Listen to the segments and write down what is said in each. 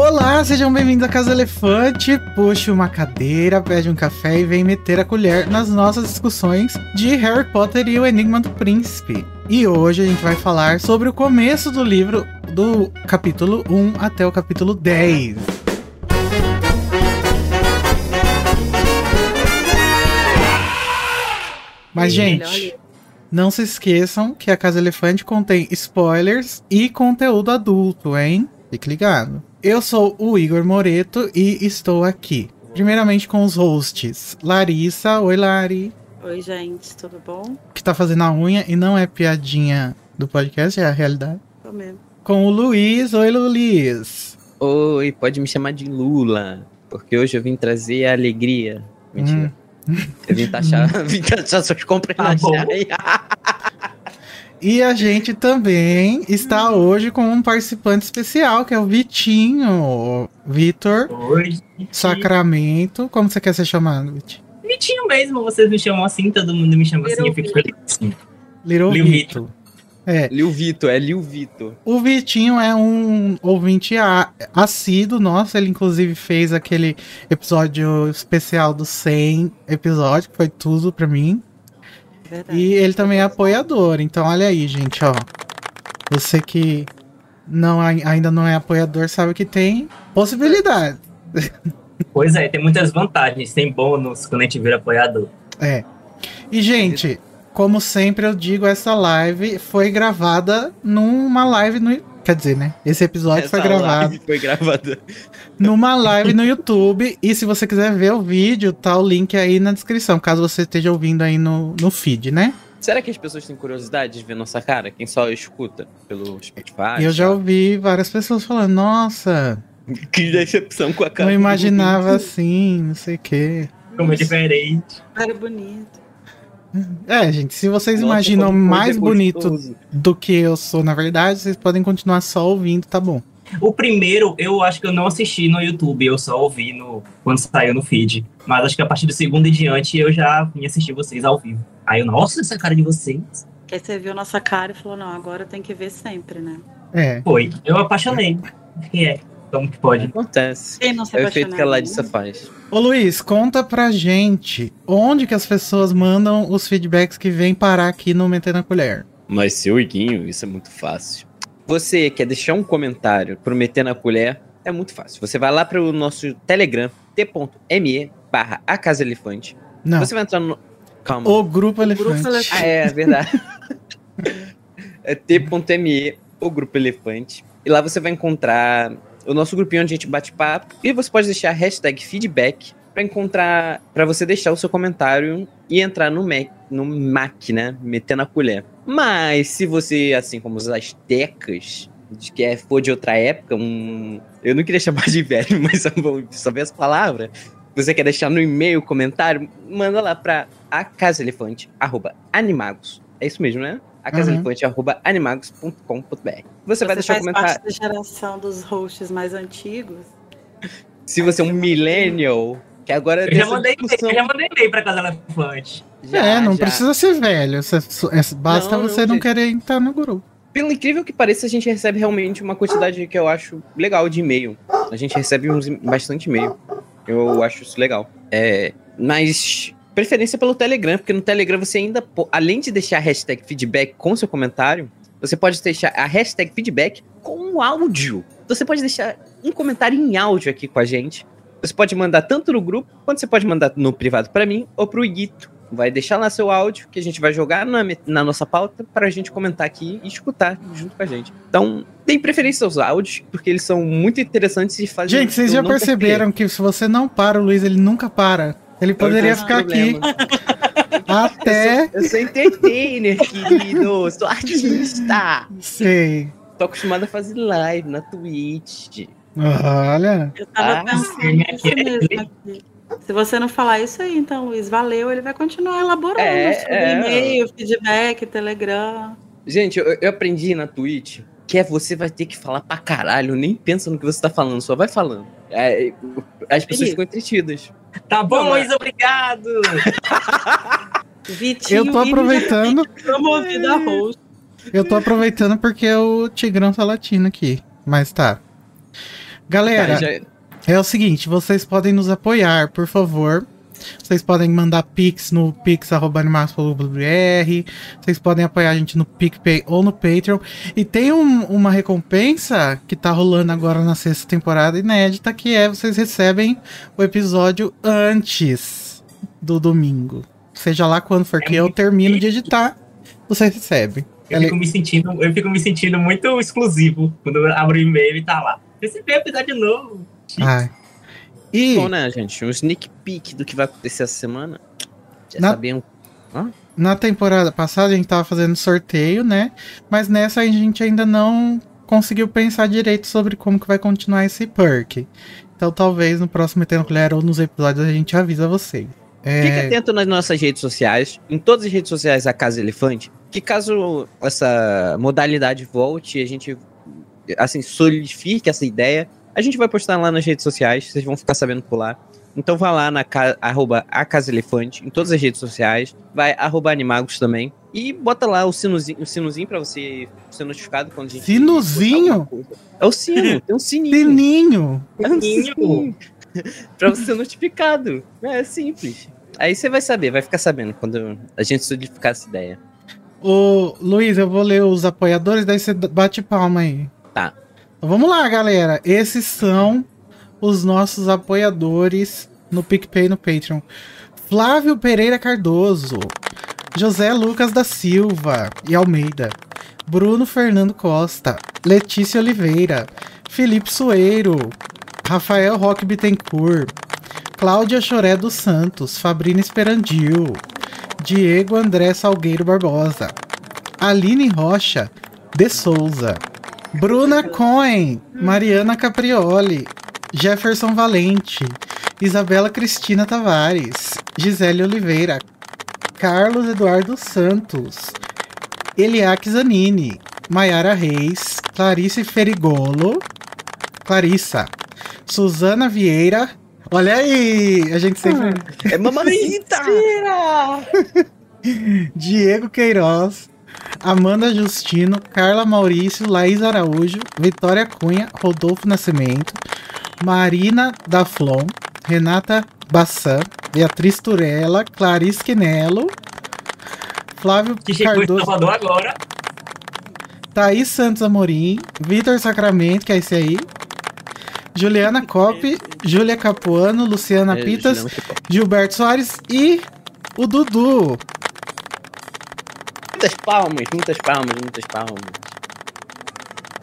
Olá, sejam bem-vindos à Casa Elefante. Puxe uma cadeira, pede um café e vem meter a colher nas nossas discussões de Harry Potter e o Enigma do Príncipe. E hoje a gente vai falar sobre o começo do livro, do capítulo 1 até o capítulo 10. Mas, gente, não se esqueçam que a Casa Elefante contém spoilers e conteúdo adulto, hein? Fique ligado. Eu sou o Igor Moreto e estou aqui. Primeiramente com os hosts. Larissa, oi Lari. Oi, gente, tudo bom? Que tá fazendo a unha e não é piadinha do podcast, é a realidade. Tô mesmo. Com o Luiz, oi Luiz. Oi, pode me chamar de Lula, porque hoje eu vim trazer a alegria. Mentira. Hum. Eu vim taxar, vim taxar suas compras Tá na bom. E a gente também está hoje com um participante especial, que é o Vitinho. Vitor Oi. Sacramento. Como você quer ser chamado, Vitinho? Vitinho mesmo, vocês me chamam assim, todo mundo me chama assim, eu fico feliz. Assim. Little Lil Vito. É, Lil Vitor, é Lil Vitor. O Vitinho é um ouvinte assíduo nosso, ele inclusive fez aquele episódio especial do 100 episódio, que foi tudo pra mim. Verdade. E ele também é apoiador, então olha aí, gente, ó. Você que não, ai- ainda não é apoiador sabe que tem possibilidade. Pois é, tem muitas vantagens, tem bônus quando a gente vira apoiador. É. E, gente, como sempre eu digo, essa live foi gravada numa live no. Quer dizer, né? Esse episódio foi Essa gravado. live Foi gravada. numa live no YouTube. E se você quiser ver o vídeo, tá o link aí na descrição, caso você esteja ouvindo aí no, no feed, né? Será que as pessoas têm curiosidade de ver nossa cara? Quem só escuta pelo Spotify? eu já ouvi várias pessoas falando, nossa, Que decepção com a cara. não imaginava assim, não sei o quê. Como é diferente. Era bonito. É, gente, se vocês Nossa, imaginam mais é bonito gostoso. do que eu sou, na verdade, vocês podem continuar só ouvindo, tá bom. O primeiro, eu acho que eu não assisti no YouTube, eu só ouvi no, quando saiu no feed. Mas acho que a partir do segundo em diante eu já vim assistir vocês ao vivo. Aí eu, nossa, essa cara de vocês. Que aí você viu nossa cara e falou, não, agora tem que ver sempre, né? É. Foi. Eu apaixonei. Que é. Como que pode? Acontece. Quem não se É o efeito que a Larissa né? faz. Ô Luiz, conta pra gente onde que as pessoas mandam os feedbacks que vêm parar aqui no Meter na Colher. Mas seu Iguinho, isso é muito fácil. Você quer deixar um comentário pro Meter na Colher? É muito fácil. Você vai lá pro nosso Telegram, t.me barra a Casa Elefante. Não, Você vai entrar no... Calma. o Grupo Elefante. Elefante. Ah, é, é verdade. é t.me, o Grupo Elefante. E lá você vai encontrar o nosso grupinho onde a gente bate papo. E você pode deixar a hashtag feedback pra encontrar, para você deixar o seu comentário e entrar no Mac, no Mac, né? Meter na colher. Mas se você, assim como os astecas, de que é, for de outra época, um... eu não queria chamar de velho, mas vou só ver as palavras. Você quer deixar no e-mail comentário? Manda lá pra acasaelefante@animagos. É isso mesmo, né? acasaelefante@animagos.com.br. Você, vai deixar um faz comentário. parte da geração dos hosts mais antigos. Se você é um millennial, que agora Eu já mandei, discussão- já mandei e-mail pra Casa Elefante. Já, é, não já. precisa ser velho. é- basta Não, você não, não querer entrar no grupo. Pelo incrível que pareça, a gente recebe realmente uma quantidade que eu acho legal de e-mail. A gente recebe uns, bastante e-mail. Eu acho isso legal. É, mas preferência pelo Telegram, porque no Telegram você ainda, além de deixar a hashtag feedback com seu comentário, você pode deixar a hashtag feedback com um áudio. Você pode deixar um comentário em áudio aqui com a gente. Você pode mandar tanto no grupo, quanto você pode mandar no privado pra mim ou pro Iguito. Vai deixar lá seu áudio que a gente vai jogar na, na nossa pauta pra gente comentar aqui e escutar junto com a gente. Então, tem preferência aos áudios, porque eles são muito interessantes e fazem. Gente, vocês já perceberam que se você não para, o Luiz, ele nunca para. Ele poderia esse ficar aqui até. Eu sou entertainer, querido. Sou artista. Sei. Tô acostumado a fazer live na Twitch. Olha. Eu tava Ah, pensando nisso mesmo aqui. Se você não falar isso aí, então, Luiz, valeu, ele vai continuar elaborando É, sobre é. e-mail, feedback, Telegram. Gente, eu, eu aprendi na Twitch que é você vai ter que falar pra caralho, nem pensa no que você tá falando, só vai falando. É, as pessoas ficam entretidas. Tá bom, lá. Luiz, obrigado. Vitinho Eu tô aproveitando. promovido a host. Eu tô aproveitando porque é o Tigrão tá latindo aqui. Mas tá. Galera, Tá, já- é o seguinte, vocês podem nos apoiar, por favor. Vocês podem mandar pix no pix.animax.br. Vocês podem apoiar a gente no PicPay ou no Patreon. E tem um- uma recompensa que tá rolando agora na sexta temporada inédita, que é vocês recebem o episódio antes do domingo. Seja lá quando for que eu termino de editar, vocês recebem. Eu fico me sentindo, eu fico me sentindo muito exclusivo quando eu abro o e-mail e tá lá. Recebi episódio novo. Ai. E Bom, né, gente? Um sneak peek do que vai acontecer essa semana. Já Na- sabiam. na temporada passada a gente tava fazendo sorteio, né? Mas nessa a gente ainda não conseguiu pensar direito sobre como que vai continuar esse perk. Então talvez no próximo Metendo Colher ou nos episódios a gente avisa vocês. É, Fique atento nas nossas redes sociais, em todas as redes sociais da Casa Elefante, que caso essa modalidade volte e a gente, assim, solidifique essa ideia, a gente vai postar lá nas redes sociais, vocês vão ficar sabendo por lá. Então vá lá na arroba a Casa Elefante, em todas as redes sociais, vai arroba Animagos também, e bota lá o sinozinho, o sinozinho pra você ser notificado quando a gente... Sinozinho? É o sino, tem um sininho. Sininho! É um Sininho. sininho. pra você ser notificado. É simples. Aí você vai saber, vai ficar sabendo quando a gente solidificar essa ideia. Ô, Luiz, eu vou ler os apoiadores, daí você bate palma aí. Tá. Então vamos lá, galera. Esses são os nossos apoiadores no PicPay e no Patreon. Flávio Pereira Cardoso, José Lucas da Silva e Almeida, Bruno Fernando Costa, Letícia Oliveira, Felipe Soeiro, Rafael Roque Bittencourt, Cláudia Choré dos Santos, Fabrina Esperandil, Diego André Salgueiro Barbosa, Aline Rocha de Souza, Bruna Cohen, Mariana Caprioli, Jefferson Valente, Isabela Cristina Tavares, Gisele Oliveira, Carlos Eduardo Santos, Eliaque Zanini, Maiara Reis, Clarice Ferigolo, Clarissa, Suzana Vieira. Olha aí, a gente sempre. É mamacita! Diego Queiroz, Amanda Justino, Carla Maurício, Laís Araújo, Vitória Cunha, Rodolfo Nascimento, Marina Daflon, Renata Bassan, Beatriz Turella, Clarice Quinello, Flávio Que Cardoso, Salvador agora. Thaís Santos Amorim, Vitor Sacramento, que é esse aí, Juliana Cop, Júlia Capuano, Luciana É, Pitas. Gilberto Soares e o Dudu. Muitas palmas, muitas palmas, muitas palmas.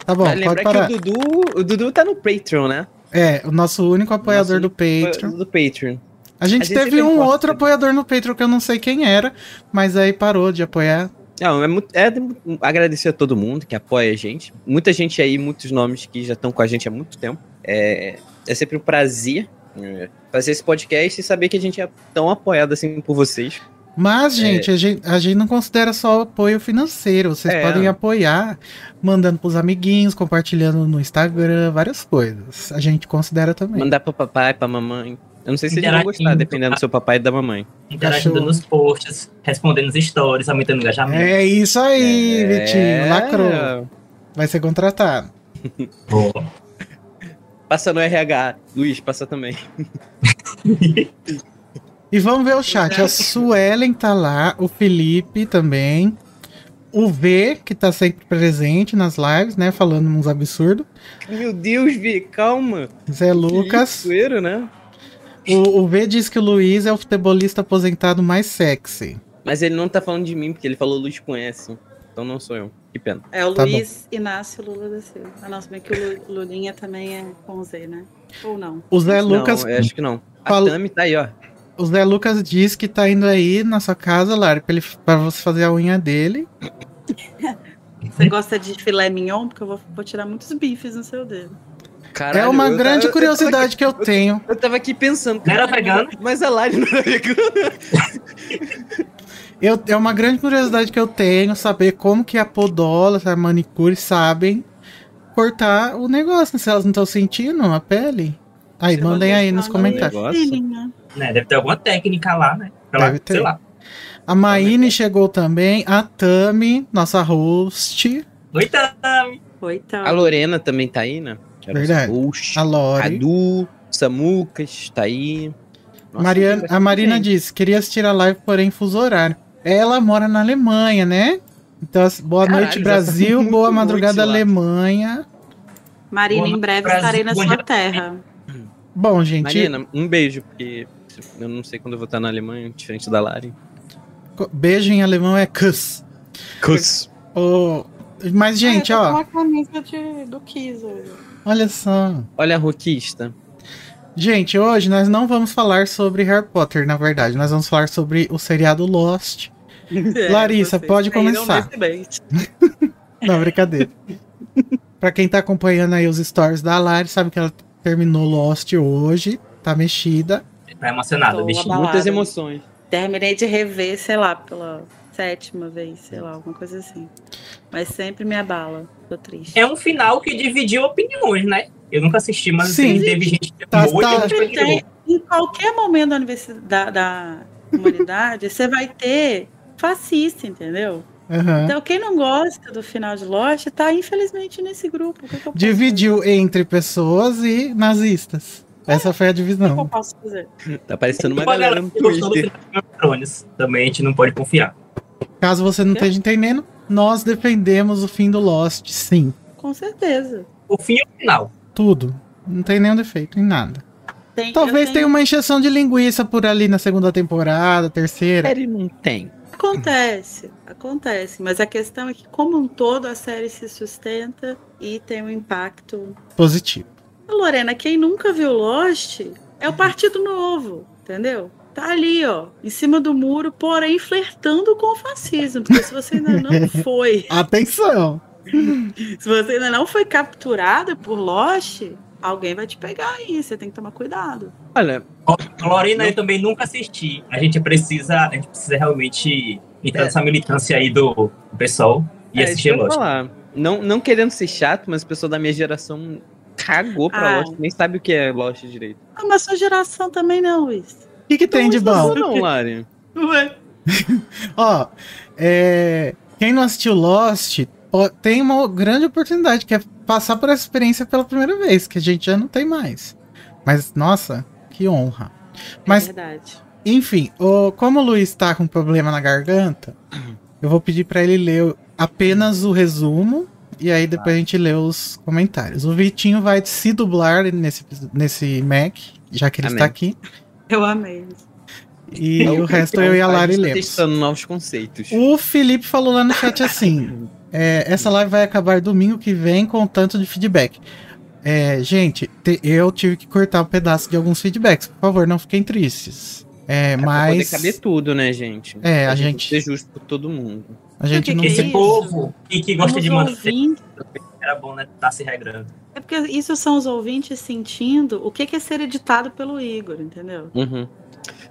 Tá bom, pode lembrar parar. que o Dudu, o Dudu tá no Patreon, né? É, o nosso único apoiador Nosso do Patreon. Do Patreon. A gente, a gente teve um gosta. outro apoiador no Patreon que eu não sei quem era, mas aí parou de apoiar. Não, é, muito, é de- agradecer a todo mundo que apoia a gente. Muita gente aí, muitos nomes que já estão com a gente há muito tempo. É, é sempre um prazer é, fazer esse podcast e saber que a gente é tão apoiado assim por vocês. Mas, gente, a gente, a gente não considera só apoio financeiro. Vocês É. podem apoiar mandando pros amiguinhos, compartilhando no Instagram, várias coisas. A gente considera também. Mandar pra papai, pra mamãe. Eu não sei se eles vão gostar, dependendo do seu papai e da mamãe. Interagindo Cachorro. nos posts, respondendo nos stories, aumentando o engajamento. É isso aí, É. Vitinho. Lacrou. Vai ser contratado. Boa. Passa no RH. Luiz, passa também. E vamos ver o chat. A Suelen tá lá, o Felipe também. O V, que tá sempre presente nas lives, né? Falando uns absurdos. Meu Deus, Vi, calma. Zé Lucas. Zoeiro, né? O, o V diz que o Luiz é o futebolista aposentado mais sexy. Mas ele não tá falando de mim, porque ele falou Luiz conhece. Então não sou eu. Que pena. É o Tá Luiz Inácio Lula da Silva. Ah, não, se bem que o Lu- Lulinha também é com Z, né? Ou não? O Zé Lucas, Não, eu acho que não. A Fala- Tami tá aí, ó. O Zé Lucas diz que tá indo aí na sua casa, Lara, pra, ele, pra você fazer a unha dele. Você gosta de filé mignon? Porque eu vou, vou tirar muitos bifes no seu dedo. Caralho, é uma eu grande tava- curiosidade que eu tenho. Eu tava aqui pensando. Não era vegano? Mas a Lari não era vegana. Eu, é uma grande curiosidade que eu tenho saber como que a podola, a manicure sabem cortar o negócio, se elas não estão sentindo a pele. Aí, Você mandem aí nos no comentários. Né, deve ter alguma técnica lá, né? Sei lá, Deve ter. Sei lá. A Maine chegou também, a Tami, nossa host. Oi, Tami. Oi, então. A Lorena também tá aí, né? Verdade. Ghost, A Lore. Cadu, Samucas, tá aí. Nossa, Mariana, a Marina disse: queria assistir a live, porém fuso horário. Ela mora na Alemanha, né? Então, boa Caralho, noite, Brasil. tá Boa madrugada, lá. Alemanha. Marina, Bom, em breve Brasil, estarei na sua dia. terra. Bom, gente, Marina, um beijo, porque eu não sei quando eu vou estar na Alemanha, diferente da Lari. beijo em alemão é Kuss. Kuss. Ô, mas, gente, ah, eu tô ó, com a camisa de, do Kiss hoje. olha só. Olha a roquista. Gente, hoje nós não vamos falar sobre Harry Potter, na verdade. Nós vamos falar sobre o seriado Lost. Larissa, vocês pode começar. Não, brincadeira. pra quem tá acompanhando aí os stories da Lari, sabe que ela terminou Lost hoje, tá mexida. Tá emocionado, bichinho. Muitas emoções. Terminei de rever, sei lá, pela sétima vez, sei lá, alguma coisa assim. Mas sempre me abala. Tô triste. É um final que dividiu opiniões, né? Eu nunca assisti, mas Sim. assim, teve gente que Tá- amou tá- gente tem, em qualquer momento da universidade, da, da humanidade, você vai ter fascista, entendeu? Aham. Então, quem não gosta do final de Lost tá, infelizmente, nesse grupo. Dividiu entre pessoas e nazistas. Essa foi a fazer? O que, eu divisão. posso fazer? Tá parecendo uma Tipo, a galera no Twitter. Também a gente não pode confiar. Caso você não esteja entendendo, nós defendemos o fim do Lost, sim. Com certeza. O fim e o final. Tudo. Não tem nenhum defeito em nada. Tem- Talvez tenha uma encheção de linguiça por ali na segunda temporada, terceira. Série não tem. Acontece, acontece. Mas a questão é que, como um todo, a série se sustenta e tem um impacto. Positivo. Lorena, quem nunca viu Lost é o Partido Novo, entendeu? Tá ali, ó, em cima do muro, porém flertando com o fascismo. Porque se você ainda não foi, Atenção! se você ainda não foi capturada por Lost, alguém vai te pegar aí. Você tem que tomar cuidado. Olha, Lorena, eu também nunca assisti. A gente precisa, a gente precisa realmente entrar É. nessa militância aí do, pessoal e é, assistir Lost. falar. Não, não querendo ser chato, mas o pessoal da minha geração cagou pra Ah. Lost, nem sabe o que é Lost direito. Ah, mas sua geração também não, Luiz. O que, que tem de bom? Não, não, Lari. Ué. Ó, é, quem não assistiu Lost tem uma grande oportunidade, que é passar por essa experiência pela primeira vez, que a gente já não tem mais. Mas, nossa, que honra. Mas, É verdade. enfim, o, como o Luiz tá com problema na garganta, eu vou pedir pra ele ler apenas o resumo. E aí depois a gente lê os comentários. O Vitinho vai se dublar nesse, nesse Mac, já que ele Amém. está aqui. Eu amei. E o resto eu e a Lari gente lemos. testando novos conceitos. O Felipe falou lá no chat assim: é, essa live vai acabar domingo que vem com tanto de feedback. É, gente, te- eu tive que cortar um pedaço de alguns feedbacks. Por favor, não fiquem tristes. É, É pra poder mas caber tudo, né, gente? É, a Pra gente- ser justo por todo mundo. A gente que não que é Esse isso? povo e que gosta de manter era bom, né? Tá se regrando. É porque isso são os ouvintes sentindo o que que é ser editado pelo Igor, entendeu? Uhum.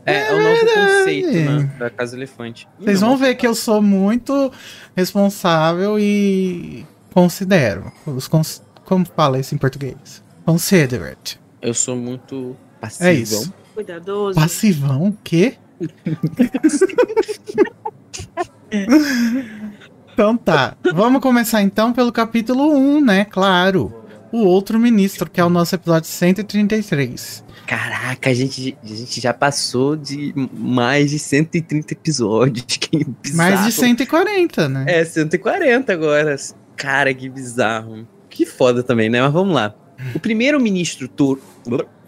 É, é o novo conceito, né? Da Casa Elefante. Vocês vão ver que eu sou muito responsável e considero. Os cons- como fala isso em português? Considerate. Eu sou muito passivo. É isso. Cuidadoso. Passivão? O quê? então tá. Vamos começar então pelo capítulo 1, né? Claro. O outro ministro, que é o nosso episódio 133. Caraca, a gente, a gente já passou de mais de 130 episódios. Que bizarro. Mais de 140, né? É, 140 agora. Cara, que bizarro. Que foda também, né? Mas vamos lá. O primeiro-ministro Tor...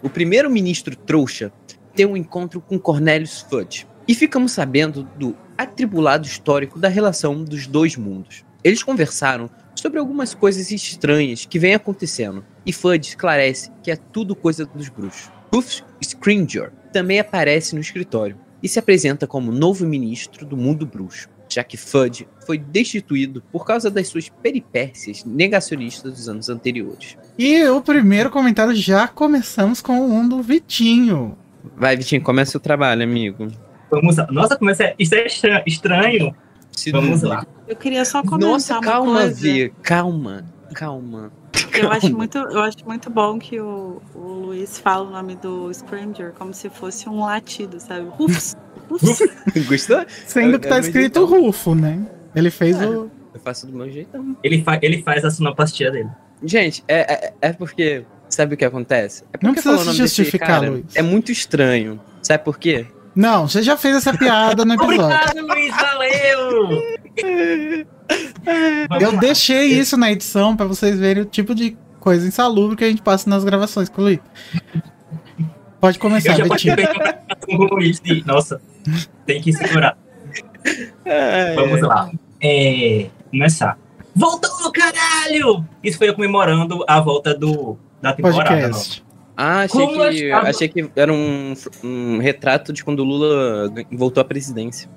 O primeiro-ministro trouxa tem um encontro com Cornelius Fudge. E ficamos sabendo do atribulado histórico da relação dos dois mundos. Eles conversaram sobre algumas coisas estranhas que vêm acontecendo. E Fudge esclarece que é tudo coisa dos bruxos. Rufus Scringer também aparece no escritório e se apresenta como novo ministro do mundo bruxo, já que Fudge foi destituído por causa das suas peripécias negacionistas dos anos anteriores. E o primeiro comentário já começamos com um do Vitinho. Vai, Vitinho, começa o trabalho, amigo. Vamos lá. Nossa, como isso é, isso é estra- estranho. Se Vamos lá. Eu queria só comentar Nossa, uma calma, coisa. Vê. Calma, calma. Eu acho, muito, eu acho muito bom que o, o Luiz fala o nome do Scringer como se fosse um latido, sabe? Rufus. Gostou? Sendo É- que tá escrito jeitão. Rufo, né? Ele fez É. o. Eu faço do meu jeitão. Ele, fa ele faz a sonoplastia dele. Gente, é, é, é porque. Sabe o que acontece? É porque Não precisa se justificar, cara Luiz. É muito estranho. Sabe por quê? Não, você já fez essa piada no episódio. Obrigado, Luiz, valeu! Eu lá. deixei isso na edição pra vocês verem o tipo de coisa insalubre que a gente passa nas gravações com o Luiz. Pode começar, Eu já Betinho. Luiz de... Nossa, tem que segurar. Vamos lá. É, começar. Voltou, caralho! Isso foi eu comemorando a volta do, da temporada. Podcast. Ah, achei Como que, estava- achei que era um, um retrato de quando o Lula voltou à presidência.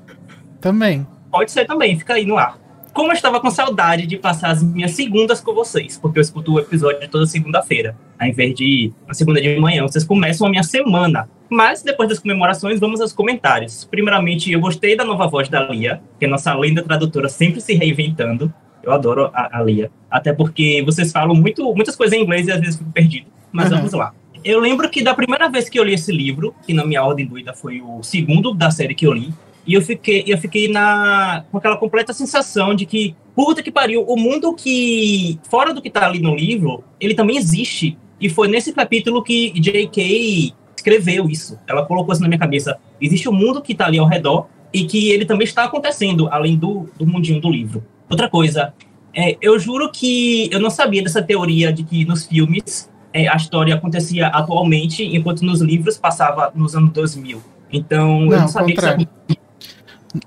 Também. Pode ser também, fica aí no ar. Como eu estava com saudade de passar as minhas segundas com vocês, porque eu escuto o episódio toda segunda-feira, ao invés de na segunda de manhã, vocês começam a minha semana. Mas depois das comemorações, vamos aos comentários. Primeiramente, eu gostei da nova voz da Lia, que é nossa lenda tradutora sempre se reinventando. Eu adoro a, a Lia. Até porque vocês falam muito, muitas coisas em inglês e às vezes fico perdido. Mas Uhum. vamos lá. Eu lembro que da primeira vez que eu li esse livro, que na minha ordem doida foi o segundo da série que eu li, e eu fiquei, eu fiquei na, com aquela completa sensação de que, puta que pariu, o mundo que, fora do que tá ali no livro, ele também existe. E foi nesse capítulo que J.K. escreveu isso. Ela colocou isso na minha cabeça. Existe um mundo que tá ali ao redor e que ele também está acontecendo, além do, do mundinho do livro. Outra coisa, é, eu juro que eu não sabia dessa teoria de que nos filmes a história acontecia atualmente, enquanto nos livros passava nos anos 2000. Então, eu Não, não sabia que isso contrário.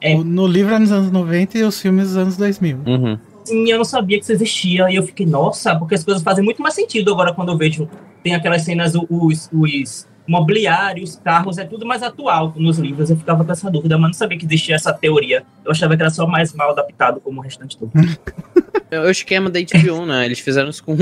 É. No livro é nos anos 90 e os filmes nos anos 2000. Uhum. Sim, eu não sabia que isso existia. E eu fiquei, nossa, porque as coisas fazem muito mais sentido agora quando eu vejo. Tem aquelas cenas, os, os mobiliários, carros, é tudo mais atual nos livros. Eu ficava com essa dúvida, mas não sabia que existia essa teoria. Eu achava que era só mais mal adaptado como o restante todo. É o esquema da HBO, né? Eles fizeram isso com.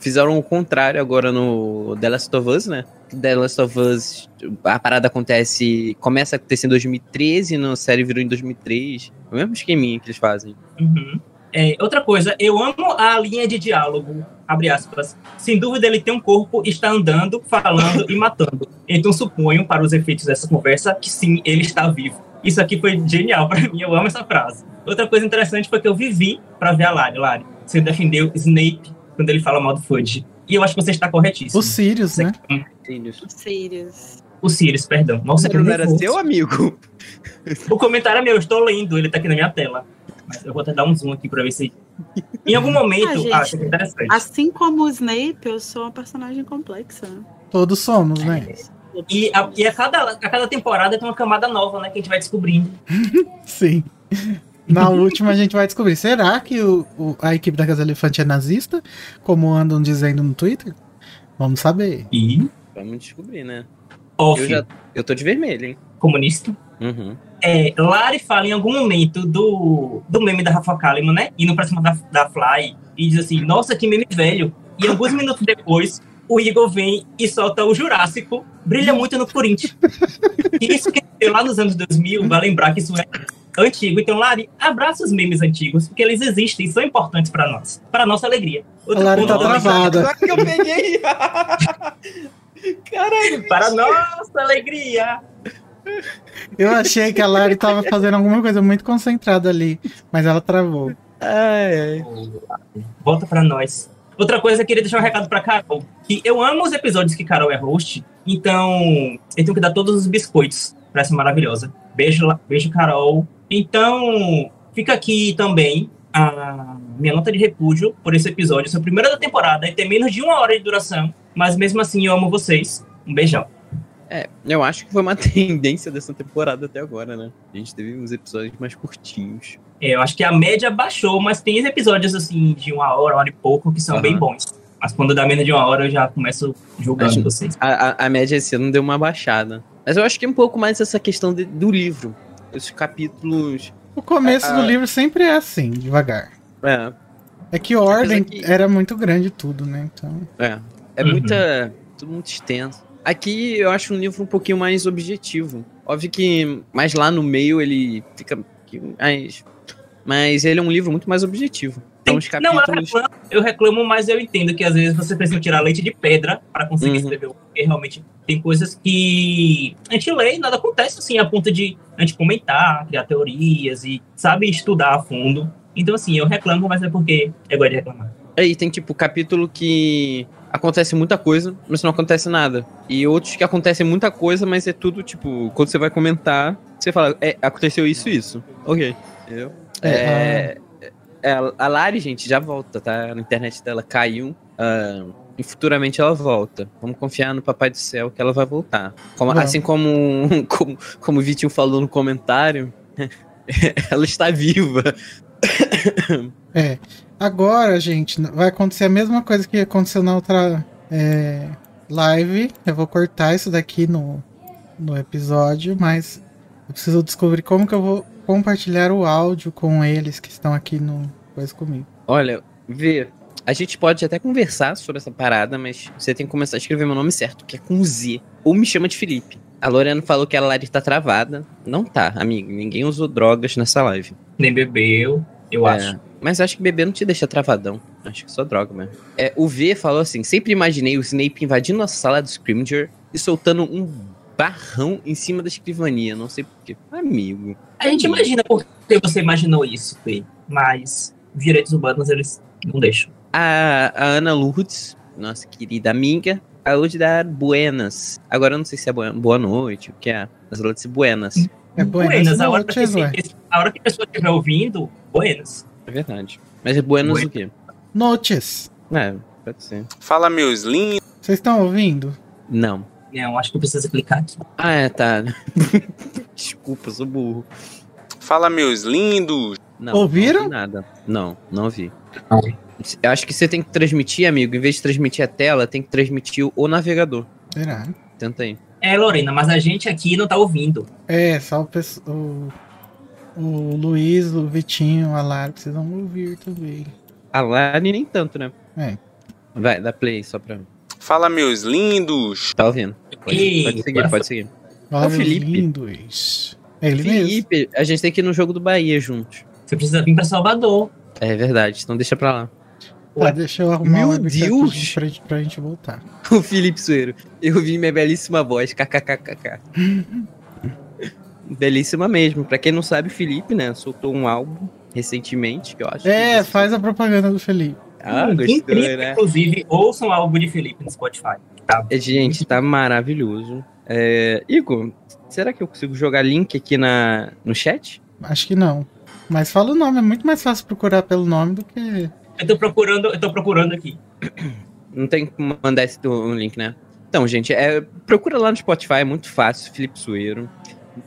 Fizeram o contrário agora no The Last of Us, né? The Last of Us, a parada acontece. Começa a acontecer em 2013, na série virou em 2003. É o mesmo esqueminha que eles fazem. Uhum. É, outra coisa, eu amo a linha de diálogo, abre aspas. Sem dúvida, ele tem um corpo, está andando, falando e matando. Então suponho, para os efeitos dessa conversa, que sim, ele está vivo. Isso aqui foi genial para mim, eu amo essa frase. Outra coisa interessante foi que eu vivi para ver a Lari. Lari, você defendeu Snape quando ele fala mal do Fudge. E eu acho que você está corretíssimo. O Sirius, né? Sirius. Sirius. O Sirius, perdão. Nossa, que Não era seu amigo? O comentário é meu, eu estou lendo, ele tá aqui na minha tela. Mas eu vou até dar um zoom aqui pra ver se. Em algum momento. Ah, gente, Ah, isso aqui é interessante. Assim como o Snape, eu sou uma personagem complexa. Todos somos, né? E, a, e a, cada, a cada temporada tem uma camada nova, né? Que a gente vai descobrindo. Sim. Na última a gente vai descobrir. Será que o, o- a equipe da Casa Elefante é nazista? Como andam dizendo no Twitter? Vamos saber. E. Vamos descobrir, né? Off, Eu, já, eu tô de vermelho, hein? comunista. Uhum. É, Lari fala em algum momento do, do meme da Rafa Kalimann, né? Indo pra cima da, da Fly e diz assim: Nossa, que meme velho. E alguns minutos depois, o Igor vem e solta o Jurássico, brilha muito no Corinthians. E isso que lá nos anos 2000, vai lembrar que isso é antigo. Então, Lari, abraça os memes antigos, porque eles existem e são importantes pra nós, pra nossa alegria. A Lari tá travada. Agora que eu peguei! Caralho! Para nossa alegria. Eu achei que a Lari tava fazendo alguma coisa muito concentrada ali, mas ela travou. Ai, ai. Volta pra nós. Outra coisa, eu queria deixar um recado pra Carol. Que eu amo os episódios que Carol é host, então eu tenho que dar todos os biscoitos pra essa maravilhosa. Beijo, beijo Carol. Então, fica aqui também a minha nota de repúdio por esse episódio. Esse é o primeiro da temporada e tem menos de uma hora de duração, mas mesmo assim eu amo vocês. Um beijão. É, eu acho que foi uma tendência dessa temporada até agora, né? A gente teve uns episódios mais curtinhos. É, eu acho que a média baixou, mas tem episódios assim de uma hora, uma hora e pouco que são Aham. bem bons. Mas quando dá menos de uma hora eu já começo julgando Acho- vocês. A, a, a média esse ano deu uma baixada. Mas eu acho que é um pouco mais essa questão de- do livro. Esses capítulos. O começo Ah, do ah. livro sempre é assim, devagar. É, É que ordem que- era muito grande tudo, né? Então. é. É Uhum. muita. Tudo muito extenso. Aqui eu acho um livro um pouquinho mais objetivo. Óbvio que mais lá no meio ele fica mais. Mas ele é um livro muito mais objetivo. Então os Não, eu capítulos. reclamo, eu reclamo, mas eu entendo que às vezes você precisa tirar leite de pedra para conseguir Uhum. escrever. Porque realmente tem coisas que a gente lê e nada acontece assim, a ponto de a gente comentar, criar teorias e, sabe, estudar a fundo. Então, assim, eu reclamo, mas é porque eu gosto de reclamar. Aí tem, tipo, capítulo que acontece muita coisa, mas não acontece nada. E outros que acontecem muita coisa, mas é tudo, tipo, quando você vai comentar, você fala, é, aconteceu isso isso. Ok. Entendeu? É, é, a Lari, gente, já volta, tá? Na internet dela caiu. ah, e futuramente ela volta. Vamos confiar no Papai do Céu que ela vai voltar. Como- assim como, como, como o Vitinho falou no comentário, ela está viva. É. Agora, gente, vai acontecer a mesma coisa que aconteceu na outra é, live. Eu vou cortar isso daqui no, no episódio, mas eu preciso descobrir como que eu vou compartilhar o áudio com eles que estão aqui no coisa comigo. Olha, vê. A gente pode até conversar sobre essa parada, mas você tem que começar a escrever meu nome certo, que é com Z. Ou me chama de Felipe. A Lorena falou que a Lari tá travada. Não tá, amigo. Ninguém usou drogas nessa live. Nem bebeu, eu É, acho. Mas acho que beber não te deixa travadão. Acho que só droga mesmo. É, o V falou assim: sempre imaginei o Snape invadindo a sala do Scrimger e soltando um barrão em cima da escrivania. Não sei porquê. Amigo. A gente imagina por que você imaginou isso, Fê, mas os direitos humanos eles não deixam. A, a Ana Lourdes, nossa querida amiga, acabou de dar buenas. Agora eu não sei se é boa, boa noite, o que é. Mas ela disse buenas. É buenas Buenas, a hora, que, a hora que a pessoa estiver ouvindo, buenas. É verdade. Mas é buenas Buenas. o quê? Notes. É, pode ser. Fala, meus lindos. Vocês estão ouvindo? Não. Não, acho que eu preciso clicar aqui. Ah, é, tá. Desculpa, sou burro. Fala, meus lindos. Não, Ouviram? Não nada. Não, não ouvi. Não. Eu acho que você tem que transmitir, amigo, em vez de transmitir a tela, tem que transmitir o- navegador. Será? Tenta aí. É, Lorena, mas a gente aqui não tá ouvindo. É, só o, pesso- o, o Luiz, o Vitinho, a Lara precisam ouvir também. A Lari nem tanto, né? É. Vai, dá play só pra. Fala, meus lindos. Tá ouvindo? Pode, Ei, pode seguir, pode seguir. Olha, Felipe. lindos. É ele mesmo. Felipe, a gente tem que ir no jogo do Bahia juntos. Você precisa vir pra Salvador. É verdade, então deixa pra lá. Tá, deixa eu arrumar Meu o Deus! pra gente- pra, gente- pra gente voltar. O Felipe Sueiro. Eu vi minha belíssima voz, kkkk. Belíssima mesmo. Pra quem não sabe, o Felipe, né, soltou um álbum recentemente, que eu acho. É, que... faz a propaganda do Felipe. Ah, Hum, gostou, incrível, né? inclusive, ouçam algo de Felipe no Spotify. Tá? É, Gente, tá maravilhoso. É, Igor, será que eu consigo jogar link aqui na, no chat? Acho que não. Mas fala o nome, é muito mais fácil procurar pelo nome do que. Eu tô procurando, eu tô procurando aqui. Não tem como mandar esse um link, né? Então, gente, é, procura lá no Spotify, é muito fácil, Felipe Sueiro.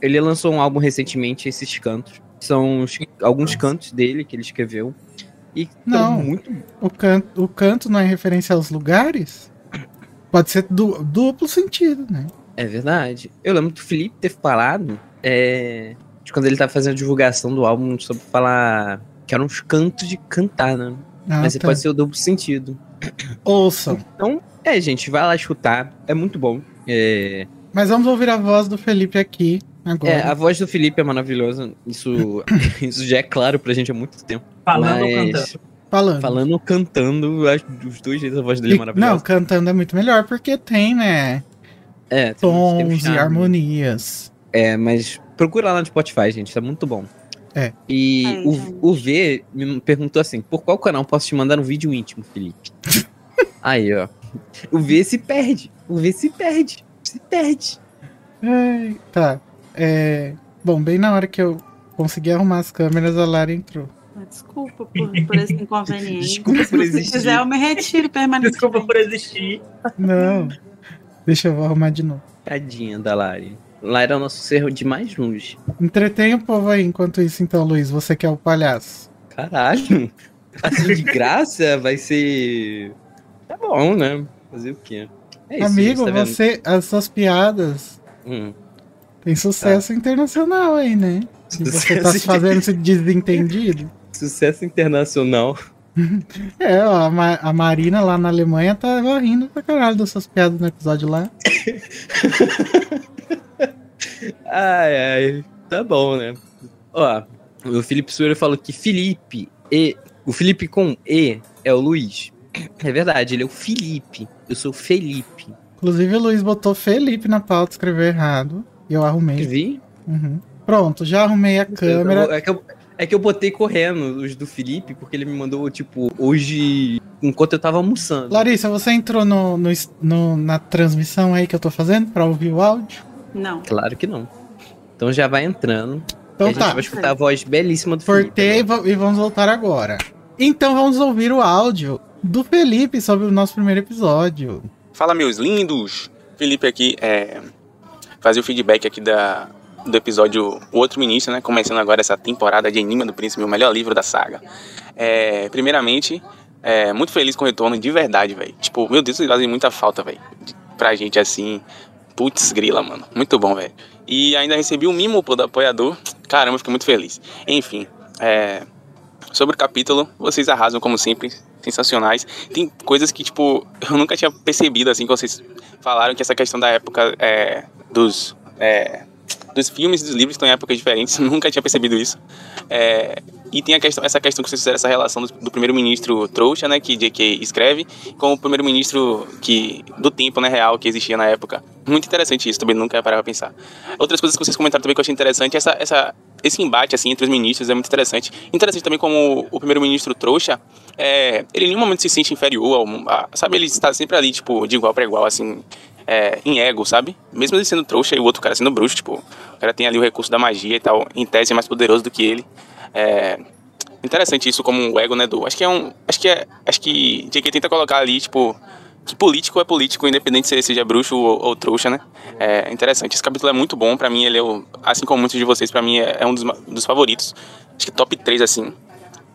Ele lançou um álbum recentemente, esses cantos. São os- alguns cantos dele que ele escreveu. E tão Não. muito. O canto, o canto não é referência aos lugares? Pode ser du- duplo sentido, né? É verdade. Eu lembro que o Felipe ter falado é, de quando ele tava fazendo a divulgação do álbum sobre falar que eram os cantos de cantar, né? Ah, Mas tá. pode ser o duplo sentido. Ouçam. Então, é, gente, vai lá escutar. É muito bom. É, Mas vamos ouvir a voz do Felipe aqui agora. é, a voz do Felipe é maravilhosa. Isso, isso já é claro pra gente há muito tempo. Falando ou Mas, cantando. Falando. falando ou cantando, acho que dos dois jeitos a voz dele é E- não, maravilhosa. cantando é muito melhor porque tem, né? é, Tons e harmonias. É, mas procura lá no Spotify, gente, tá muito bom. É. E É, o, o V me perguntou assim: por qual canal posso te mandar um vídeo íntimo, Felipe? Aí, ó. O V se perde. O V se perde. Se perde. Ai, tá. É, bom, bem na hora que eu consegui arrumar as câmeras, a Lara entrou. Ah, Desculpa por, por esse inconveniente. Desculpa por Se existir. quiser, eu me retiro permanentemente. Desculpa por existir. Não. Deixa eu arrumar de novo. Tadinha da Lari. Lari é o nosso cerro de mais longe. Entretém o povo aí enquanto isso, então, Luiz. Você que é o palhaço. Caralho. Assim de graça vai ser. Tá bom, né? Fazer o quê? É isso, Amigo, tá você, as suas piadas Hum. Têm sucesso internacional aí, né? E você tá se fazendo esse desentendido. Sucesso internacional. É, ó, a, Ma- a Marina lá na Alemanha tava rindo pra caralho das suas piadas no episódio lá. Ai, ai. Tá bom, né? Ó, o Felipe Sueiro falou que Felipe e. O Felipe com E é o Luiz. É verdade, ele é o Felipe. Eu sou o Felipe. Inclusive, o Luiz botou Felipe na pauta, escreveu errado. Eu arrumei. Vi? Uhum. Pronto, já arrumei a câmera. É que, eu, É que eu botei correndo os do Felipe, porque ele me mandou, tipo, hoje, enquanto eu tava almoçando. Larissa, você entrou no, no, no- na transmissão aí que eu tô fazendo pra ouvir o áudio? Não. Claro que não. Então já vai entrando. Então a gente tá. vai escutar a voz belíssima do Cortei Felipe. va- e vamos voltar agora. Então vamos ouvir o áudio do Felipe sobre o nosso primeiro episódio. Fala, meus lindos! Felipe aqui, é. Fazer o feedback aqui da, do episódio O Outro Ministro, né? Começando agora essa temporada de Enigma do Príncipe, o melhor livro da saga. É, primeiramente, é, muito feliz com o retorno, de verdade, velho. Tipo, meu Deus, vocês fazem muita falta, velho. Pra gente assim. Putz, grila, mano. Muito bom, velho. E ainda recebi um mimo do apoiador. Caramba, fiquei muito feliz. Enfim, é. Sobre o capítulo, vocês arrasam como sempre, sensacionais. Tem coisas que, tipo, eu nunca tinha percebido, assim, que vocês falaram que essa questão da época é, dos, é, dos filmes e dos livros estão em épocas diferentes. nunca tinha percebido isso. É, e tem questão, essa questão que vocês fizeram, essa relação do, do primeiro-ministro trouxa, né, que J.K. escreve, com o primeiro-ministro que do tempo, né, real que existia na época. Muito interessante isso, também nunca parava pra pensar. Outras coisas que vocês comentaram também que eu achei interessante, essa, essa, esse embate, assim, entre os ministros é muito interessante. Interessante também como o primeiro-ministro trouxa, é, ele em nenhum momento se sente inferior, ao, a, sabe, ele está sempre ali, tipo, de igual para igual, assim, é, em ego, sabe? Mesmo ele sendo trouxa e o outro cara sendo bruxo, tipo, o cara tem ali o recurso da magia e tal, em tese é mais poderoso do que ele. É, interessante isso como um ego, né, do... Acho que é um... Acho que é... Acho que J.K. tenta colocar ali, tipo... Que político é político, independente se ele seja bruxo ou, ou trouxa, né? É interessante. Esse capítulo é muito bom, pra mim ele é, o, assim como muitos de vocês, pra mim é, é um dos, dos favoritos. Acho que top 3, assim.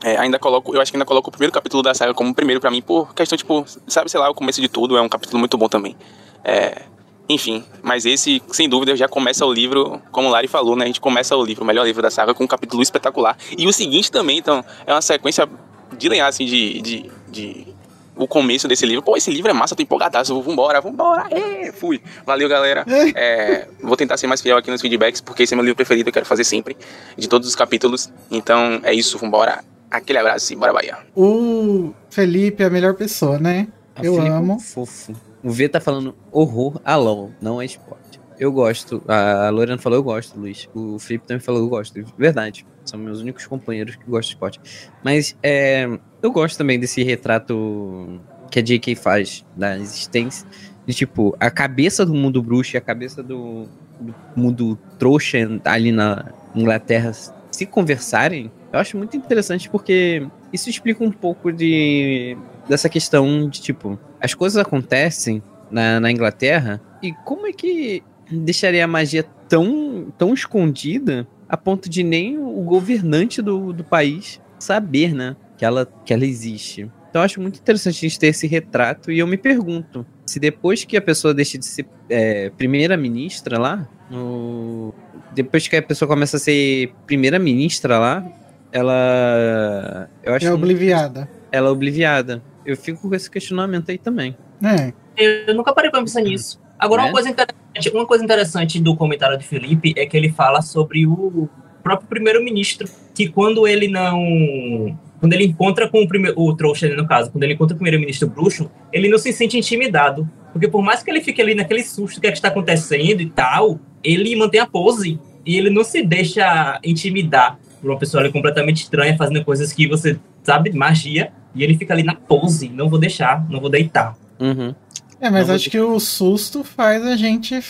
É, ainda coloco, eu acho que ainda coloco o primeiro capítulo da saga como o primeiro pra mim, por questão, tipo, sabe, sei lá, o começo de tudo, é um capítulo muito bom também. É, enfim, mas esse, sem dúvida, já começa o livro, como o Lari falou, né? A gente começa o livro, o melhor livro da saga, com um capítulo espetacular. E o seguinte também, então, é uma sequência de lenhar, assim, de, de, de o começo desse livro. Pô, esse livro é massa, eu tô empolgadaço, vambora, vambora, é, fui. Valeu, galera. É, vou tentar ser mais fiel aqui nos feedbacks, porque esse é meu livro preferido, eu quero fazer sempre, de todos os capítulos. Então, é isso, vambora. Aquele abraço e bora Bahia. O Felipe é a melhor pessoa, né? A Eu Felipe é amo. Fofo. O V tá falando horror a LOL, não é esporte. Eu gosto. A Lorena falou eu gosto, Luiz. O Felipe também falou eu gosto. Verdade. São meus únicos companheiros que gostam de esporte. Mas é, eu gosto também desse retrato que a J.K. faz da existência. De tipo, a cabeça do mundo bruxo e a cabeça do, do mundo trouxa ali na Inglaterra se conversarem. Eu acho muito interessante porque isso explica um pouco de dessa questão de tipo, as coisas acontecem na, na Inglaterra e como é que deixaria a magia tão, tão escondida a ponto de nem o governante do, do país saber, né, que ela, que ela existe. Então eu acho muito interessante a gente ter esse retrato e eu me pergunto se depois que a pessoa deixa de ser é, primeira-ministra lá, no- depois que a pessoa começa a ser primeira-ministra lá, ela. Eu acho É obliviada. ela é obliviada. Eu fico com esse questionamento aí também. É. Eu nunca parei pra pensar nisso. Agora, Né? uma, coisa interessante, uma coisa interessante do comentário de Felipe é que ele fala sobre o próprio primeiro-ministro, que quando ele não. Quando ele encontra com o, primeiro, o trouxa, ali no caso, quando ele encontra o primeiro-ministro bruxo, ele não se sente intimidado. Porque por mais que ele fique ali naquele susto do que, é que está acontecendo e tal, ele mantém a pose e ele não se deixa intimidar por uma pessoa ali completamente estranha, fazendo coisas que você sabe, magia, e ele fica ali na pose, não vou deixar, não vou deitar. Uhum. É, mas Não, acho que o susto faz a gente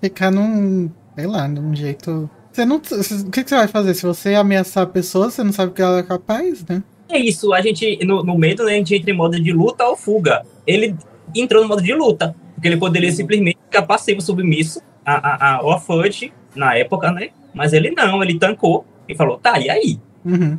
ficar num. sei lá, num jeito. Você não. O que, que você vai fazer? Se você ameaçar a pessoa, você não sabe o que ela é capaz, né? É isso, a gente, no, no medo, né, a gente entra em modo de luta ou fuga. Ele entrou no modo de luta, porque ele poderia simplesmente ficar passivo, submisso a, a, a, ao Fudge na época, né? Mas ele não, ele tancou e falou, tá, e aí? Uhum.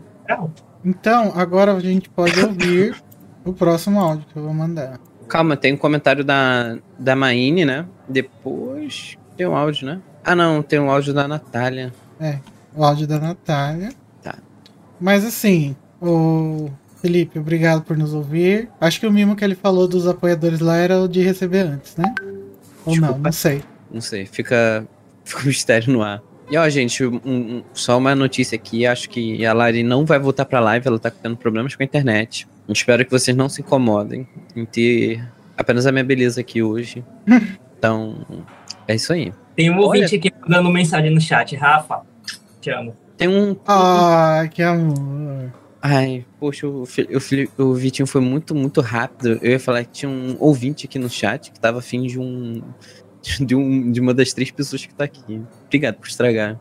Então, agora a gente pode ouvir o próximo áudio que eu vou mandar. Calma, tem um comentário da, da Maine, né? Depois tem um áudio, né? Ah, não, tem um áudio da Natália. O áudio da Natália. Tá. Mas assim, o Felipe, obrigado por nos ouvir. Acho que o mimo que ele falou dos apoiadores lá era o de receber antes, né? Ou não, Desculpa. não sei. Não sei, fica, fica um mistério no ar. E ó, gente, um- um- só uma notícia aqui. Acho que a Lari não vai voltar pra live, ela tá tendo problemas com a internet. Espero que vocês não se incomodem em ter apenas a minha beleza aqui hoje. Então, é isso aí. Tem um Olha- ouvinte aqui mandando mensagem no chat, Rafa, te amo. Tem um. Ah, que amor. Ai, poxa, o, o, o Vitinho foi muito, muito rápido. Eu ia falar que tinha um ouvinte aqui no chat que tava afim de um. De, um, de uma das três pessoas que tá aqui. Obrigado por estragar.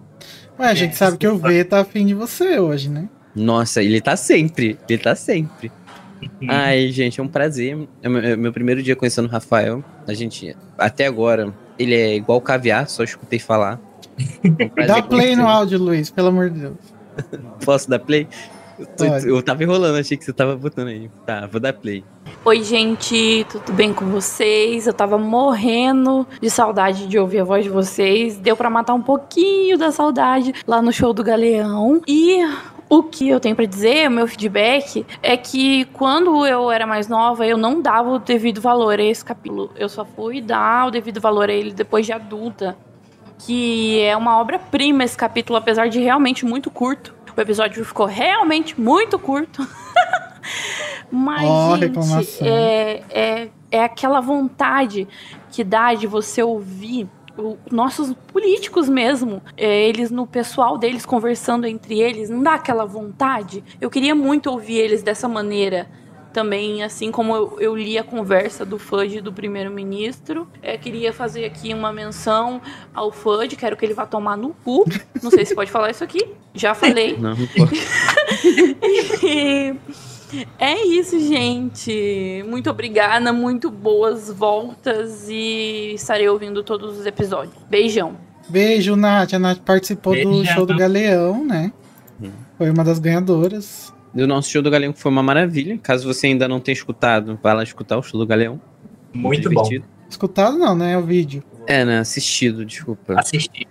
Ué, a gente É, sabe que o V tá afim de você hoje, né? Nossa, ele tá sempre. Ele tá sempre. Ai, gente, é um prazer. É meu, é meu primeiro dia conhecendo o Rafael. A gente, até agora, ele é igual caviar, só escutei falar. É um Dá play conhecê-lo. no áudio, Luiz, pelo amor de Deus. Posso dar play? Eu, tô- Pode. eu tava enrolando, achei que você tava botando aí. Tá, vou dar play. Oi, gente, tudo bem com vocês? Eu tava morrendo de saudade de ouvir a voz de vocês. Deu pra matar um pouquinho da saudade lá no show do Galeão. E o que eu tenho pra dizer, o meu feedback, é que quando eu era mais nova, eu não dava o devido valor a esse capítulo. Eu só fui dar o devido valor a ele depois de adulta. Que é uma obra-prima esse capítulo, apesar de realmente muito curto. O episódio ficou realmente muito curto. Mas, Ó, gente, é, é, é aquela vontade que dá de você ouvir nossos políticos mesmo, é, eles no pessoal deles conversando entre eles, não dá aquela vontade? Eu queria muito ouvir eles dessa maneira também, assim como eu, eu li a conversa do FUD do primeiro-ministro. É, queria fazer aqui uma menção ao FUD, quero que ele vá tomar no cu. Não sei se pode falar isso aqui, já falei. Não, não. E é isso, gente. Muito obrigada, muito boas voltas e estarei ouvindo todos os episódios. Beijão. Beijo, Nath. A Nath participou do show do Galeão, né? Hum. Foi uma das ganhadoras. O nosso show do Galeão foi uma maravilha. Caso você ainda não tenha escutado, vai lá escutar o show do Galeão. Muito bom. divertido. Escutado não, né? O vídeo. É, né? Assistido, desculpa. Assistir.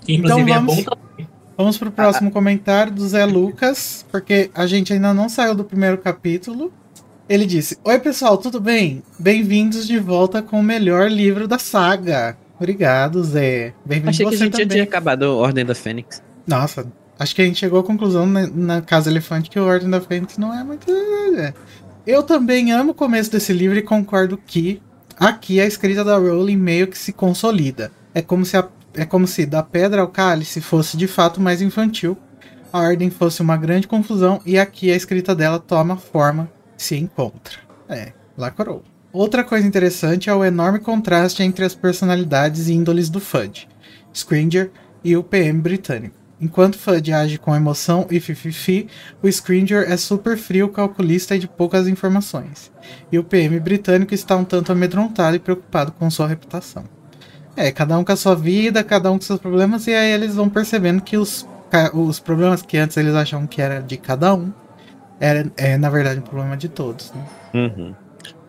Que inclusive Então é vamos- bom também. Vamos pro próximo comentário do Zé Lucas, porque a gente ainda não saiu do primeiro capítulo. Ele disse: Oi, pessoal, tudo bem? Bem-vindos de volta com o melhor livro da saga. Obrigado, Zé. Bem-vindo Achei que a você gente já também. tinha acabado a Ordem da Fênix. Nossa, acho que a gente chegou à conclusão na, na Casa Elefante que o Ordem da Fênix não é muito. é. Eu também amo o começo desse livro e concordo que aqui a escrita da Rowling meio que se consolida. É como se, a- é como se da pedra ao cálice fosse de fato mais infantil, a Ordem fosse uma grande confusão e aqui a escrita dela toma forma, se encontra. É, lacrou. Outra coisa interessante é o enorme contraste entre as personalidades e índoles do Fudge, Scringer e o PM britânico. Enquanto Fudge age com emoção e fififi, o Scringer é super frio, calculista e de poucas informações. E o PM britânico está um tanto amedrontado e preocupado com sua reputação. É, cada um com a sua vida, cada um com seus problemas, e aí eles vão percebendo que os, os problemas que antes eles achavam que era de cada um, era, é na verdade um problema de todos. Né? Uhum.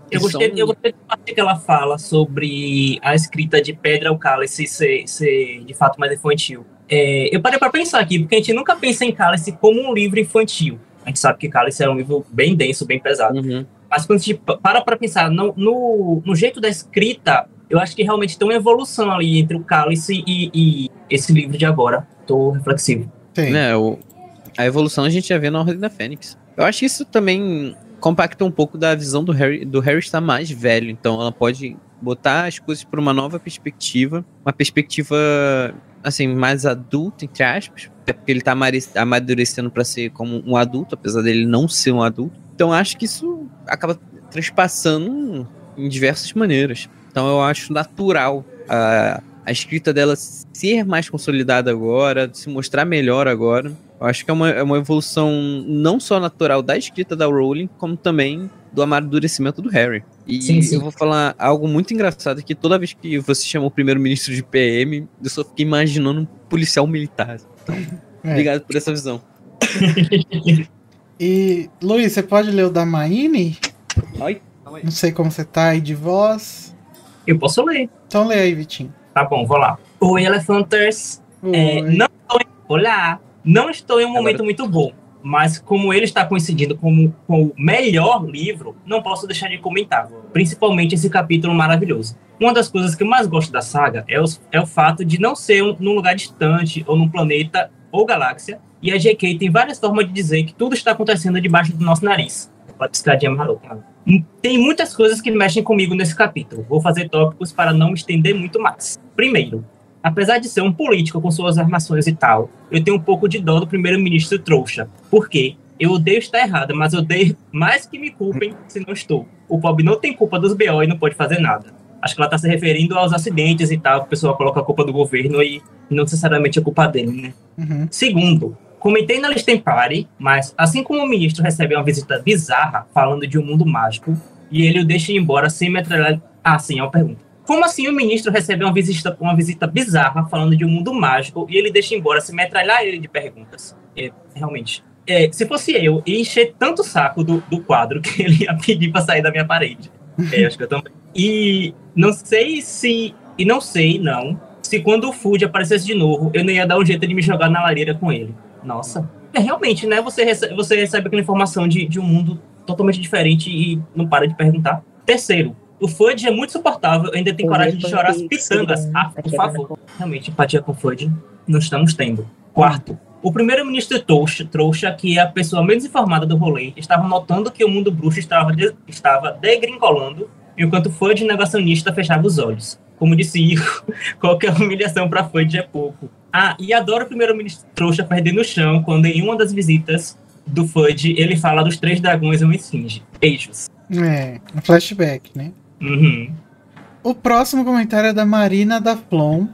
Eu gostei, eu gostei da parte que ela fala sobre a escrita de Pedra ao Cálice ser, ser de fato mais infantil. É, eu parei para pensar aqui, porque a gente nunca pensa em Cálice como um livro infantil. A gente sabe que Cálice é um livro bem denso, bem pesado. Uhum. Mas quando a gente pa- para para pensar no, no, no jeito da escrita, eu acho que realmente tem uma evolução ali entre o Cálice e, e esse livro de agora. Tô reflexivo. Sim. Né, o- a evolução a gente já vê na Ordem da Fênix. Eu acho que isso também compacta um pouco da visão do Harry, do Harry estar mais velho, então ela pode botar as coisas por uma nova perspectiva, uma perspectiva assim mais adulta entre aspas, porque ele tá amare- amadurecendo para ser como um adulto, apesar dele não ser um adulto. Então acho que isso acaba transpassando em diversas maneiras. Então eu acho natural a, a escrita dela ser mais consolidada agora, se mostrar melhor agora. Eu acho que é uma, é uma evolução não só natural da escrita da Rowling, como também do amadurecimento do Harry. E Sim, sim. eu vou falar algo muito engraçado que toda vez que você chama o primeiro-ministro de PM, eu só fiquei imaginando um policial militar. É. Obrigado por essa visão. E, Luiz, você pode ler o da Maine? Oi? Não sei como você tá aí de voz. Eu posso ler. Então lê aí, Vitinho. Tá bom, vou lá. Oi, Elefanters. É, não estou em... Olá! Não estou em um Agora- momento muito bom, mas como ele está coincidindo com, com o melhor livro, não posso deixar de comentar, principalmente esse capítulo maravilhoso. Uma das coisas que eu mais gosto da saga é, os- é o fato de não ser um- num lugar distante, ou num planeta, ou galáxia, e a GK tem várias formas de dizer que tudo está acontecendo debaixo do nosso nariz. Uma piscadinha marota. Tem muitas coisas que mexem comigo nesse capítulo. Vou fazer tópicos para não me estender muito mais. Primeiro, apesar de ser um político com suas armações e tal, eu tenho um pouco de dó do primeiro-ministro trouxa. Por quê? Eu odeio estar errada, mas eu odeio mais que me culpem se não estou. O pobre não tem culpa dos BO e não pode fazer nada. Acho que ela está se referindo aos acidentes e tal, o pessoal coloca a culpa do governo e não necessariamente a culpa dele, né? Uhum. Segundo, comentei na Listem Party, mas assim como o ministro recebe uma visita bizarra falando de um mundo mágico e ele o deixa ir embora sem metralhar. Ah, sim, é uma pergunta. Como assim o ministro recebe uma visita, uma visita bizarra falando de um mundo mágico e ele deixa embora sem metralhar ele de perguntas? É, realmente. É, se fosse eu, ia encher tanto o saco do, do quadro que ele ia pedir pra sair da minha parede. É, acho que eu também. E não sei se. E não sei, não. Se quando o Food aparecesse de novo, eu não ia dar um jeito de me jogar na lareira com ele. Nossa. É realmente, né? Você recebe, você recebe aquela informação de, de um mundo totalmente diferente e não para de perguntar. Terceiro, o Fudge é muito suportável, ainda tem coragem de chorar as pitangas. Ah, por favor. Realmente, empatia com o Fudge não estamos tendo. Quarto, o primeiro-ministro trouxa, trouxa, que é a pessoa menos informada do rolê, estava notando que o mundo bruxo estava, de, estava degringolando, enquanto o Fudge negacionista fechava os olhos. Como disse Ico, qualquer humilhação para Fudge é pouco. Ah, e adoro o primeiro-ministro trouxa perder no chão quando em uma das visitas do Fudge ele fala dos três dragões e uma esfinge. Beijos. É, um flashback, né? Uhum. O próximo comentário é da Marina da Flon.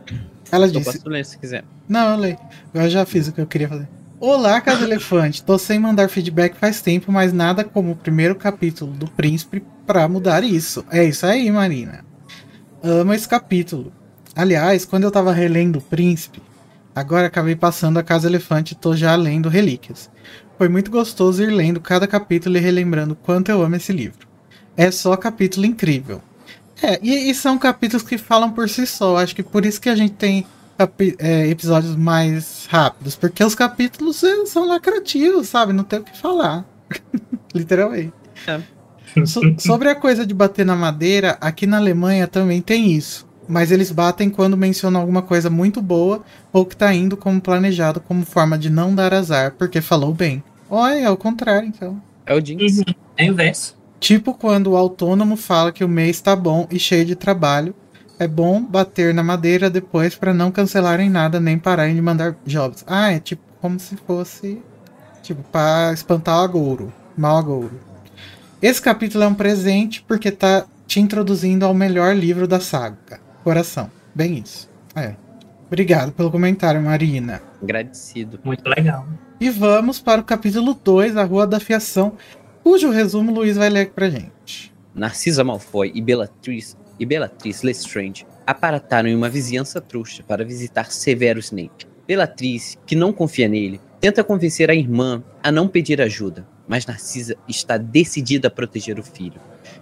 Ela Eu disse. posso ler se quiser. Não, eu leio. Eu já fiz o que eu queria fazer. Olá, Casa Elefante. Tô sem mandar feedback faz tempo, mas nada como o primeiro capítulo do Príncipe pra mudar isso. É isso aí, Marina. Amo esse capítulo. Aliás, quando eu tava relendo o Príncipe, agora acabei passando a Casa Elefante e tô já lendo Relíquias. Foi muito gostoso ir lendo cada capítulo e relembrando o quanto eu amo esse livro. É só capítulo incrível. É, e, e são capítulos que falam por si só. Acho que por isso que a gente tem é, episódios mais rápidos. Porque os capítulos é, são lacrativos, sabe? Não tem o que falar. Literalmente. So- sobre a coisa de bater na madeira, aqui na Alemanha também tem isso. Mas eles batem quando mencionam alguma coisa muito boa ou que tá indo como planejado, como forma de não dar azar, porque falou bem. Olha, é o contrário, então. É o Jinx. Uhum. É o inverso. Tipo quando o autônomo fala que o mês tá bom e cheio de trabalho. É bom bater na madeira depois pra não cancelarem nada nem pararem de mandar jobs. Ah, é tipo como se fosse tipo pra espantar o agouro, mau agouro. Esse capítulo é um presente porque tá te introduzindo ao melhor livro da saga. Coração. Bem isso. É. Obrigado pelo comentário, Marina. Agradecido. Muito legal. E vamos para o capítulo 2, A Rua da Fiação, cujo resumo o Luiz vai ler pra gente. Narcisa Malfoy e Bellatrix, e Lestrange aparataram em uma vizinhança trouxa para visitar Severo Snape. Bellatrix, que não confia nele, tenta convencer a irmã a não pedir ajuda, mas Narcisa está decidida a proteger o filho,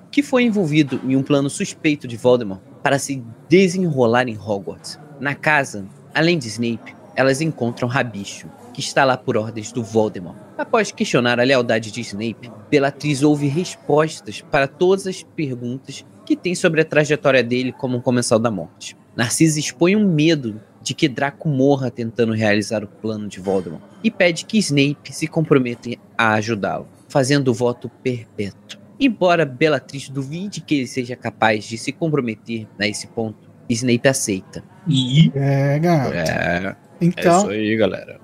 que foi envolvido em um plano suspeito de Voldemort para se desenrolar em Hogwarts. Na casa, além de Snape, elas encontram Rabicho, que está lá por ordens do Voldemort. Após questionar a lealdade de Snape, Bellatrix ouve respostas para todas as perguntas que tem sobre a trajetória dele como um comensal da morte. Narcisa expõe um medo de que Draco morra tentando realizar o plano de Voldemort e pede que Snape se comprometa a ajudá-lo, fazendo o voto perpétuo. Embora Bellatrix duvide que ele seja capaz de se comprometer a esse ponto, Snape aceita. E É, gato. É, Então, aí, galera.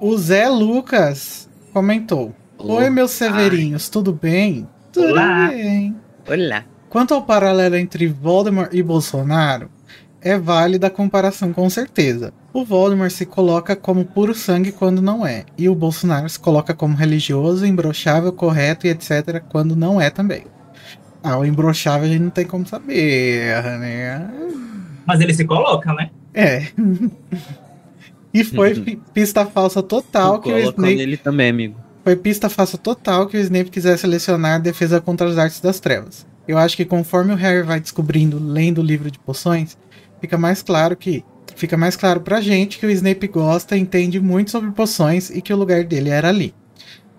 o Zé Lucas comentou: Oi, meus severinhos, tudo bem? Tudo Olá. bem. Olá. Quanto ao paralelo entre Voldemort e Bolsonaro, é válida a comparação com certeza. O Voldemort se coloca como puro sangue quando não é, e o Bolsonaro se coloca como religioso, imbrochável, correto e etc. quando não é também. Ah, o imbrochável a gente não tem como saber, né? Mas ele se coloca, né? É. e foi pi- pista falsa total que o Snape nele também, amigo. foi pista falsa total que o Snape quisesse selecionar defesa contra as artes das trevas. Eu acho que conforme o Harry vai descobrindo, lendo o livro de poções, fica mais claro que fica mais claro pra gente que o Snape gosta e entende muito sobre poções e que o lugar dele era ali.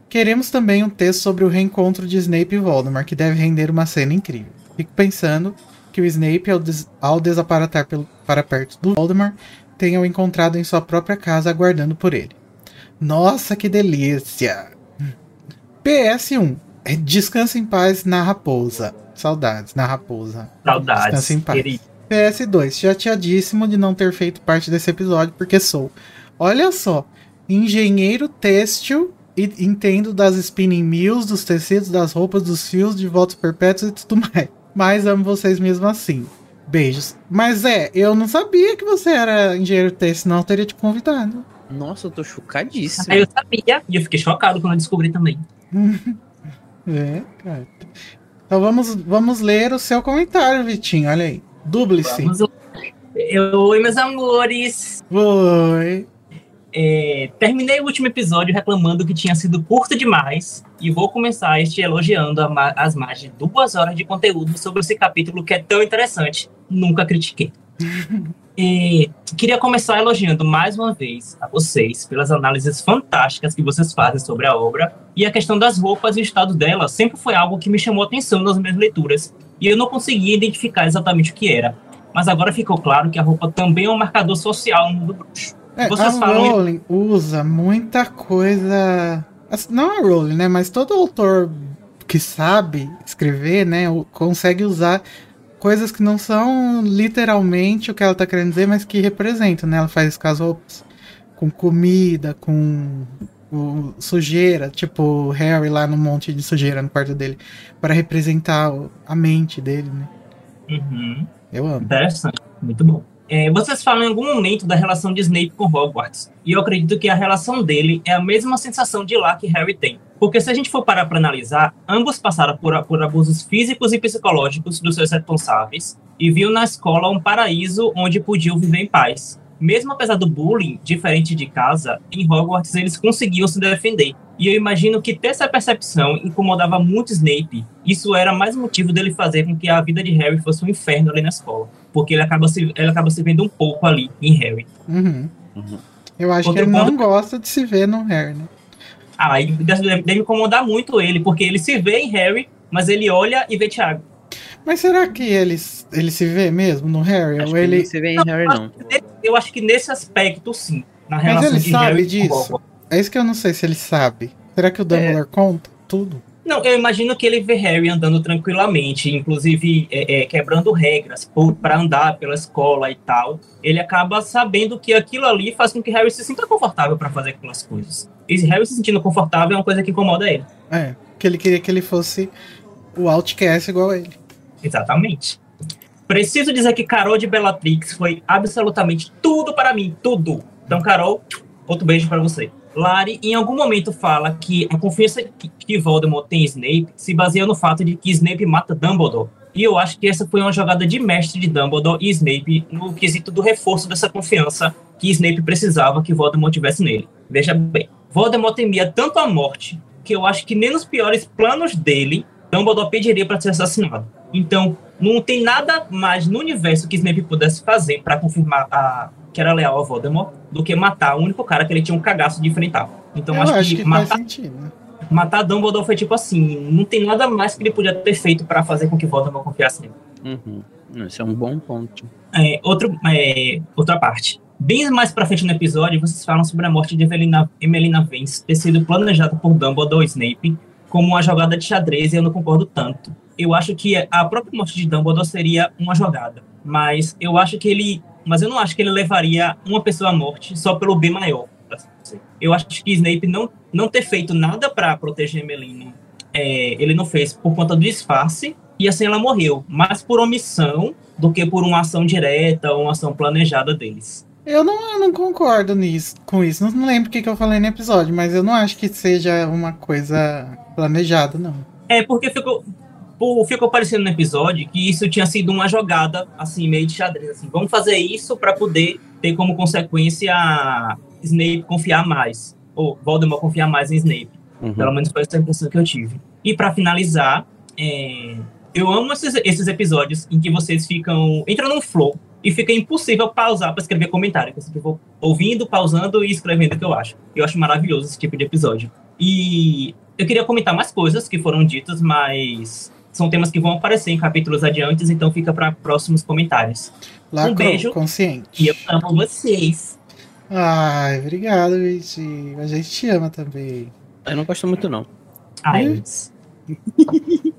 Queremos também um texto sobre o reencontro de Snape e Voldemort, que deve render uma cena incrível. Fico pensando que o Snape, ao, des ao desaparatar pelo, para perto do Voldemort, tenha o encontrado em sua própria casa aguardando por ele. Nossa, que delícia! PS1. É Descansa em paz na raposa. Saudades, na raposa. Saudades. Descansa em paz. querido. PS2, chateadíssimo de não ter feito parte desse episódio, porque sou. Olha só, engenheiro têxtil e entendo das spinning mills, dos tecidos, das roupas, dos fios, de votos perpétuos e tudo mais. Mas amo vocês mesmo assim. Beijos. Mas é, eu não sabia que você era engenheiro têxtil, senão eu teria te convidado. Nossa, eu tô chocadíssimo. Aí eu sabia e eu fiquei chocado quando eu descobri também. É, cara. Então vamos, vamos ler o seu comentário, Vitinho. Olha aí. Duble-se. Lá. Eu- Oi, meus amores. Oi. É, terminei o último episódio reclamando que tinha sido curto demais e vou começar este elogiando as mais de duas horas de conteúdo sobre esse capítulo que é tão interessante. Nunca critiquei. E queria começar elogiando mais uma vez a vocês pelas análises fantásticas que vocês fazem sobre a obra e a questão das roupas e o estado delas sempre foi algo que me chamou atenção nas minhas leituras e eu não conseguia identificar exatamente o que era. Mas agora ficou claro que a roupa também é um marcador social no mundo bruxo. É, Vocês a falam Rowling usa muita coisa. Não a Rowling, né? Mas todo autor que sabe escrever, né? Consegue usar coisas que não são literalmente o que ela tá querendo dizer, mas que representam, né? Ela faz com as roupas, com comida, com o- sujeira, tipo o Harry lá no monte de sujeira no quarto dele, para representar a mente dele, né? Uhum. Eu amo. Interessante, muito bom. É, vocês falam em algum momento da relação de Snape com Hogwarts, e eu acredito que a relação dele é a mesma sensação de lá que Harry tem. Porque se a gente for parar para analisar, ambos passaram por, por abusos físicos e psicológicos dos seus responsáveis, e viu na escola um paraíso onde podiam viver em paz. Mesmo apesar do bullying, diferente de casa, em Hogwarts eles conseguiam se defender. E eu imagino que ter essa percepção incomodava muito Snape. Isso era mais motivo dele fazer com que a vida de Harry fosse um inferno ali na escola. Porque ele acaba se, ele acaba se vendo um pouco ali em Harry. Uhum. Uhum. Eu acho Outro que ele não gosta de se ver no Harry, né? Ah, deve, deve incomodar muito ele, porque ele se vê em Harry, mas ele olha e vê Thiago. Mas será que ele, ele se vê mesmo no Harry? Acho Ou que ele. não se vê em Harry, não. Eu acho que nesse aspecto, sim. Na Mas relação ele de sabe Harry disso? É isso que eu não sei se ele sabe. Será que o Dumbledore conta tudo? Não, eu imagino que ele vê Harry andando tranquilamente, inclusive é, é, quebrando regras para andar pela escola e tal. Ele acaba sabendo que aquilo ali faz com que Harry se sinta confortável para fazer aquelas coisas. E Harry se sentindo confortável é uma coisa que incomoda ele. É. Que ele queria que ele fosse o Outcast igual a ele. Exatamente. Preciso dizer que Carol de Bellatrix foi absolutamente tudo para mim, tudo. Então, Carol, outro beijo para você. Lari, em algum momento, fala que a confiança que- Voldemort tem em Snape se baseia no fato de que Snape mata Dumbledore. E eu acho que essa foi uma jogada de mestre de Dumbledore e Snape no quesito do reforço dessa confiança que Snape precisava que Voldemort tivesse nele. Veja bem, Voldemort temia tanto a morte que eu acho que nem nos piores planos dele, Dumbledore pediria para ser assassinado. Então, não tem nada mais no universo que Snape pudesse fazer para confirmar a, que era leal a Voldemort do que matar o único cara que ele tinha um cagaço de enfrentar. Então, eu acho, acho que, que matar, sentido. né? matar Dumbledore foi tipo assim, não tem nada mais que ele podia ter feito para fazer com que Voldemort confiasse nele. Uhum. Esse é um bom ponto. É, outro, é, outra parte. Bem mais pra frente no episódio, vocês falam sobre a morte de Evelina, Emelina Vance ter sido planejada por Dumbledore e Snape como uma jogada de xadrez e eu não concordo tanto. Eu acho que a própria morte de Dumbledore seria uma jogada, mas eu acho que ele, mas eu não acho que ele levaria uma pessoa à morte só pelo bem maior. Eu acho que Snape não não ter feito nada pra proteger Emelina, é, ele não fez por conta do disfarce e assim ela morreu, mais por omissão do que por uma ação direta ou uma ação planejada deles. Eu não, eu não concordo nisso, com isso. Não, não lembro o que, que eu falei no episódio, mas eu não acho que seja uma coisa planejada, não. É, porque ficou, pô, ficou parecendo no episódio que isso tinha sido uma jogada, assim, meio de xadrez. Assim, vamos fazer isso para poder ter como consequência Snape confiar mais. Ou Voldemort confiar mais em Snape. Uhum. Pelo menos foi essa a impressão que eu tive. E para finalizar, é, eu amo esses, esses episódios em que vocês ficam. entram num flow e fica impossível pausar para escrever comentário. que Eu sempre vou ouvindo, pausando e escrevendo o que eu acho. Eu acho maravilhoso esse tipo de episódio. E eu queria comentar mais coisas que foram ditas, mas são temas que vão aparecer em capítulos adiantes, então fica para próximos comentários. Lacrou, beijo. consciente. E eu amo vocês. Ai, obrigado, Vici. A gente te ama também. Eu não gosto muito, não. Ai, Hum?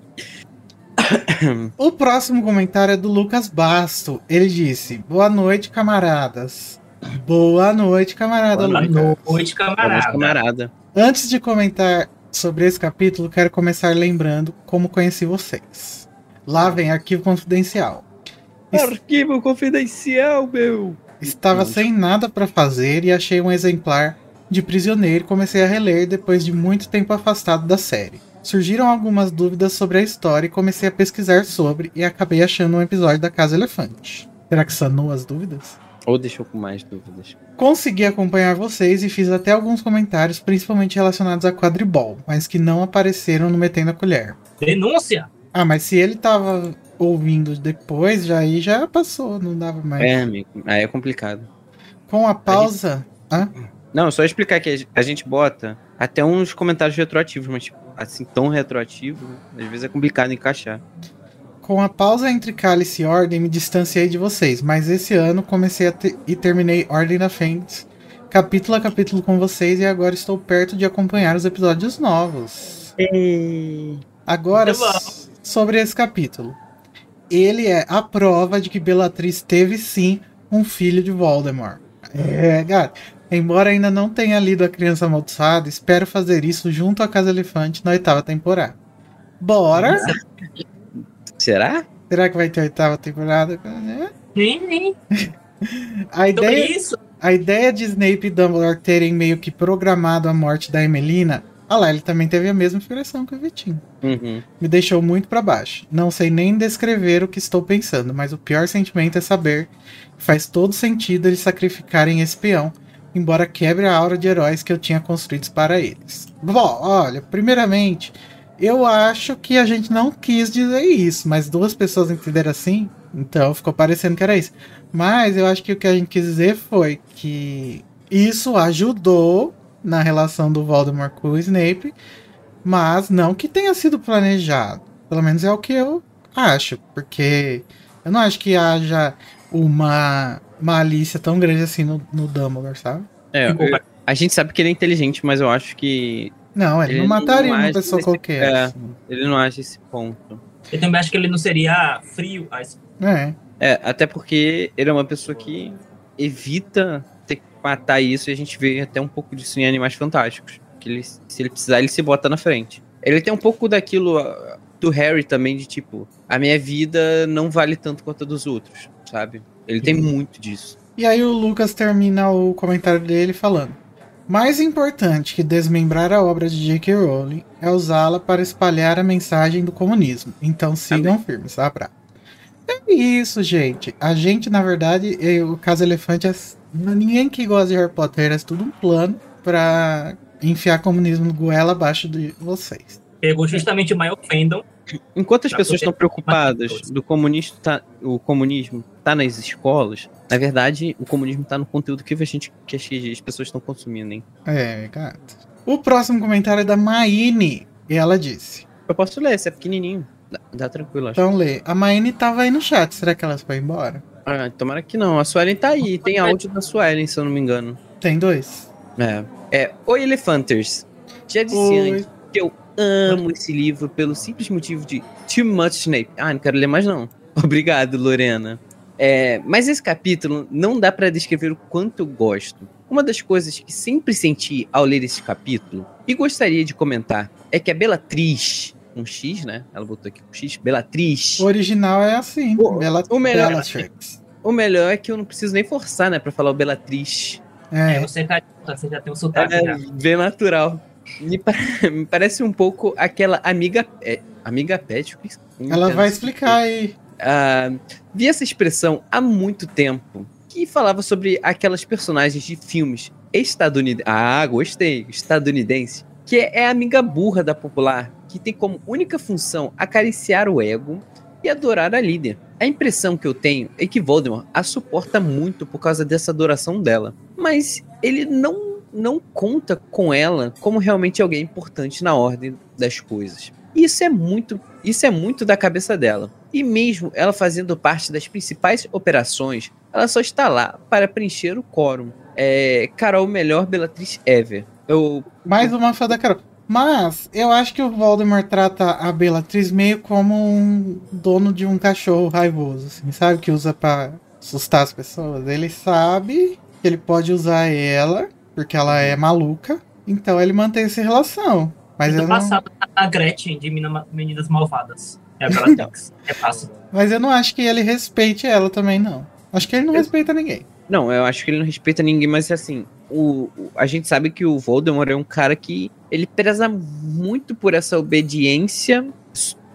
O próximo comentário é do Lucas Basto. Ele disse: Boa noite, camaradas. Boa noite, camarada Boa Lucas. noite, camarada. camarada. Antes de comentar sobre esse capítulo, quero começar lembrando como conheci vocês. Lá vem arquivo confidencial. Arquivo confidencial, meu. Estava sem nada para fazer e achei um exemplar de Prisioneiro e comecei a reler depois de muito tempo afastado da série. Surgiram algumas dúvidas sobre a história e comecei a pesquisar sobre e acabei achando um episódio da Casa Elefante. Será que sanou as dúvidas? Ou deixou com mais dúvidas. Consegui acompanhar vocês e fiz até alguns comentários, principalmente relacionados a quadribol, mas que não apareceram no Metendo a Colher. Denúncia! Ah, mas se ele tava ouvindo depois, já aí já passou, não dava mais. É, amigo. Aí é complicado. Com a pausa. Hã? Não, só explicar que a gente bota até uns comentários retroativos, mas tipo, assim, tão retroativo, às vezes é complicado encaixar. Com a pausa entre Cálice e Ordem, me distanciei de vocês, mas esse ano comecei a te- e terminei Ordem da Fênix, capítulo a capítulo com vocês, e agora estou perto de acompanhar os episódios novos. Agora, bom. s- sobre esse capítulo. Ele é a prova de que Bellatrix teve sim um filho de Voldemort. É, gato. Embora ainda não tenha lido A Criança Amaldiçoada, espero fazer isso junto à Casa Elefante na oitava temporada. Bora! Será? Será que vai ter oitava temporada? Sim, sim. A Sobre ideia, isso, a ideia de Snape e Dumbledore terem meio que programado a morte da Emelina. Ah lá, ele também teve a mesma inspiração que o Vitinho. Uhum. Me deixou muito pra baixo. Não sei nem descrever o que estou pensando, mas o pior sentimento é saber que faz todo sentido eles sacrificarem esse peão, embora quebre a aura de heróis que eu tinha construídos para eles. Bom, olha, primeiramente, eu acho que a gente não quis dizer isso, mas duas pessoas entenderam assim, então ficou parecendo que era isso. Mas eu acho que o que a gente quis dizer foi que isso ajudou na relação do Voldemort com o Snape, mas não que tenha sido planejado. Pelo menos é o que eu acho, porque eu não acho que haja uma malícia tão grande assim no, no Dumbledore, sabe? É, a gente sabe que ele é inteligente, mas eu acho que Não, ele, Ele não mataria não uma pessoa qualquer. é. assim. ele não acha esse ponto. eu também acho que ele não seria frio. a esse- É. É, até porque ele é uma pessoa que evita ter que matar isso e a gente vê até um pouco disso em Animais Fantásticos. Que ele, se ele precisar, ele se bota na frente. Ele tem um pouco daquilo ah, do Harry também, de tipo, a minha vida não vale tanto quanto a dos outros, sabe? Ele tem muito disso. E aí o Lucas termina o comentário dele falando: Mais importante que desmembrar a obra de J.K. Rowling é usá-la para espalhar a mensagem do comunismo. Então sigam firmes, abra. É isso, gente. A gente, na verdade, eh, o caso Elefante é. Ninguém que gosta de Harry Potter é tudo um plano pra enfiar comunismo no goela abaixo de vocês. Pegou justamente o maior fandom. Enquanto as pessoas estão preocupadas do comunismo tá, o comunismo tá nas escolas, na verdade, o comunismo tá no conteúdo que a gente que as que as pessoas estão consumindo, hein? É, gato. O próximo comentário é da Maine. E ela disse. Eu posso ler, se é pequenininho. Dá, dá tranquilo, acho. Então lê. A Maine tava aí no chat. Será que ela foi embora? Ah, tomara que não. A Suelen tá aí. Tem áudio da Suelen, se eu não me engano. Tem dois. É. É. Oi, Elefanters. Já disse Oi. antes que eu amo esse livro pelo simples motivo de Too Much Snape. Ah, não quero ler mais não. Obrigado, Lorena. É, mas esse capítulo não dá pra descrever o quanto eu gosto. Uma das coisas que sempre senti ao ler esse capítulo e gostaria de comentar é que a Bellatriz, um X, né? Ela botou aqui um X, Bellatriz. O original é assim. O- Bela, o melhor- Bellatrix. O melhor é que eu não preciso nem forçar, né, pra falar o Bellatriz. É, É. você, é carioca, você já tem um sotaque. É já. bem natural. Me, pa- me parece um pouco aquela amiga. É, amiga pet? o Ela vai explicar aí. Ah, vi essa expressão há muito tempo. Que falava sobre aquelas personagens de filmes estadunidenses. Ah, gostei. Estadunidense. Que é a amiga burra da popular. Que tem como única função acariciar o ego e adorar a líder. A impressão que eu tenho é que Voldemort a suporta muito por causa dessa adoração dela. Mas ele não, não conta com ela como realmente alguém importante na ordem das coisas. Isso é muito, isso é muito da cabeça dela. E mesmo ela fazendo parte das principais operações, ela só está lá para preencher o quórum. É, Carol, melhor Bellatrix ever. Eu Mais uma fã da Carol. Mas eu acho que o Voldemort trata a Bellatrix meio como um dono de um cachorro raivoso, assim, sabe? Que usa pra assustar as pessoas. Ele sabe que ele pode usar ela, porque ela é maluca. Então ele mantém essa relação. Mas eu, não, passado, a Gretchen de Meninas Malvadas. É a é fácil. mas eu não acho que ele respeite ela também, não. Acho que ele não respeita ninguém. Não, eu acho que ele não respeita ninguém, mas assim, o, o- a gente sabe que o Voldemort é um cara que ele preza muito por essa obediência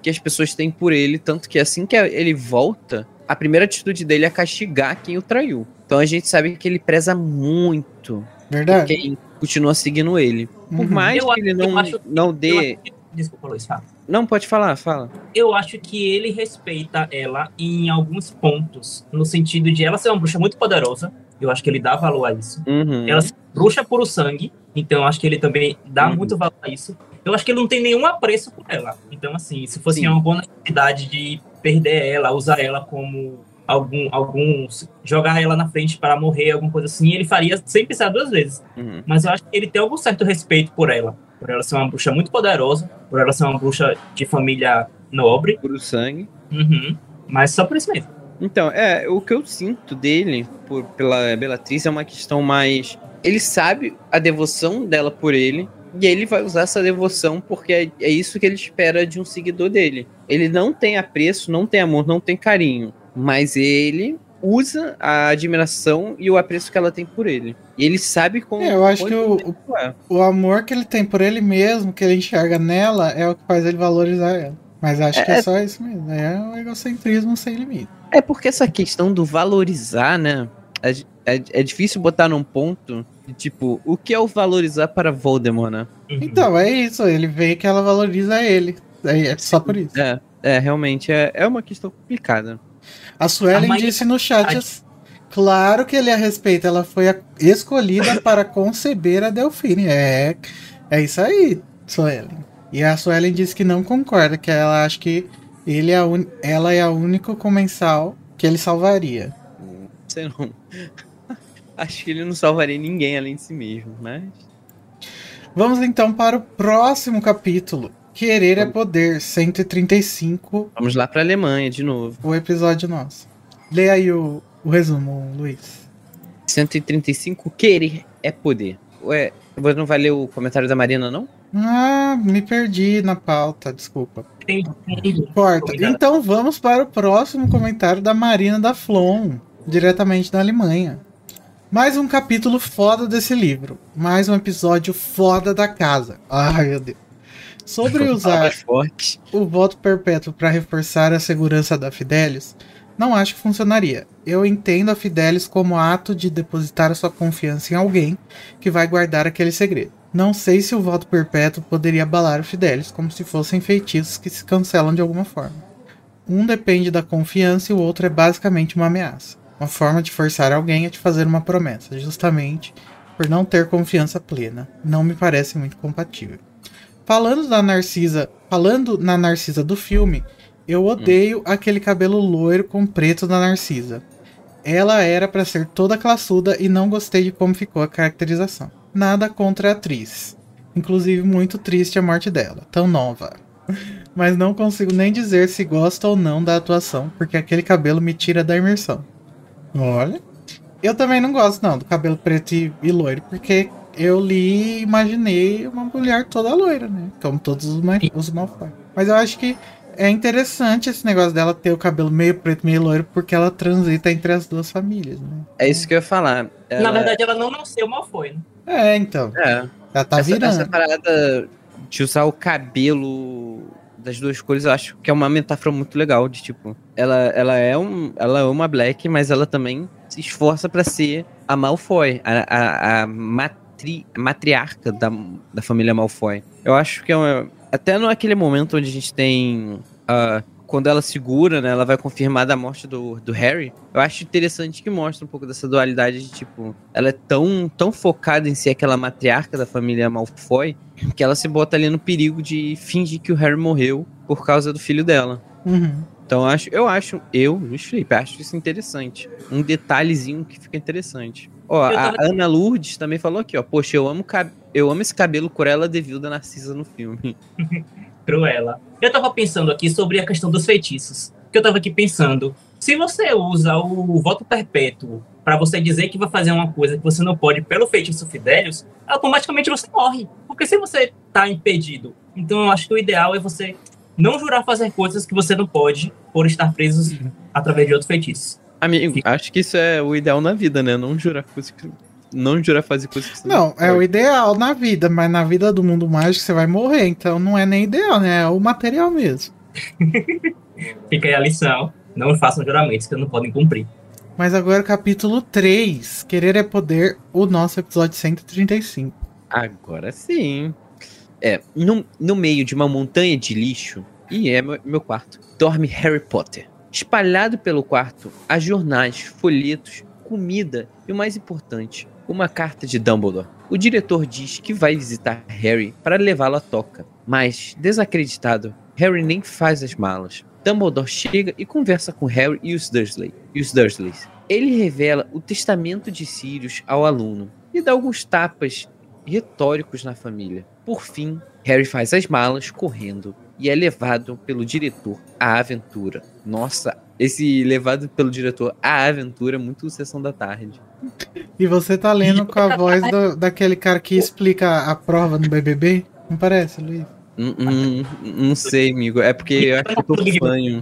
que as pessoas têm por ele, tanto que assim que ele volta, a primeira atitude dele é castigar quem o traiu. Então a gente sabe que ele preza muito Verdade? quem continua seguindo ele. Por Uhum. mais Eu que acho- ele não, acho- não dê. acho Desculpa, Luiz, fala. Não, pode falar, fala. Eu acho que ele respeita ela em alguns pontos, no sentido de ela ser uma bruxa muito poderosa. Eu acho que ele dá valor a isso. Uhum. Ela ser bruxa puro sangue, então eu acho que ele também dá Uhum. muito valor a isso. Eu acho que ele não tem nenhum apreço por ela. Então, assim, se fosse Sim. uma boa necessidade de perder ela, usar ela como algum, alguns. jogar ela na frente para morrer, alguma coisa assim, ele faria sem pensar duas vezes. Uhum. Mas eu acho que ele tem algum certo respeito por ela. Por ela ser uma bruxa muito poderosa, por ela ser uma bruxa de família nobre. Puro sangue. Uhum. Mas só por isso mesmo. Então, é, o que eu sinto dele por, pela Bellatrix é uma questão mais. Ele sabe a devoção dela por ele, e ele vai usar essa devoção porque é, é isso que ele espera de um seguidor dele. Ele não tem apreço, não tem amor, não tem carinho, mas ele usa a admiração e o apreço que ela tem por ele. E ele sabe como. É, eu acho que o- quanto é. O amor que ele tem por ele mesmo, que ele enxerga nela, é o que faz ele valorizar ela. Mas acho que é É- só isso mesmo. É um egocentrismo sem limite. É porque essa questão do valorizar, né? É, é, é difícil botar num ponto de tipo, o que é o valorizar para Voldemort, né? Uhum. Então, é isso. Ele vê que ela valoriza ele. É é só por isso. É, é realmente é, é uma questão complicada. A Suelen A mãe- disse no chat. as- Claro que ele a respeita. Ela foi a- escolhida para conceber a Delfine. É, é isso aí, Suelen. E a Suelen disse que não concorda, que ela acha que ele é a un... ela é a única comensal que ele salvaria. Você não. Acho que ele não salvaria ninguém além de si mesmo, mas. Vamos então para o próximo capítulo. Querer é poder, 135, Vamos lá pra Alemanha de novo. o episódio nosso. Lê aí o, o resumo, Luiz. 135, querer é poder. Ué, você não vai ler o comentário da Marina, não? Ah, me perdi na pauta, desculpa. Importa. Então vamos para o próximo comentário da Marina da Flon, diretamente da Alemanha. Mais um capítulo foda desse livro. Mais um episódio foda da casa. Ai, meu Deus. Sobre usar o voto perpétuo para reforçar a segurança da Fidelis, não acho que funcionaria. Eu entendo a Fidelis como ato de depositar a sua confiança em alguém que vai guardar aquele segredo. Não sei se o voto perpétuo poderia abalar o Fidelis como se fossem feitiços que se cancelam de alguma forma. Um depende da confiança e o outro é basicamente uma ameaça. Uma forma de forçar alguém a te fazer uma promessa, justamente por não ter confiança plena. Não me parece muito compatível. Falando da Narcisa, falando na Narcisa do filme, eu odeio aquele cabelo loiro com preto da Narcisa. Ela era pra ser toda classuda e não gostei de como ficou a caracterização. Nada contra a atriz. Inclusive muito triste a morte dela, tão nova. Mas não consigo nem dizer se gosto ou não da atuação, porque aquele cabelo me tira da imersão. Olha. Eu também não gosto, não, do cabelo preto e, e loiro, porque eu li e imaginei uma mulher toda loira, né? Como todos os, ma- os Malfoy. Mas eu acho que é interessante esse negócio dela ter o cabelo meio preto, meio loiro, porque ela transita entre as duas famílias, né? É isso que eu ia falar. Na Ela- verdade, ela não nasceu mal foi, né? É, então. É. Ela tá essa, virando. essa parada de usar o cabelo das duas cores, eu acho que é uma metáfora muito legal. De tipo, ela, ela, é, um, ela é uma Black, mas ela também se esforça pra ser a Malfoy, a, a, a matri, matriarca da, da família Malfoy. Eu acho que é uma. Até naquele momento onde a gente tem. ah, quando ela segura, né? Ela vai confirmar da morte do, do Harry. Eu acho interessante que mostra um pouco dessa dualidade de tipo. Ela é tão, tão focada em ser aquela matriarca da família Malfoy que ela se bota ali no perigo de fingir que o Harry morreu por causa do filho dela. Uhum. Então eu acho, eu acho, eu, Luiz Felipe, acho isso interessante. Um detalhezinho que fica interessante. Ó, Eu a tava- Ana Lourdes também falou aqui, ó. Poxa, eu amo, cab- eu amo esse cabelo Cruella devido da Narcisa no filme. Cruella. Eu tava pensando aqui sobre a questão dos feitiços. Que eu tava aqui pensando, se você usa o voto perpétuo pra você dizer que vai fazer uma coisa que você não pode pelo feitiço Fidelius, automaticamente você morre. Porque se você tá impedido, então eu acho que o ideal é você não jurar fazer coisas que você não pode por estar preso através de outros feitiços. Amigo, acho que isso é o ideal na vida, né? Não jurar coisas que... Não jurar fazer coisas que você Não, é o ideal na vida, mas na vida do mundo mágico você vai morrer, então não é nem ideal, né? É o material mesmo. Fica aí a lição. Não façam juramentos que não podem cumprir. Mas agora capítulo 3, Querer é Poder, o nosso episódio 135. Agora sim. É, no, no meio de uma montanha de lixo, e é meu, meu quarto, dorme Harry Potter. Espalhado pelo quarto, há jornais, folhetos, comida e o mais importante, uma carta de Dumbledore. O diretor diz que vai visitar Harry para levá-lo à toca, mas, desacreditado, Harry nem faz as malas. Dumbledore chega e conversa com Harry e os Dursley. E os Dursleys. Ele revela o testamento de Sirius ao aluno e dá alguns tapas retóricos na família. Por fim, Harry faz as malas correndo e é levado pelo diretor à aventura. Nossa, esse levado pelo diretor à aventura é muito sessão da tarde. E você tá lendo com a voz do- daquele cara que explica a prova no BBB? Não parece, Luiz? Hum, hum, não sei, amigo. É porque eu acho que eu tô fanho.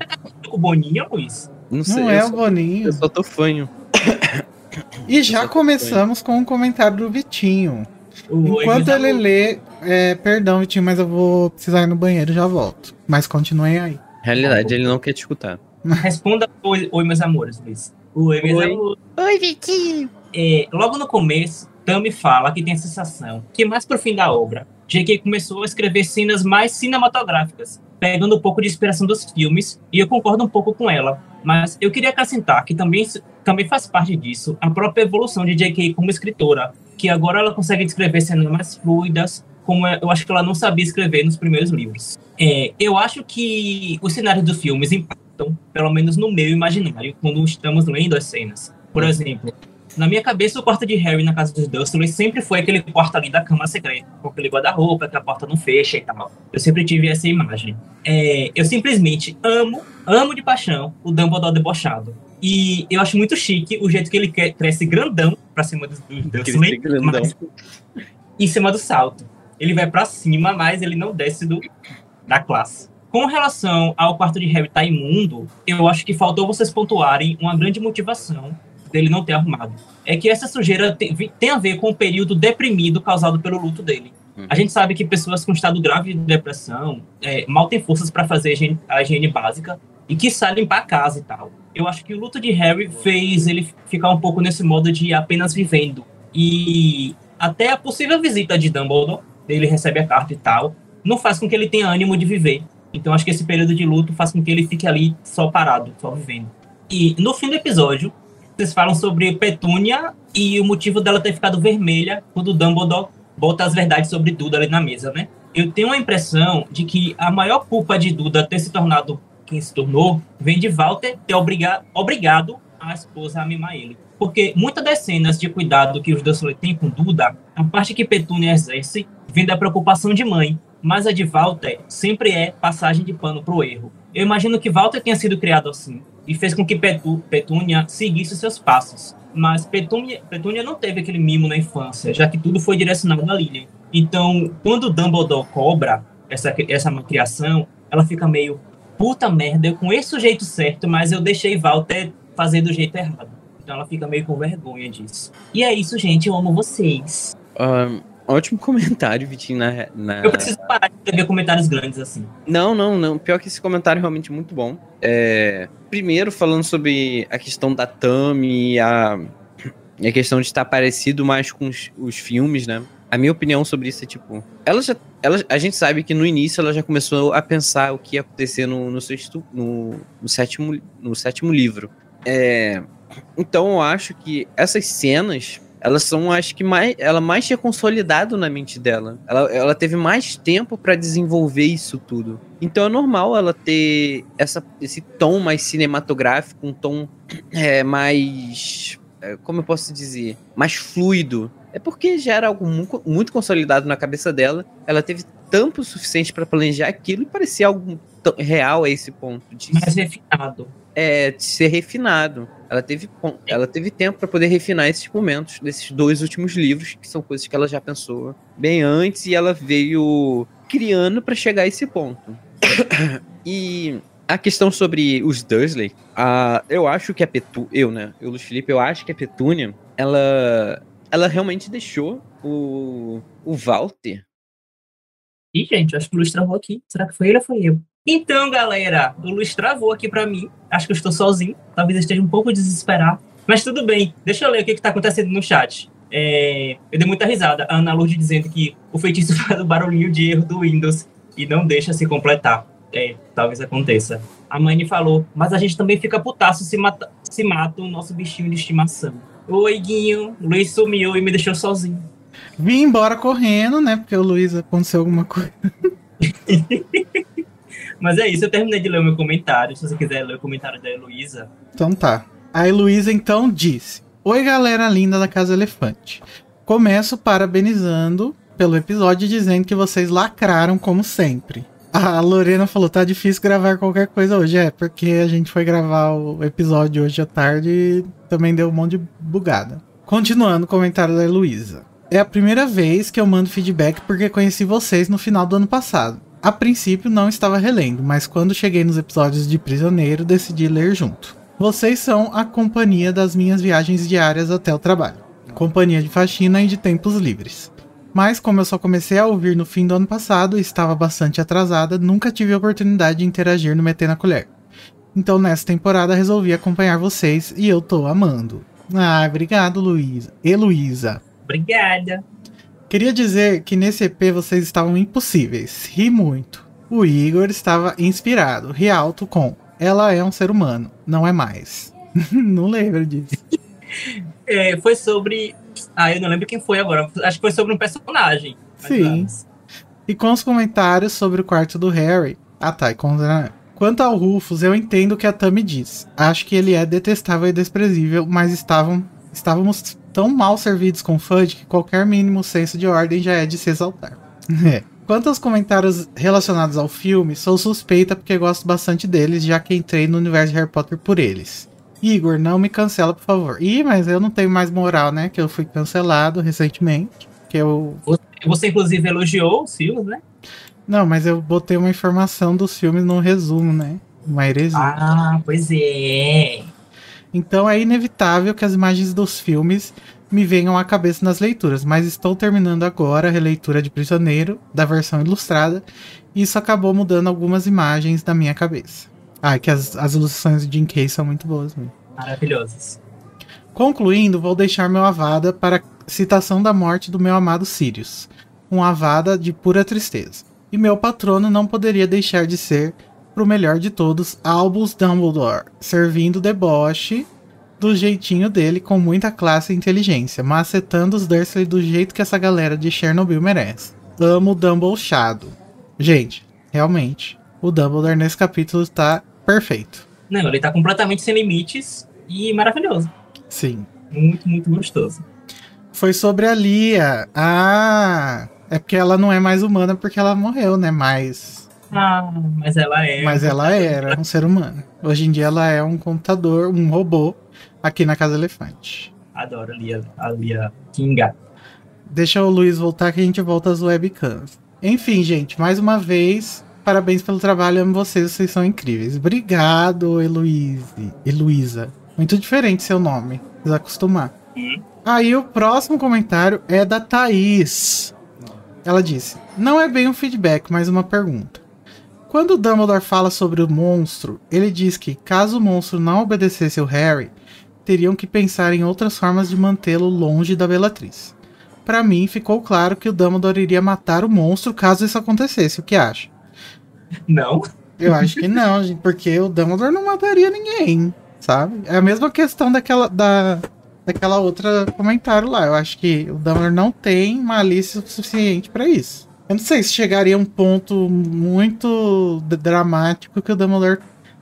O Boninho, Luiz? Não sei. Não é o só, Boninho. eu só tô fanho. E já começamos com um comentário do Vitinho. O Enquanto ele lê, é, perdão, Vitinho, mas eu vou precisar ir no banheiro e já volto. Mas continuem aí. Realidade, ele não quer te escutar. Responda oi, oi, meus amores, Luiz. O Emerson- Oi. Oi, Vitinho. É, logo no começo, Tami fala que tem a sensação que mais pro fim da obra, J.K. começou a escrever cenas mais cinematográficas, pegando um pouco de inspiração dos filmes, e eu concordo um pouco com ela. Mas eu queria acrescentar que também, também faz parte disso a própria evolução de J.K. como escritora, que agora ela consegue escrever cenas mais fluidas, como eu acho que ela não sabia escrever nos primeiros livros. É, eu acho que os cenários dos filmes impactam, pelo menos no meu imaginário, quando estamos lendo as cenas. Por exemplo, na minha cabeça, o quarto de Harry na casa dos Dursley sempre foi aquele quarto ali da cama secreta, com aquele guarda-roupa que a porta não fecha e tal. Eu sempre tive essa imagem. É, eu simplesmente amo, amo de paixão o Dumbledore debochado. E eu acho muito chique o jeito que ele cresce grandão pra cima dos, dos Dursley, grandão. mas em cima do salto. Ele vai pra cima, mas ele não desce do, da classe. Com relação ao quarto de Harry tá imundo, eu acho que faltou vocês pontuarem uma grande motivação dele não ter arrumado. É que essa sujeira tem, tem a ver com o período deprimido causado pelo luto dele. Uhum. A gente sabe que pessoas com estado grave de depressão é, mal têm forças para fazer a higiene, a higiene básica e que saem limpar a casa e tal. Eu acho que o luto de Harry fez ele ficar um pouco nesse modo de apenas vivendo. E até a possível visita de Dumbledore, ele recebe a carta e tal, não faz com que ele tenha ânimo de viver. Então acho que esse período de luto faz com que ele fique ali só parado, só vivendo. E no fim do episódio, vocês falam sobre Petúnia e o motivo dela ter ficado vermelha quando Dumbledore bota as verdades sobre Duda ali na mesa, né? Eu tenho a impressão de que a maior culpa de Duda ter se tornado quem se tornou vem de Walter ter obriga obrigado a esposa a mimar ele. Porque muitas das cenas de cuidado que os Dursley têm com Duda, a parte que Petúnia exerce vem da preocupação de mãe, mas a de Walter sempre é passagem de pano pro erro. Eu imagino que Walter tenha sido criado assim e fez com que Petu, Petúnia seguisse seus passos. Mas Petúnia, Petúnia não teve aquele mimo na infância, já que tudo foi direcionado a Lilian. Então, quando Dumbledore cobra essa, essa criação, ela fica meio puta merda, eu com esse jeito certo, mas eu deixei Walter fazer do jeito errado. Então ela fica meio com vergonha disso. E é isso, gente. Eu amo vocês. Ahn, ótimo comentário, Vitinho, na, na... Eu preciso parar de escrever comentários grandes assim. Não, não, não. Pior que esse comentário é realmente muito bom. É, primeiro, falando sobre a questão da Tami e a, a questão de estar parecido mais com os, os filmes, né? A minha opinião sobre isso é tipo. Ela já. Ela, a gente sabe que no início ela já começou a pensar o que ia acontecer no, no, sexto, no, no sétimo, no sétimo livro. É, então eu acho que essas cenas elas são acho que mais ela mais tinha consolidado na mente dela ela, ela teve mais tempo para desenvolver isso tudo então é normal ela ter essa, esse tom mais cinematográfico um tom é, mais é, como eu posso dizer, mais fluido. É porque já era algo mu- muito consolidado na cabeça dela. Ela teve tempo suficiente para planejar aquilo e parecia algo real a esse ponto de, Mais refinado. é, de ser refinado. Ela teve, ela teve tempo para poder refinar esses momentos desses dois últimos livros, que são coisas que ela já pensou bem antes e ela veio criando para chegar a esse ponto. e a questão sobre os Dursley, a, eu acho que a Petu, eu, né, eu, Luiz Felipe, eu acho que a Petúnia, ela, ela realmente deixou o, o Walter. Ih, gente, acho que o Luiz travou aqui. Será que foi ele ou foi eu? Então, galera, o Luiz travou aqui pra mim. Acho que eu estou sozinho. Talvez eu esteja um pouco desesperado. Mas tudo bem. Deixa eu ler o que, que tá acontecendo no chat. É, eu dei muita risada. A Ana Lourdes dizendo que o feitiço faz o barulhinho de erro do Windows e não deixa se completar. É, talvez aconteça. A Mani falou, mas a gente também fica putaço se mata, se mata o nosso bichinho de estimação. Oi, Guinho. Luiz sumiu e me deixou sozinho. Vim embora correndo, né? Porque o Luiz aconteceu alguma coisa. Mas é isso, eu terminei de ler o meu comentário. Se você quiser ler o comentário da Heloísa, Então tá. A Heloísa então disse: Oi, galera linda da Casa Elefante. Começo parabenizando pelo episódio dizendo que vocês lacraram como sempre. A Lorena falou: tá difícil gravar qualquer coisa hoje. É, porque a gente foi gravar o episódio hoje à tarde e também deu um monte de bugada. Continuando o comentário da Heloísa. É a primeira vez que eu mando feedback porque conheci vocês no final do ano passado. A princípio não estava relendo, mas quando cheguei nos episódios de Prisioneiro, decidi ler junto. Vocês são a companhia das minhas viagens diárias até o trabalho. Companhia de faxina e de tempos livres. Mas como eu só comecei a ouvir no fim do ano passado e estava bastante atrasada, nunca tive a oportunidade de interagir no Meter na Colher. Então nessa temporada resolvi acompanhar vocês e eu tô amando. Ah, obrigado, Luísa. Heloísa. obrigada. Queria dizer que nesse EP vocês estavam impossíveis. Ri muito. O Igor estava inspirado. Ri alto com. Ela é um ser humano, não é mais. não lembro disso. É, foi sobre. Ah, eu não lembro quem foi agora. Acho que foi sobre um personagem. Sim. E com os comentários sobre o quarto do Harry. Ah tá, e com... Quanto ao Rufus, eu entendo o que a Tammy diz. Acho que ele é detestável e desprezível, mas estavam, estávamos tão mal servidos com Fudge que qualquer mínimo senso de ordem já é de se exaltar. É. Quanto aos comentários relacionados ao filme, sou suspeita porque gosto bastante deles, já que entrei no universo de Harry Potter por eles. Igor, não me cancela, por favor. Ih, mas eu não tenho mais moral, né? Que eu fui cancelado recentemente. Que eu Você, inclusive, elogiou os filmes, né? Não, mas eu botei uma informação dos filmes no resumo, né? Uma heresia. Ah, pois é. Então é inevitável que as imagens dos filmes me venham à cabeça nas leituras, mas estou terminando agora a releitura de Prisioneiro, da versão ilustrada, e isso acabou mudando algumas imagens da minha cabeça. Ah, que as, as ilustrações de Jim Kay são muito boas mesmo. Maravilhosos. Concluindo, vou deixar meu Avada para a citação da morte do meu amado Sirius. Um Avada de pura tristeza. E meu patrono não poderia deixar de ser, pro melhor de todos, Albus Dumbledore, servindo deboche do jeitinho dele com muita classe e inteligência, macetando os Dursley do jeito que essa galera de Chernobyl merece. Amo o Dumbledore. Gente, realmente, o Dumbledore nesse capítulo tá perfeito. Não, ele tá completamente sem limites e maravilhoso. Sim. Muito, muito gostoso. Foi sobre a Lia. Ah, é porque ela não é mais humana porque ela morreu, né? Mas, Ah, mas ela é. mas ela era um ser humano. Hoje em dia ela é um computador, um robô aqui na Casa Elefante. Adoro a Lia, a Lia Kinga. Deixa o Luiz voltar que a gente volta às webcams. Enfim, gente, mais uma vez, parabéns pelo trabalho, amo vocês, vocês são incríveis. Obrigado, Heloíse. Heloísa. Muito diferente seu nome, precisa acostumar. Aí o próximo comentário é da Thaís. Ela disse: Não é bem um feedback, mas uma pergunta. Quando o Dumbledore fala sobre o monstro, ele diz que, caso o monstro não obedecesse o Harry, teriam que pensar em outras formas de mantê-lo longe da Bellatrix. Pra mim, ficou claro que o Dumbledore iria matar o monstro caso isso acontecesse. O que acha? Não? Eu acho que não, gente, porque o Dumbledore não mataria ninguém, sabe? É a mesma questão daquela da daquela outra comentário lá. Eu acho que o Dumbledore não tem malícia suficiente pra isso. Eu não sei se chegaria a um ponto muito dramático que o Dumbledore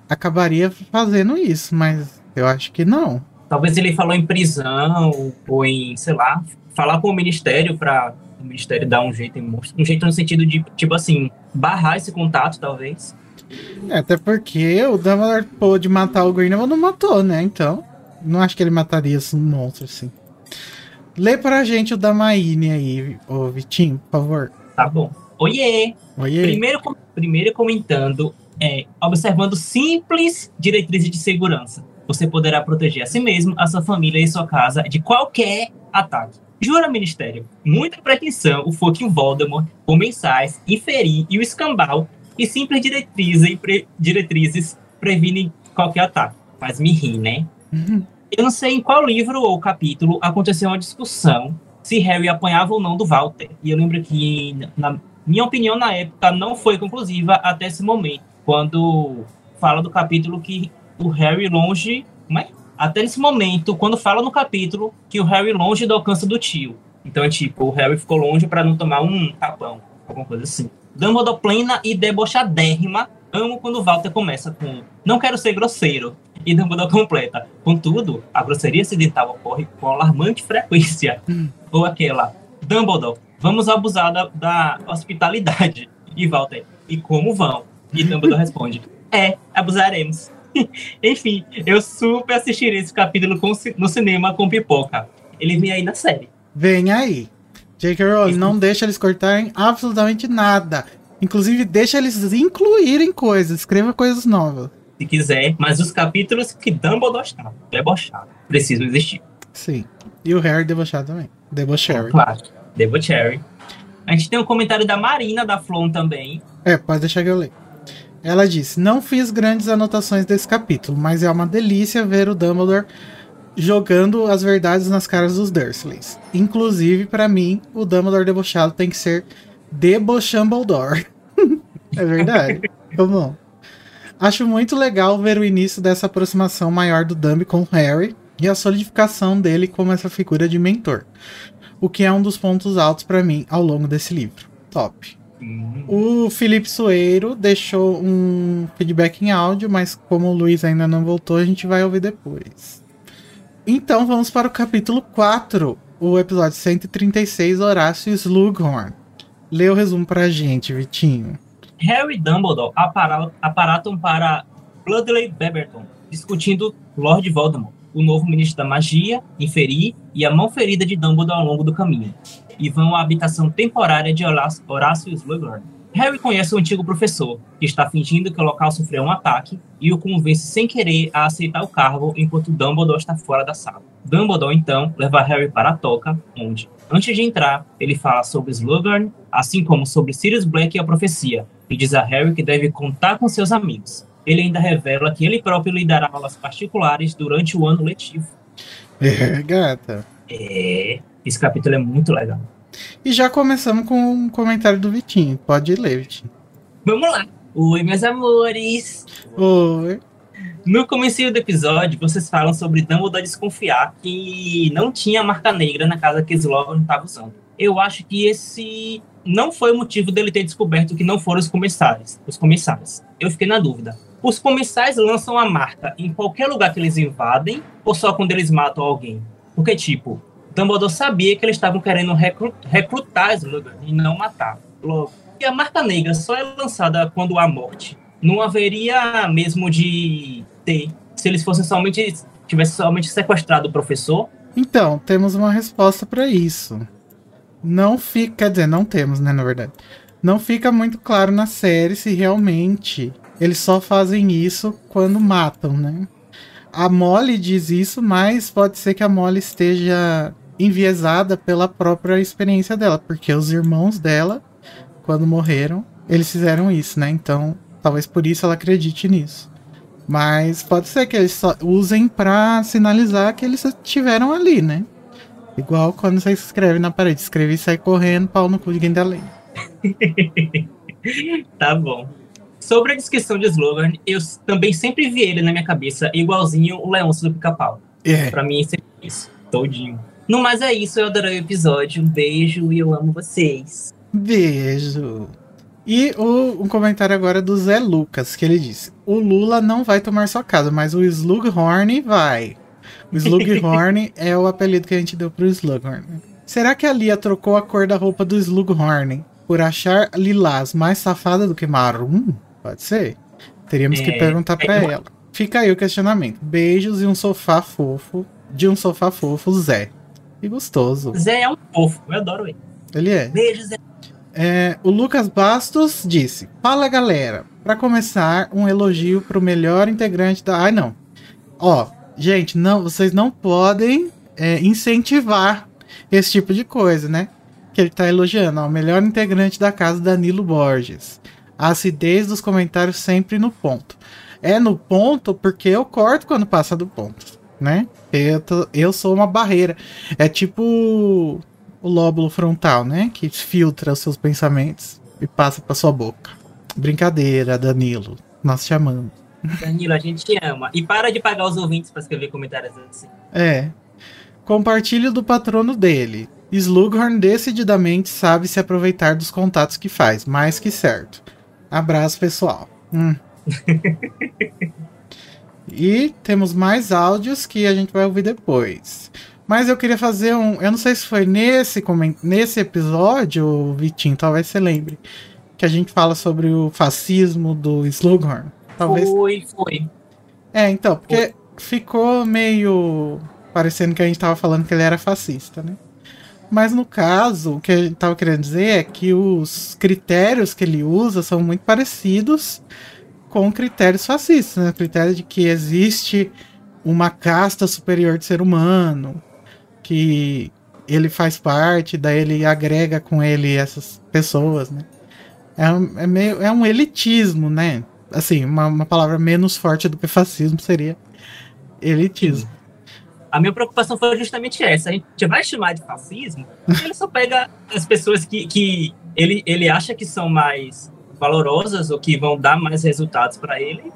acabaria fazendo isso, mas eu acho que não. Talvez ele falou em prisão ou em, sei lá, falar com o ministério para o ministério dar um jeito, um jeito no sentido de, tipo assim, barrar esse contato, talvez. É, até porque o Dumbledore pôde matar o Grindelwald, não matou, né? Então, não acho que ele mataria esse monstro assim. Lê pra gente o da Maine aí, ô Vitinho, por favor. Tá bom. Oiê! Oiê. Primeiro, primeiro comentando, é, observando simples diretrizes de segurança. Você poderá proteger a si mesmo, a sua família e sua casa de qualquer ataque. Jura, Ministério, muita pretensão o fucking Voldemort, comensais, inferir e o escambau e simples diretrizes, e pre- diretrizes previnem qualquer ataque. Mas me ri, né? Uhum. Eu não sei em qual livro ou capítulo aconteceu uma discussão se Harry apanhava ou não do Walter. E eu lembro que, na minha opinião, na época, não foi conclusiva até esse momento. Quando fala do capítulo que o Harry longe. Como é? Até nesse momento, quando fala no capítulo que o Harry longe do alcance do tio. Então é tipo, o Harry ficou longe para não tomar um tapão, alguma coisa assim. Dumbledore plena e debochadérrima. Amo quando Walter começa com não quero ser grosseiro. E Dumbledore completa. Contudo, a grosseria acidental ocorre com alarmante frequência. Ou aquela, Dumbledore, vamos abusar da, da hospitalidade. E Walter, e como vão? E Dumbledore responde, é, abusaremos. Enfim, eu super assistirei esse capítulo com no cinema com pipoca. Ele vem aí na série. Vem aí. J.K. Rowling, não deixa eles cortarem absolutamente nada. Inclusive, deixa eles incluírem coisas, escreva coisas novas. Se quiser, mas os capítulos que Dumbledore está debochado precisam existir. Sim. E o Harry debochado também. Debochary. Claro. Debocherry. A gente tem um comentário da Marina da Flon também. É, pode deixar que eu leio. Ela disse: Não fiz grandes anotações desse capítulo, mas é uma delícia ver o Dumbledore jogando as verdades nas caras dos Dursleys. Inclusive, pra mim, o Dumbledore debochado tem que ser Debochambledore. é verdade. Tá bom. Acho muito legal ver o início dessa aproximação maior do Dumb com Harry e a solidificação dele como essa figura de mentor. O que é um dos pontos altos pra mim ao longo desse livro. Top. O Felipe Soeiro deixou um feedback em áudio, mas como o Luiz ainda não voltou, a gente vai ouvir depois. Então vamos para o capítulo 4, o episódio 136, Horácio Slughorn. Lê o resumo pra gente, Vitinho. Harry Dumbledore apara- aparatam para Bloodley Beberton, discutindo Lord Voldemort, o novo ministro da magia, inferir e a mão ferida de Dumbledore ao longo do caminho, e vão à habitação temporária de Horácio Slughorn. Harry conhece o antigo professor, que está fingindo que o local sofreu um ataque, e o convence sem querer a aceitar o cargo enquanto Dumbledore está fora da sala. Dumbledore, então, leva Harry para a toca, onde, antes de entrar, ele fala sobre Slughorn, assim como sobre Sirius Black e a profecia, e diz a Harry que deve contar com seus amigos. Ele ainda revela que ele próprio lhe dará aulas particulares durante o ano letivo. É, gata. É, esse capítulo é muito legal. E já começamos com um comentário do Vitinho. Pode ler, Vitinho. Vamos lá. Oi, meus amores. Oi. No começo do episódio, vocês falam sobre Dumbledore desconfiar que não tinha marca negra na casa que Slughorn estava usando. Eu acho que esse não foi o motivo dele ter descoberto que não foram os comissários. Os comissários. Eu fiquei na dúvida. Os comensais lançam a marca em qualquer lugar que eles invadem ou só quando eles matam alguém? Porque, tipo, Dumbledore sabia que eles estavam querendo recru- recrutar Slughorn e não matar. Logo, e a marca negra só é lançada quando há morte. Não haveria mesmo de ter se eles fossem somente tivessem somente sequestrado o professor. Então, temos uma resposta pra isso. Não fica, quer dizer, não temos, né, na verdade. Não fica muito claro na série se realmente eles só fazem isso quando matam, né? A Molly diz isso, mas pode ser que a Molly esteja enviesada pela própria experiência dela, porque os irmãos dela, quando morreram, eles fizeram isso, né? Então, talvez por isso ela acredite nisso. Mas pode ser que eles só usem pra sinalizar que eles estiveram ali, né? Igual quando você escreve na parede, escreve e sai correndo, pau no cu de quem tá lendo. Tá bom. Sobre a descrição de Slogan, eu também sempre vi ele na minha cabeça igualzinho o Leôncio do Pica-Pau. É. Pra mim, sempre isso. Todinho. No mais é isso, eu adorei o episódio. Um beijo e eu amo vocês. Beijo. E o, um comentário agora do Zé Lucas, que ele disse: O Lula não vai tomar sua casa, mas o Slughorn vai. O Slughorn é o apelido que a gente deu pro Slughorn. Será que a Lia trocou a cor da roupa do Slughorn por achar lilás mais safada do que marum? Pode ser. Teríamos que É, perguntar pra é, eu- ela. Fica aí o questionamento. Beijos e um sofá fofo. De um sofá fofo, Zé. E gostoso. Zé é um fofo, eu adoro ele. Ele é. Beijo, Zé. É, o Lucas Bastos disse: Fala galera, pra começar, um elogio pro melhor integrante da. Ai, não. Ó, gente, não, vocês não podem é, incentivar esse tipo de coisa, né? Que ele tá elogiando, ó, o melhor integrante da casa, Danilo Borges. A acidez dos comentários sempre no ponto. É no ponto porque eu corto quando passa do ponto, né? Eu, tô- eu sou uma barreira. É tipo o lóbulo frontal, né? Que filtra os seus pensamentos e passa pra sua boca. Brincadeira, Danilo. Nós te amamos. Danilo, a gente te ama. E para de pagar os ouvintes pra escrever comentários assim. É. Compartilhe do patrono dele. Slughorn decididamente sabe se aproveitar dos contatos que faz, mais que certo. Abraço, pessoal. Hum. e temos mais áudios que a gente vai ouvir depois. Mas eu queria fazer um. Eu não sei se foi nesse, nesse episódio, Vitinho, talvez você lembre. Que a gente fala sobre o fascismo do Slughorn. Talvez Foi, foi. é, então, porque ficou meio parecendo que a gente tava falando que ele era fascista, né? Mas no caso, o que a gente tava querendo dizer é que os critérios que ele usa são muito parecidos com critérios fascistas, né? O critério de que existe uma casta superior de ser humano, que ele faz parte, daí ele agrega com ele essas pessoas, né? É, um- é meio, é um elitismo, né? Assim, uma, uma palavra menos forte do que fascismo seria elitismo. A minha preocupação foi justamente essa. A gente vai chamar de fascismo ele só pega as pessoas que, que ele, ele acha que são mais valorosas ou que vão dar mais resultados para ele.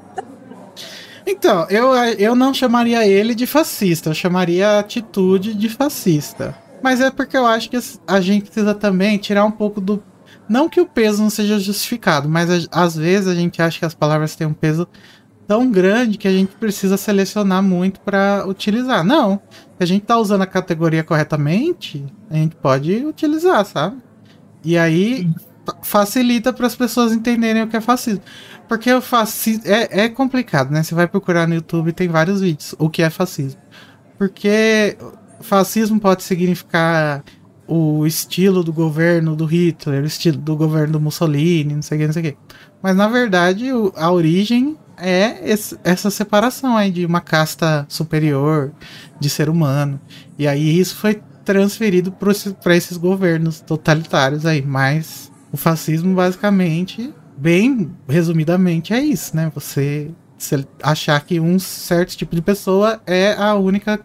Então, eu, eu não chamaria ele de fascista, eu chamaria a atitude de fascista. Mas é porque eu acho que a gente precisa também tirar um pouco do. Não que o peso não seja justificado, mas às vezes a gente acha que as palavras têm um peso tão grande que a gente precisa selecionar muito para utilizar. Não. Se a gente tá usando a categoria corretamente, a gente pode utilizar, sabe? E aí fa- facilita para as pessoas entenderem o que é fascismo. Porque o fascismo é, é complicado, né? Você vai procurar no YouTube tem vários vídeos o que é fascismo. Porque fascismo pode significar o estilo do governo do Hitler, o estilo do governo do Mussolini, não sei o que, não sei o que. Mas na verdade o- a origem é esse- essa separação aí de uma casta superior de ser humano. E aí isso foi transferido para esses governos totalitários aí. Mas o fascismo basicamente, bem resumidamente, é isso, né? Você, achar que um certo tipo de pessoa é a única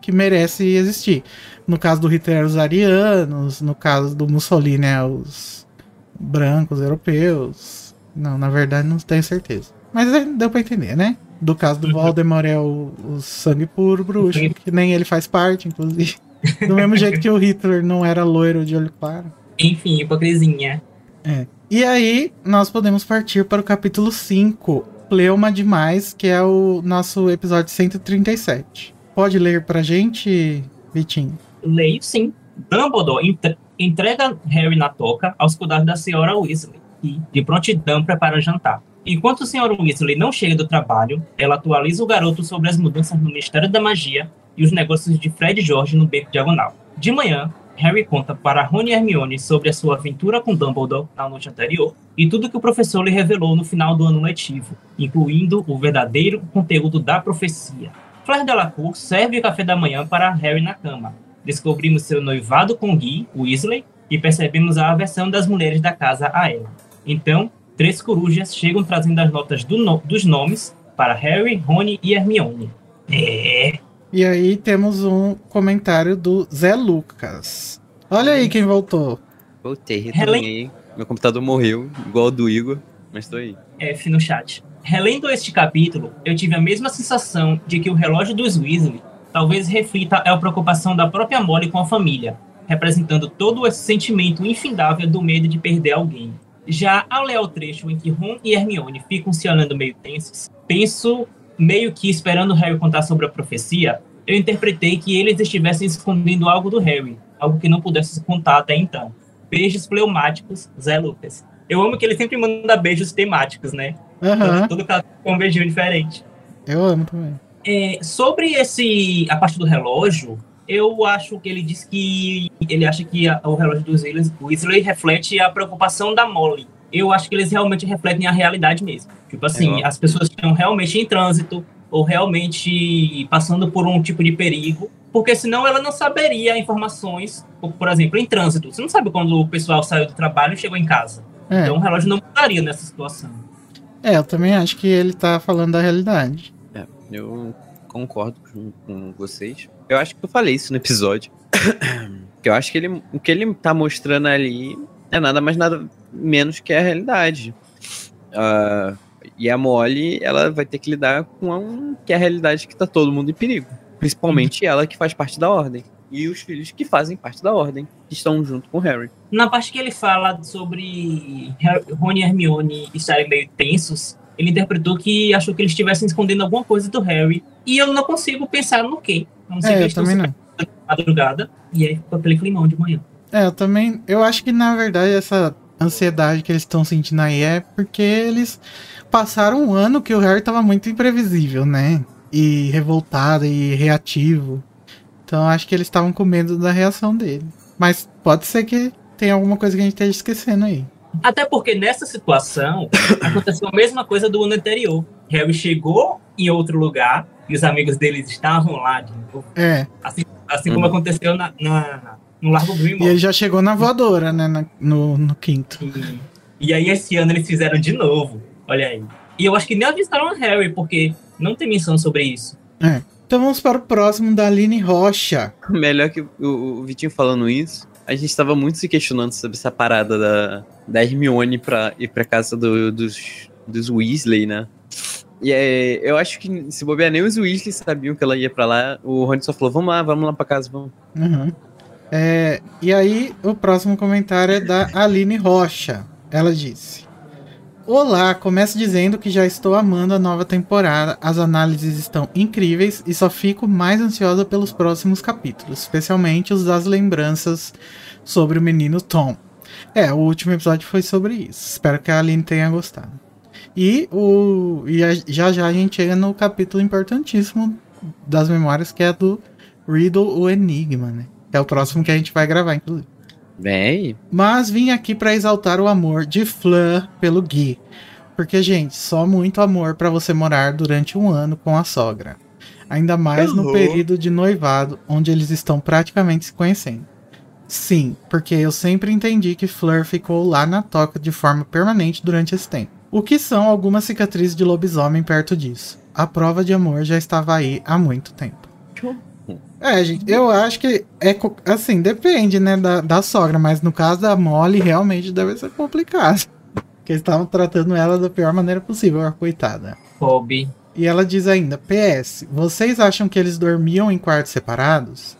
que merece existir. No caso do Hitler, os arianos. No caso do Mussolini, é os brancos europeus. Não, na verdade, não tenho certeza. Mas é, deu pra entender, né? Do caso do Uhum. Voldemort é o, o sangue puro bruxo, que nem ele faz parte, inclusive. Do mesmo jeito que o Hitler não era loiro de olho claro. Enfim, hipocrisinha. E aí, nós podemos partir para o capítulo 5, Pleuma Demais, que é o nosso episódio 137. Pode ler pra gente, Vitinho? Leio sim. Dumbledore entre- entrega Harry na toca aos cuidados da senhora Weasley e, de prontidão, prepara o jantar. Enquanto a senhora Weasley não chega do trabalho, ela atualiza o garoto sobre as mudanças no Ministério da Magia e os negócios de Fred e George no Beco Diagonal. De manhã, Harry conta para Rony e Hermione sobre a sua aventura com Dumbledore na noite anterior e tudo que o professor lhe revelou no final do ano letivo, incluindo o verdadeiro conteúdo da profecia. Fleur Delacour serve o café da manhã para Harry na cama. Descobrimos seu noivado com Guy, Weasley, e percebemos a aversão das mulheres da casa a ela. Então, três corujas chegam trazendo as notas do no- dos nomes para Harry, Rony e Hermione. É, E aí temos um comentário do Zé Lucas. Olha aí quem voltou. Voltei, retornei. Meu computador morreu, igual o do Igor, mas tô aí. F no chat. Relendo este capítulo, eu tive a mesma sensação de que o relógio dos Weasley talvez reflita a preocupação da própria Molly com a família, representando todo esse sentimento infindável do medo de perder alguém. Já ao ler o trecho em que Ron e Hermione ficam se olhando meio tensos, penso meio que esperando Harry contar sobre a profecia, eu interpretei que eles estivessem escondendo algo do Harry, algo que não pudesse se contar até então. Beijos fleumáticos, Zé Lucas. Eu amo que ele sempre manda beijos temáticos, né? Aham, Todo caso com um beijinho diferente. eu amo também. É, sobre esse a parte do relógio, eu acho que ele diz que ele acha que a- o relógio dos Weasley, reflete a preocupação da Molly. Eu acho que eles realmente refletem a realidade mesmo. Tipo assim, Eu- as pessoas estão realmente em trânsito ou realmente passando por um tipo de perigo, porque senão ela não saberia informações, por, por exemplo, em trânsito. Você não sabe quando o pessoal saiu do trabalho e chegou em casa. É, Então o relógio não mudaria nessa situação. é, eu também acho que ele tá falando da realidade. É, eu concordo com, com vocês. Eu acho que eu falei isso no episódio. que eu acho que ele, o que ele tá mostrando ali é nada mais nada menos que a realidade. Ah, e a Molly, ela vai ter que lidar com a, que é a realidade que tá todo mundo em perigo. Principalmente ela que faz parte da ordem. E os filhos que fazem parte da ordem, que estão junto com o Harry. Na parte que ele fala sobre Rony e Hermione estarem meio tensos, ele interpretou que achou que eles estivessem escondendo alguma coisa do Harry. E eu não consigo pensar no quê. Eu não sei É, que eu também não. madrugada. E aí ficou aquele climão de manhã. É, eu também. Eu acho que na verdade essa ansiedade que eles estão sentindo aí é porque eles passaram um ano que o Harry tava muito imprevisível, né? E revoltado e reativo. Então acho que eles estavam com medo da reação dele. Mas pode ser que tenha alguma coisa que a gente esteja esquecendo aí. Até porque nessa situação aconteceu a mesma coisa do ano anterior. Harry chegou em outro lugar e os amigos deles estavam lá de novo. É. Assim, assim como aconteceu na, na- no Largo E Grimmauld. ele já chegou na voadora, né? na- no, no quinto. E, e aí esse ano eles fizeram de novo. Olha aí. E eu acho que nem avistaram a Harry, porque não tem menção sobre isso. Então vamos para o próximo da Aline Rocha. Melhor que o, o Vitinho falando isso, a gente tava muito se questionando sobre essa parada da, da Hermione pra ir pra casa do- dos, dos Weasley, né? E é, eu acho que se bobear nem os Weasley sabiam que ela ia pra lá, o Rony só falou, vamos lá, vamos lá pra casa, vamos. Uhum. É, e aí, o próximo comentário é da Aline Rocha. Ela disse: Olá, começo dizendo que já estou amando a nova temporada. As análises estão incríveis e só fico mais ansiosa pelos próximos capítulos, especialmente os das lembranças sobre o menino Tom. É, o último episódio foi sobre isso. Espero que a Aline tenha gostado. E, o, e a- já já a gente chega no capítulo importantíssimo das memórias, que é do Riddle, o Enigma, né? É o próximo que a gente vai gravar, inclusive. Bem, Mas vim aqui pra exaltar o amor de Fleur pelo Gui. Porque, gente, só muito amor pra você morar durante um ano com a sogra. Ainda mais no Uhum. período de noivado, onde eles estão praticamente se conhecendo. Sim, porque eu sempre entendi que Fleur ficou lá na toca de forma permanente durante esse tempo. O que são algumas cicatrizes de lobisomem perto disso? A prova de amor já estava aí há muito tempo. É, gente, eu acho que é assim, depende, né, da, da sogra, mas no caso da Molly, realmente deve ser complicado. Porque eles estavam tratando ela da pior maneira possível, a coitada. Kobe. E ela diz ainda: PS, vocês acham que eles dormiam em quartos separados?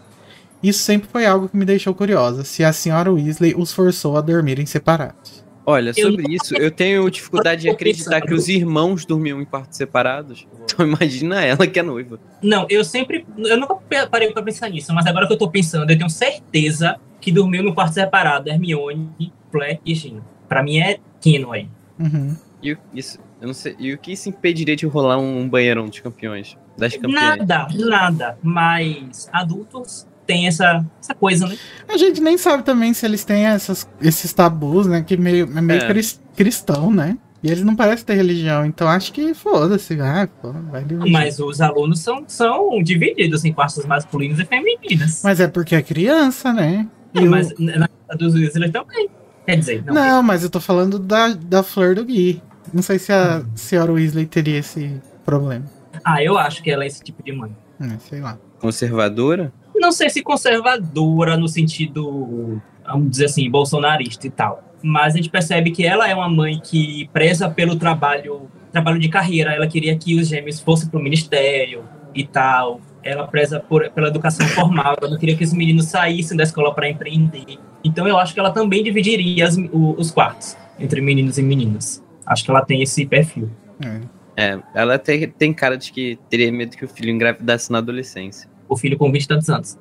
Isso sempre foi algo que me deixou curiosa, se a senhora Weasley os forçou a dormirem separados. Olha, Eu sobre isso, eu tenho dificuldade de acreditar pensando. que os irmãos dormiam em quartos separados. Então imagina ela que é noiva. Não, eu sempre. Eu nunca parei pra pensar nisso, mas agora que eu tô pensando, eu tenho certeza que dormiu no quarto separado Hermione, Flair e Gina. Pra mim é Kino aí. Uhum. E o- isso, eu não sei, e o que isso impediria de rolar um banheirão dos campeões? Das campeãs? Nada, nada. Mas adultos têm essa, essa coisa, né? A gente nem sabe também se eles têm essas, esses tabus, né, que meio, é meio É. cris- cristão, né? E eles não parecem ter religião, então acho que foda-se, ah, pô, vai dormir. Mas os alunos são, são divididos em quartos masculinos e femininas. Mas é porque é criança, né? E Não, mas na casa dos Weasley também. Quer dizer, não. Não, mas eu tô falando da, da flor do Gui. Não sei se a senhora Weasley teria esse problema. Ah, eu acho que ela é esse tipo de mãe. É, sei lá. Conservadora? Não sei se conservadora no sentido, vamos dizer assim, bolsonarista e tal. Mas a gente percebe que ela é uma mãe que preza pelo trabalho, trabalho de carreira. Ela queria que os gêmeos fossem pro ministério e tal. Ela preza por, pela educação formal. Ela não queria que os meninos saíssem da escola para empreender. Então eu acho que ela também dividiria as- o- os quartos entre meninos e meninas. Acho que ela tem esse perfil. É. É, ela tem, tem cara de que teria medo que o filho engravidasse na adolescência. O filho com 20 e tantos anos.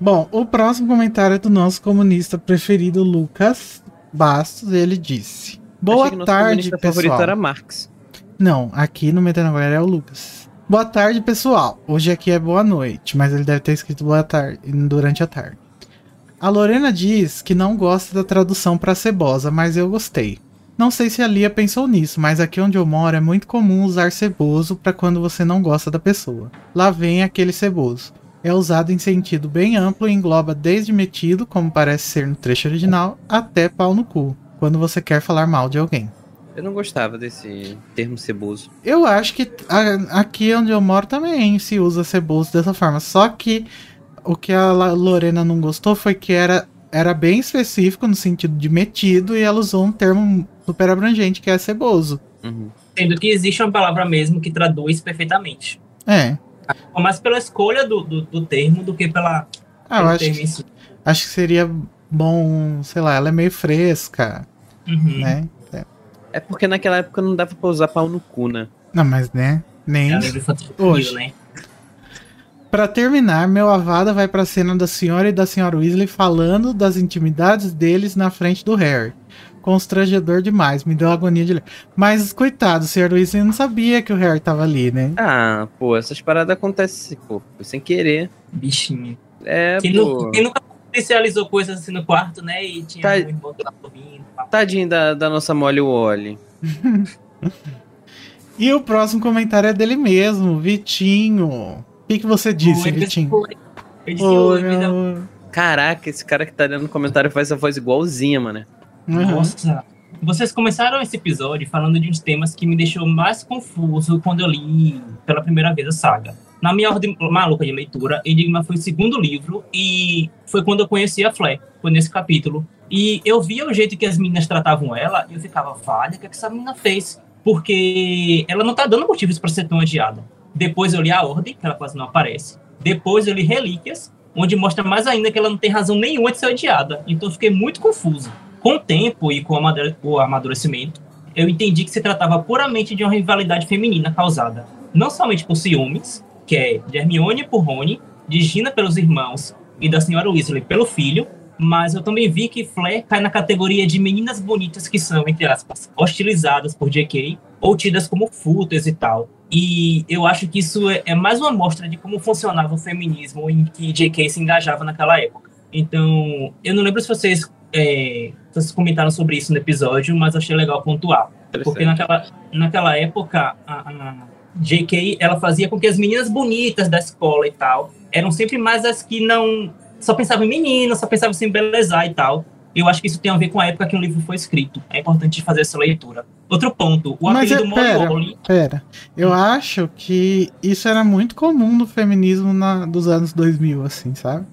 Bom, o próximo comentário é do nosso comunista preferido, Lucas Bastos. Ele disse: Boa Achei que nosso tarde, comunista favorito pessoal. era Marx. Não, aqui no Metanoia é o Lucas. Boa tarde, pessoal. Hoje aqui é boa noite, mas ele deve ter escrito boa tarde durante a tarde. A Lorena diz que não gosta da tradução para cebosa, mas eu gostei. Não sei se a Lia pensou nisso, mas aqui onde eu moro é muito comum usar ceboso para quando você não gosta da pessoa. Lá vem aquele ceboso. É usado em sentido bem amplo e engloba desde metido, como parece ser no trecho original, até pau no cu, quando você quer falar mal de alguém. Eu não gostava desse termo ceboso. Eu acho que a- aqui onde eu moro também se usa ceboso dessa forma. Só que o que a Lorena não gostou foi que era, era bem específico no sentido de metido e ela usou um termo super abrangente que é ceboso. Uhum. Sendo que existe uma palavra mesmo que traduz perfeitamente. É. Mais pela escolha do, do, do termo do que pela, Ah, eu acho, termo que- em si. acho que seria bom, sei lá, ela é meio fresca, Uhum. né? É. É porque naquela época não dava pra usar pau no cu, né? Não, mas né? Nem. É Hoje. né? Pra terminar, meu avada vai pra cena da senhora e da senhora Weasley falando das intimidades deles na frente do Harry. Constrangedor demais, me deu agonia de ler. Mas, coitado, o senhor Weasley não sabia que o Harry tava ali, né? Ah, pô, essas paradas acontecem, pô, foi sem querer. Bichinho. É, Quem, pô. quem nunca potencializou coisas assim no quarto, né? E tinha Tá. um irmão que tava. Tadinho da, da nossa Molly Wally. E o próximo comentário é dele mesmo, Vitinho. O que, que você disse, Oi, Vitinho? disse, Oi, oi. Caraca, esse cara que tá lendo no comentário faz a voz igualzinha, mano. Uhum. Nossa. Vocês começaram esse episódio falando de uns temas que me deixou mais confuso quando eu li pela primeira vez a saga. Na minha ordem maluca de leitura, Enigma foi o segundo livro e foi quando eu conheci a Flé, foi nesse capítulo. E eu via o jeito que as meninas tratavam ela e eu ficava, vale, o que, é que essa menina fez? Porque ela não tá dando motivos para ser tão odiada. Depois eu li a Ordem, que ela quase não aparece. Depois eu li Relíquias, onde mostra mais ainda que ela não tem razão nenhuma de ser odiada. Então eu fiquei muito confuso. Com o tempo e com o amadu- o amadurecimento, eu entendi que se tratava puramente de uma rivalidade feminina causada não somente por ciúmes, que é de Hermione por Rony, de Gina pelos irmãos e da senhora Weasley pelo filho, mas eu também vi que Flair cai na categoria de meninas bonitas que são, entre aspas, hostilizadas por J.K. ou tidas como fúteis e tal. E eu acho que isso é, é mais uma amostra de como funcionava o feminismo em que J.K. se engajava naquela época. Então, eu não lembro se vocês, é, vocês comentaram sobre isso no episódio, mas achei legal pontuar. Porque naquela, naquela época, a, a J.K. ela fazia com que as meninas bonitas da escola e tal eram sempre mais as que não só pensavam em meninas, só pensavam em se embelezar e tal. Eu acho que isso tem a ver com a época que o livro foi escrito. É importante fazer essa leitura. Outro ponto, o Mas é, apelido pera, Molly pera. Eu acho que isso era muito comum no feminismo na- dos anos 2000, assim, sabe?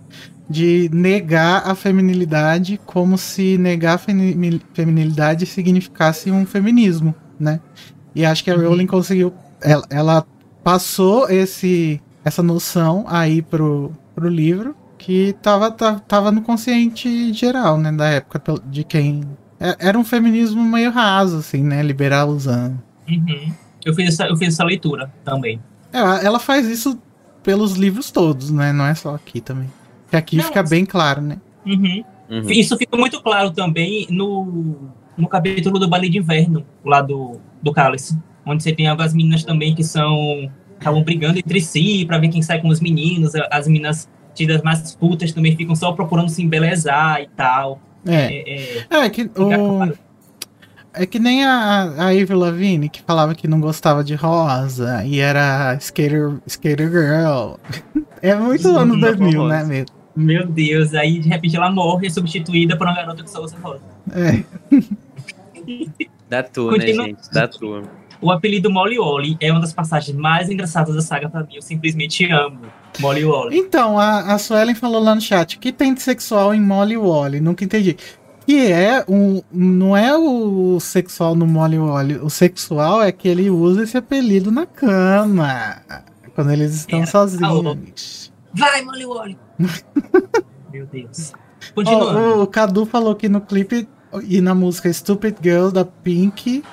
De negar a feminilidade como se negar a femi- feminilidade significasse um feminismo, né? E acho que a Uhum. Rowling conseguiu. Ela, ela passou esse, essa noção aí pro, pro livro que tava, tava, tava no consciente geral, né? Da época de quem. é- Era um feminismo meio raso, assim, né? Liberalizando. Uhum. Eu, fiz essa, eu fiz essa leitura também. Ela, ela faz isso pelos livros todos, né? Não é só aqui também. Que aqui Não, fica bem claro, né? Uhum. Uhum. Isso fica muito claro também no, no capítulo do Baile de Inverno, lá do, do Cálice, onde você tem algumas meninas também que são. estavam brigando entre si pra ver quem sai com os meninos. As meninas tidas mais putas também ficam só procurando se embelezar e tal. É. É, é, É que o. É que nem a, a Avril Lavigne, que falava que não gostava de rosa e era skater, skater girl. É muito anos não 2000, rosa. né, mesmo? Meu Deus, aí de repente ela morre e é substituída por uma garota que só usa rosa. É. Da tua, né, gente? Da tua. O apelido Molly Wally é uma das passagens mais engraçadas da saga pra mim. Eu simplesmente amo Molly Wally. Então, a, a Suelen falou lá no chat, o que tem de sexual em Molly Wally? Nunca entendi. Que é um. Não é o sexual no Molly Wally. O sexual é que ele usa esse apelido na cama. Quando eles estão Era. sozinhos. Vai, Molly Wally! Meu Deus. Continuando. o, o Cadu falou que no clipe e na música Stupid Girl da Pink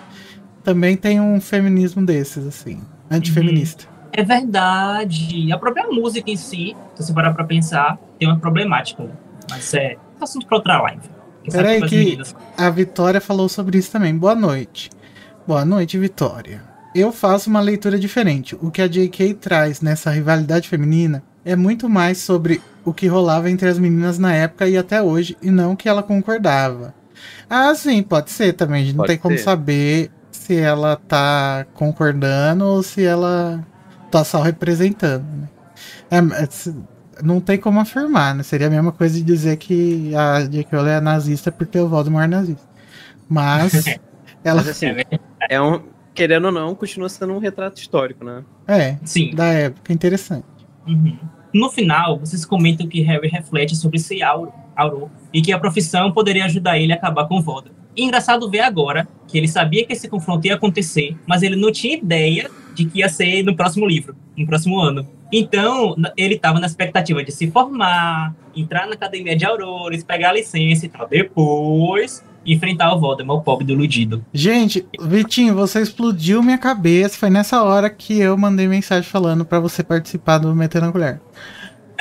também tem um feminismo desses, assim. Antifeminista. É verdade. A própria música em si, se você parar pra pensar, tem uma problemática. ali. Mas é assunto pra outra live. Peraí que- meninas- A Vitória falou sobre isso também. Boa noite. Boa noite, Vitória. Eu faço uma leitura diferente. O que a JK traz nessa rivalidade feminina é muito mais sobre o que rolava entre as meninas na época e até hoje, e não que ela concordava. Ah, sim, pode ser também. A gente não tem como ser. saber se ela tá concordando ou se ela tá só representando. né? É, é, não tem como afirmar, né? Seria a mesma coisa de dizer que a J.K. É nazista porque o Voldemort é nazista. Mas ela Mas assim, é um, querendo ou não, continua sendo um retrato histórico, né? é Sim. da época, interessante. Uhum. No final, vocês comentam que Harry reflete sobre esse auro, auro e que a profissão poderia ajudar ele a acabar com Voldemort. E engraçado ver agora que ele sabia que esse confronto ia acontecer, mas ele não tinha ideia de que ia ser no próximo livro, no próximo ano. Então, ele estava na expectativa de se formar, entrar na academia de Aurores, pegar a licença e tal. Depois, enfrentar o Voldemort, o pobre do iludido. Gente, Vitinho, você explodiu minha cabeça. Foi nessa hora que eu mandei mensagem falando pra você participar do Metendo a Colher.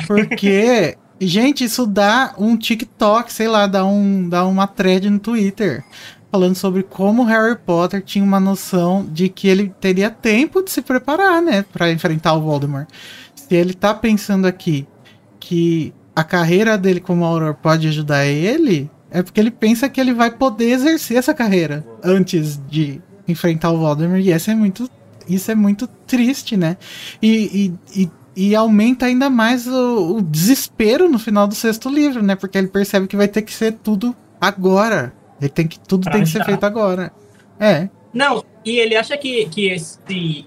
Porque, gente, isso dá um TikTok, sei lá, dá, um, dá uma thread no Twitter. Falando sobre como Harry Potter tinha uma noção de que ele teria tempo de se preparar, né? Pra enfrentar o Voldemort. Se ele tá pensando aqui que a carreira dele como auror pode ajudar ele, é porque ele pensa que ele vai poder exercer essa carreira antes de enfrentar o Voldemort. E essa é muito, isso é muito triste, né? E, e, e, e aumenta ainda mais o, o desespero no final do sexto livro, né? Porque ele percebe que vai ter que ser tudo agora. Ele tem que tudo Pra tem que ser já. feito agora. É. Não, e ele acha que, que, esse,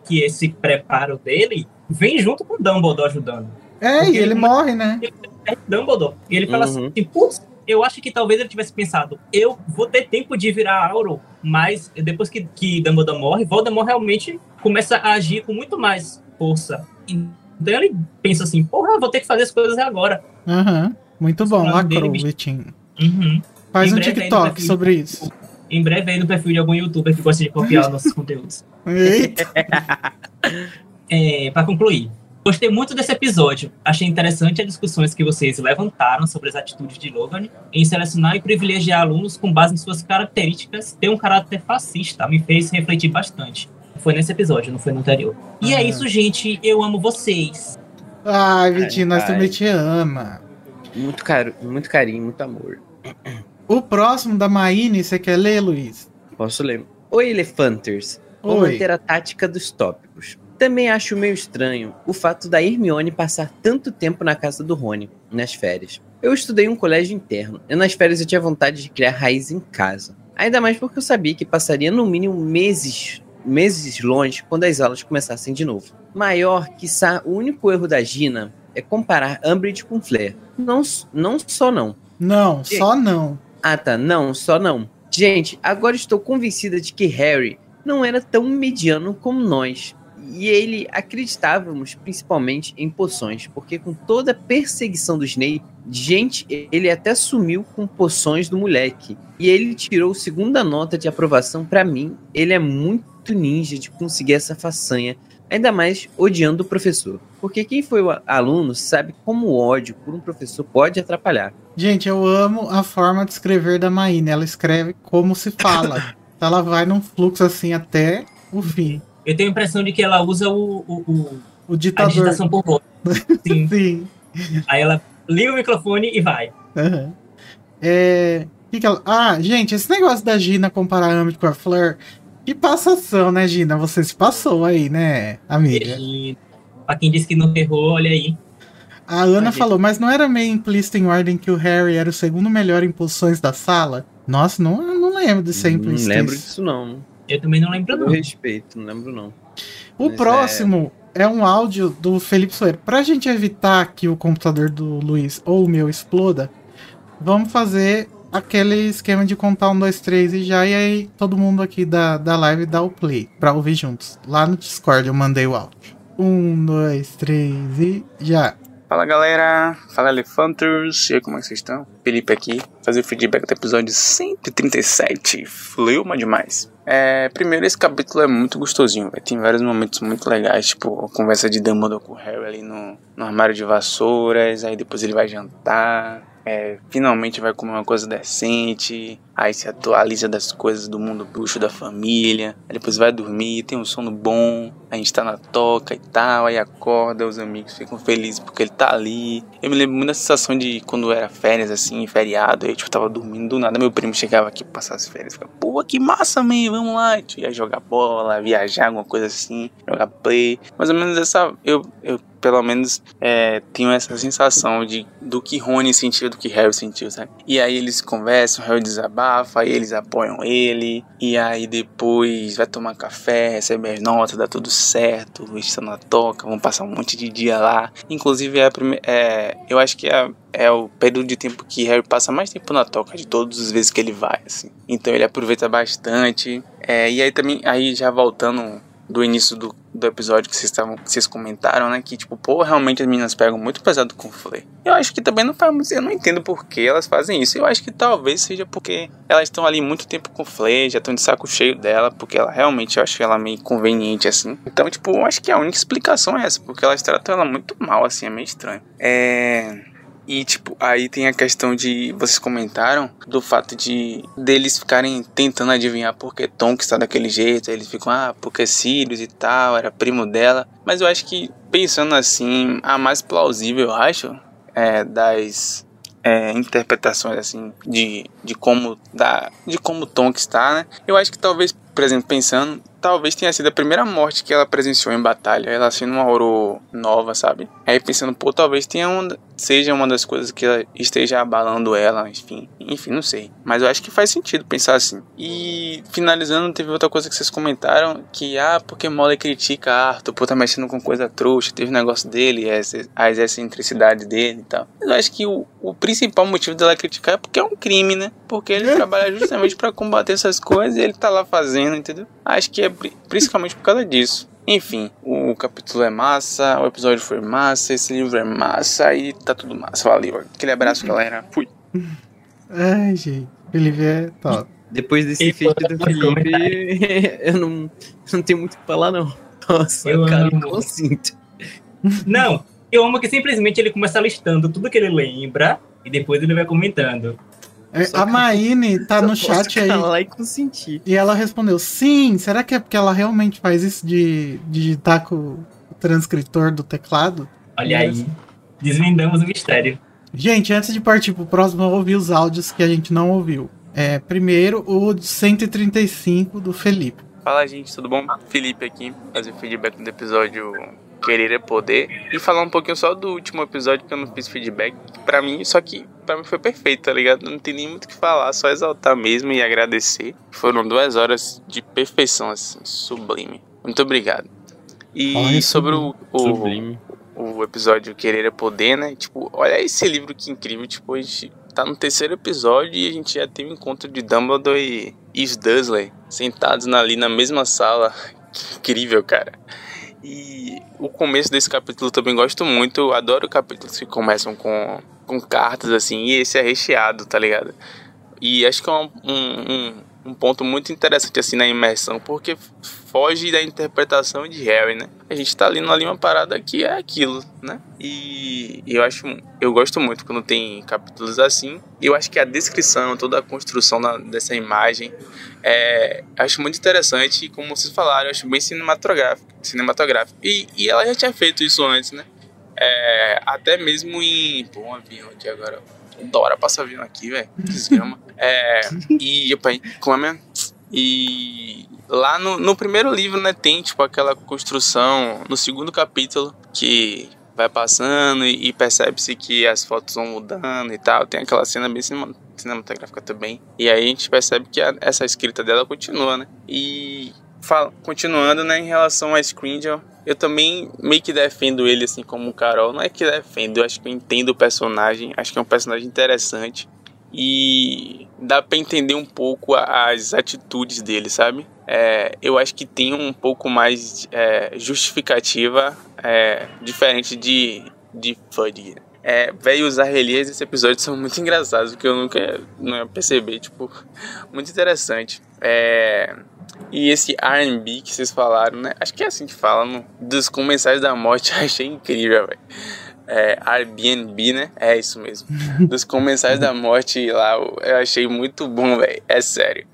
que esse preparo dele vem junto com o Dumbledore ajudando. É, Porque e ele ele- morre, né? É Dumbledore. E ele fala Uhum. assim, putz, eu acho que talvez ele tivesse pensado, eu vou ter tempo de virar Auro, mas depois que, que Dumbledore morre, Voldemort realmente começa a agir com muito mais força. Então ele pensa assim, porra, vou ter que fazer as coisas agora. Aham. Muito bom, Falando lacrou. Vitinho. Uhum. Faz Em um TikTok sobre isso. Em breve aí no perfil de algum youtuber que gosta de copiar nossos conteúdos. Eita. É, para concluir, gostei muito desse episódio. Achei interessante as discussões que vocês levantaram sobre as atitudes de Logan em selecionar e privilegiar alunos com base em suas características ter um caráter fascista. Me fez refletir bastante. Foi nesse episódio, não foi no anterior. E é Ah. isso, gente. Eu amo vocês. Ai, Vitinho, nós Ai. também te ama. Muito, caro, muito carinho, muito amor. O próximo da Maine, você quer ler, Luiz? Posso ler? Oi, Elefanters. Vou Oi. manter a tática dos tópicos. Também acho meio estranho o fato da Hermione passar tanto tempo na casa do Rony, nas férias. Eu estudei em um colégio interno, e nas férias eu tinha vontade de criar raiz em casa. Ainda mais porque eu sabia que passaria no mínimo meses, meses longe quando as aulas começassem de novo. Maior, quiçá, o único erro da Gina é comparar Umbridge com Flair. Não, não só não. Não, Gente. só não. Ah, tá. Não, só não. Gente, agora estou convencida de que Harry não era tão mediano como nós. E ele acreditávamos principalmente em poções, porque com toda a perseguição do Snape, gente, ele até sumiu com poções do moleque. E ele tirou segunda nota de aprovação pra mim. Ele é muito ninja de conseguir essa façanha, ainda mais odiando o professor. Porque quem foi o aluno sabe como o ódio por um professor pode atrapalhar. Gente, eu amo a forma de escrever da Maine. Ela escreve como se fala. ela vai num fluxo assim até o fim. Eu tenho a impressão de que ela usa o, o- o- O a ditador. digitação por voz. Sim. Sim. Aí ela liga o microfone e vai. Aham. É. que que ela- Ah, gente, esse negócio da Gina comparar a Amy com a Fleur. Que passação, né, Gina? Você se passou aí, né, amiga? E, pra quem disse que não errou, olha aí. A Ana falou, mas não era meio implícito em ordem que o Harry era o segundo melhor em posições da sala? Nossa, não, eu não lembro de ser Não implícito. lembro isso. disso, não. Eu também não lembro, Eu não. respeito, não lembro, não. O Mas próximo é... um áudio do Felipe Soeiro. Pra gente evitar que o computador do Luiz ou o meu exploda, vamos fazer aquele esquema de contar um, dois, três e já, e aí todo mundo aqui da, da live dá o play pra ouvir juntos. Lá no Discord eu mandei o áudio. Um, dois, três e já. Fala galera, fala Elefanters, e aí como é que vocês estão? Felipe aqui, fazer o feedback do episódio 137, fleuma demais. É, primeiro esse capítulo é muito gostosinho, véio. tem vários momentos muito legais, tipo a conversa de Dumbledore com o Harry ali no, no armário de vassouras, aí depois ele vai jantar, é, finalmente vai comer uma coisa decente, aí se atualiza das coisas do mundo bruxo da família, depois vai dormir, tem um sono bom, a gente tá na toca e tal, aí acorda, os amigos ficam felizes porque ele tá ali. Eu me lembro muito da sensação de quando era férias, assim, feriado, aí tipo, tava dormindo do nada, meu primo chegava aqui pra passar as férias, ficava, pô, que massa, man, vamos lá, ia jogar bola, viajar, alguma coisa assim, jogar play, mais ou menos essa, eu, eu pelo menos é, tenho essa sensação de do que Rony sentiu, do que Harry sentiu, sabe? E aí eles conversam, Harry desabafa, aí eles apoiam ele, e aí depois vai tomar café, recebe as notas, dá tudo certo, estão na toca, vão passar um monte de dia lá. Inclusive é, prime... é eu acho que é é o período de tempo que Harry passa mais tempo na toca de todas as vezes que ele vai, assim. Então ele aproveita bastante. É, e aí também, aí já voltando do início do, do episódio que vocês estavam vocês comentaram, né, que tipo, pô, realmente as meninas pegam muito pesado com o Flay. Eu acho que também não faz, eu não entendo por que elas fazem isso. Eu acho que talvez seja porque elas estão ali muito tempo com o Flay, já estão de saco cheio dela, porque ela realmente eu acho ela meio conveniente assim. Então, tipo, eu acho que a única explicação é essa, porque elas tratam ela muito mal assim, é meio estranho. É e, tipo, aí tem a questão de. Vocês comentaram do fato de deles ficarem tentando adivinhar por que Tom está daquele jeito. Eles ficam, ah, porque Sirius e tal, era primo dela. Mas eu acho que, pensando assim, a mais plausível, eu acho, é, das é, interpretações, assim, de, de como da, de como Tom está, né? Eu acho que talvez, por exemplo, pensando, talvez tenha sido a primeira morte que ela presenciou em batalha, ela sendo uma Oro nova, sabe? Aí pensando, pô, talvez tenha um, seja uma das coisas que esteja abalando ela, enfim, enfim, não sei. Mas eu acho que faz sentido pensar assim. E finalizando, teve outra coisa que vocês comentaram, que ah, porque Molly critica Arthur por tá mexendo com coisa trouxa, teve o um negócio dele, essa, as excentricidades dele e tal. Mas eu acho que o, o principal motivo dela criticar é porque é um crime, né? Porque ele trabalha justamente para combater essas coisas e ele tá lá fazendo, entendeu? Acho que é principalmente por causa disso. Enfim, o capítulo é massa, o episódio foi massa, esse livro é massa e tá tudo massa. Valeu. Aquele abraço, uhum. galera. Fui. Ai, gente. Felipe é top. Depois desse feed do Felipe, eu não, não tenho muito o que falar, não. Nossa, eu cara, amo. sinto. Não, eu amo que simplesmente ele começa listando tudo que ele lembra e depois ele vai comentando. É, a Maine tá no chat aí. Lá e, consentir. e ela respondeu: sim. Será que é porque ela realmente faz isso de digitar com o transcritor do teclado? Olha aí. Desvendamos o mistério. Gente, antes de partir pro próximo, eu ouvi os áudios que a gente não ouviu. É, primeiro, o 135 do Felipe. Fala, gente, tudo bom? Felipe aqui, fazer feedback do episódio Querer é Poder. E falar um pouquinho só do último episódio que eu não fiz feedback. Pra mim, só que pra mim foi perfeito, tá ligado? Não tem nem muito o que falar, só exaltar mesmo e agradecer. Foram duas horas de perfeição, assim, sublime. Muito obrigado. E sobre o, o, o, episódio Querer é Poder, né? Tipo, olha esse livro que incrível. Tipo, a gente tá no terceiro episódio e a gente já tem um encontro de Dumbledore e East Dursley sentados ali na mesma sala. Que incrível, cara. E o começo desse capítulo também gosto muito. Eu adoro capítulos que começam com, com cartas assim. E esse é recheado, tá ligado? E acho que é um, um, um ponto muito interessante assim na imersão, porque foge da interpretação de Harry, né? A gente tá lendo ali uma parada que é aquilo, né? E eu acho, eu gosto muito quando tem capítulos assim. Eu acho que a descrição, toda a construção dessa imagem, é, acho muito interessante. Como vocês falaram, eu acho bem cinematográfico. cinematográfico. E, e ela já tinha feito isso antes, né? É, até mesmo em. Um avião aqui agora. Dora passa avião aqui, velho. Desgrama. É, e, opa, Clement. E lá no, no primeiro livro, né, tem tipo aquela construção no segundo capítulo que vai passando e, e percebe-se que as fotos vão mudando e tal. Tem aquela cena bem cinematográfica também. E aí a gente percebe que a, essa escrita dela continua, né? E continuando, né, em relação a Scringel, eu também meio que defendo ele assim como o Carol. Não é que defendo, eu acho que eu entendo o personagem. Acho que é um personagem interessante e dá para entender um pouco as atitudes dele, sabe? É, eu acho que tem um pouco mais é, justificativa, é, diferente de, de Fudge. É, velho, os arrelias desse episódio são muito engraçados, porque eu nunca não ia perceber, tipo, muito interessante. É, e esse R&B que vocês falaram, né? Acho que é assim que falam, dos comensais da morte, achei incrível, velho. É, Airbnb, né? É isso mesmo. Dos comensais da morte lá, eu achei muito bom, velho. É sério.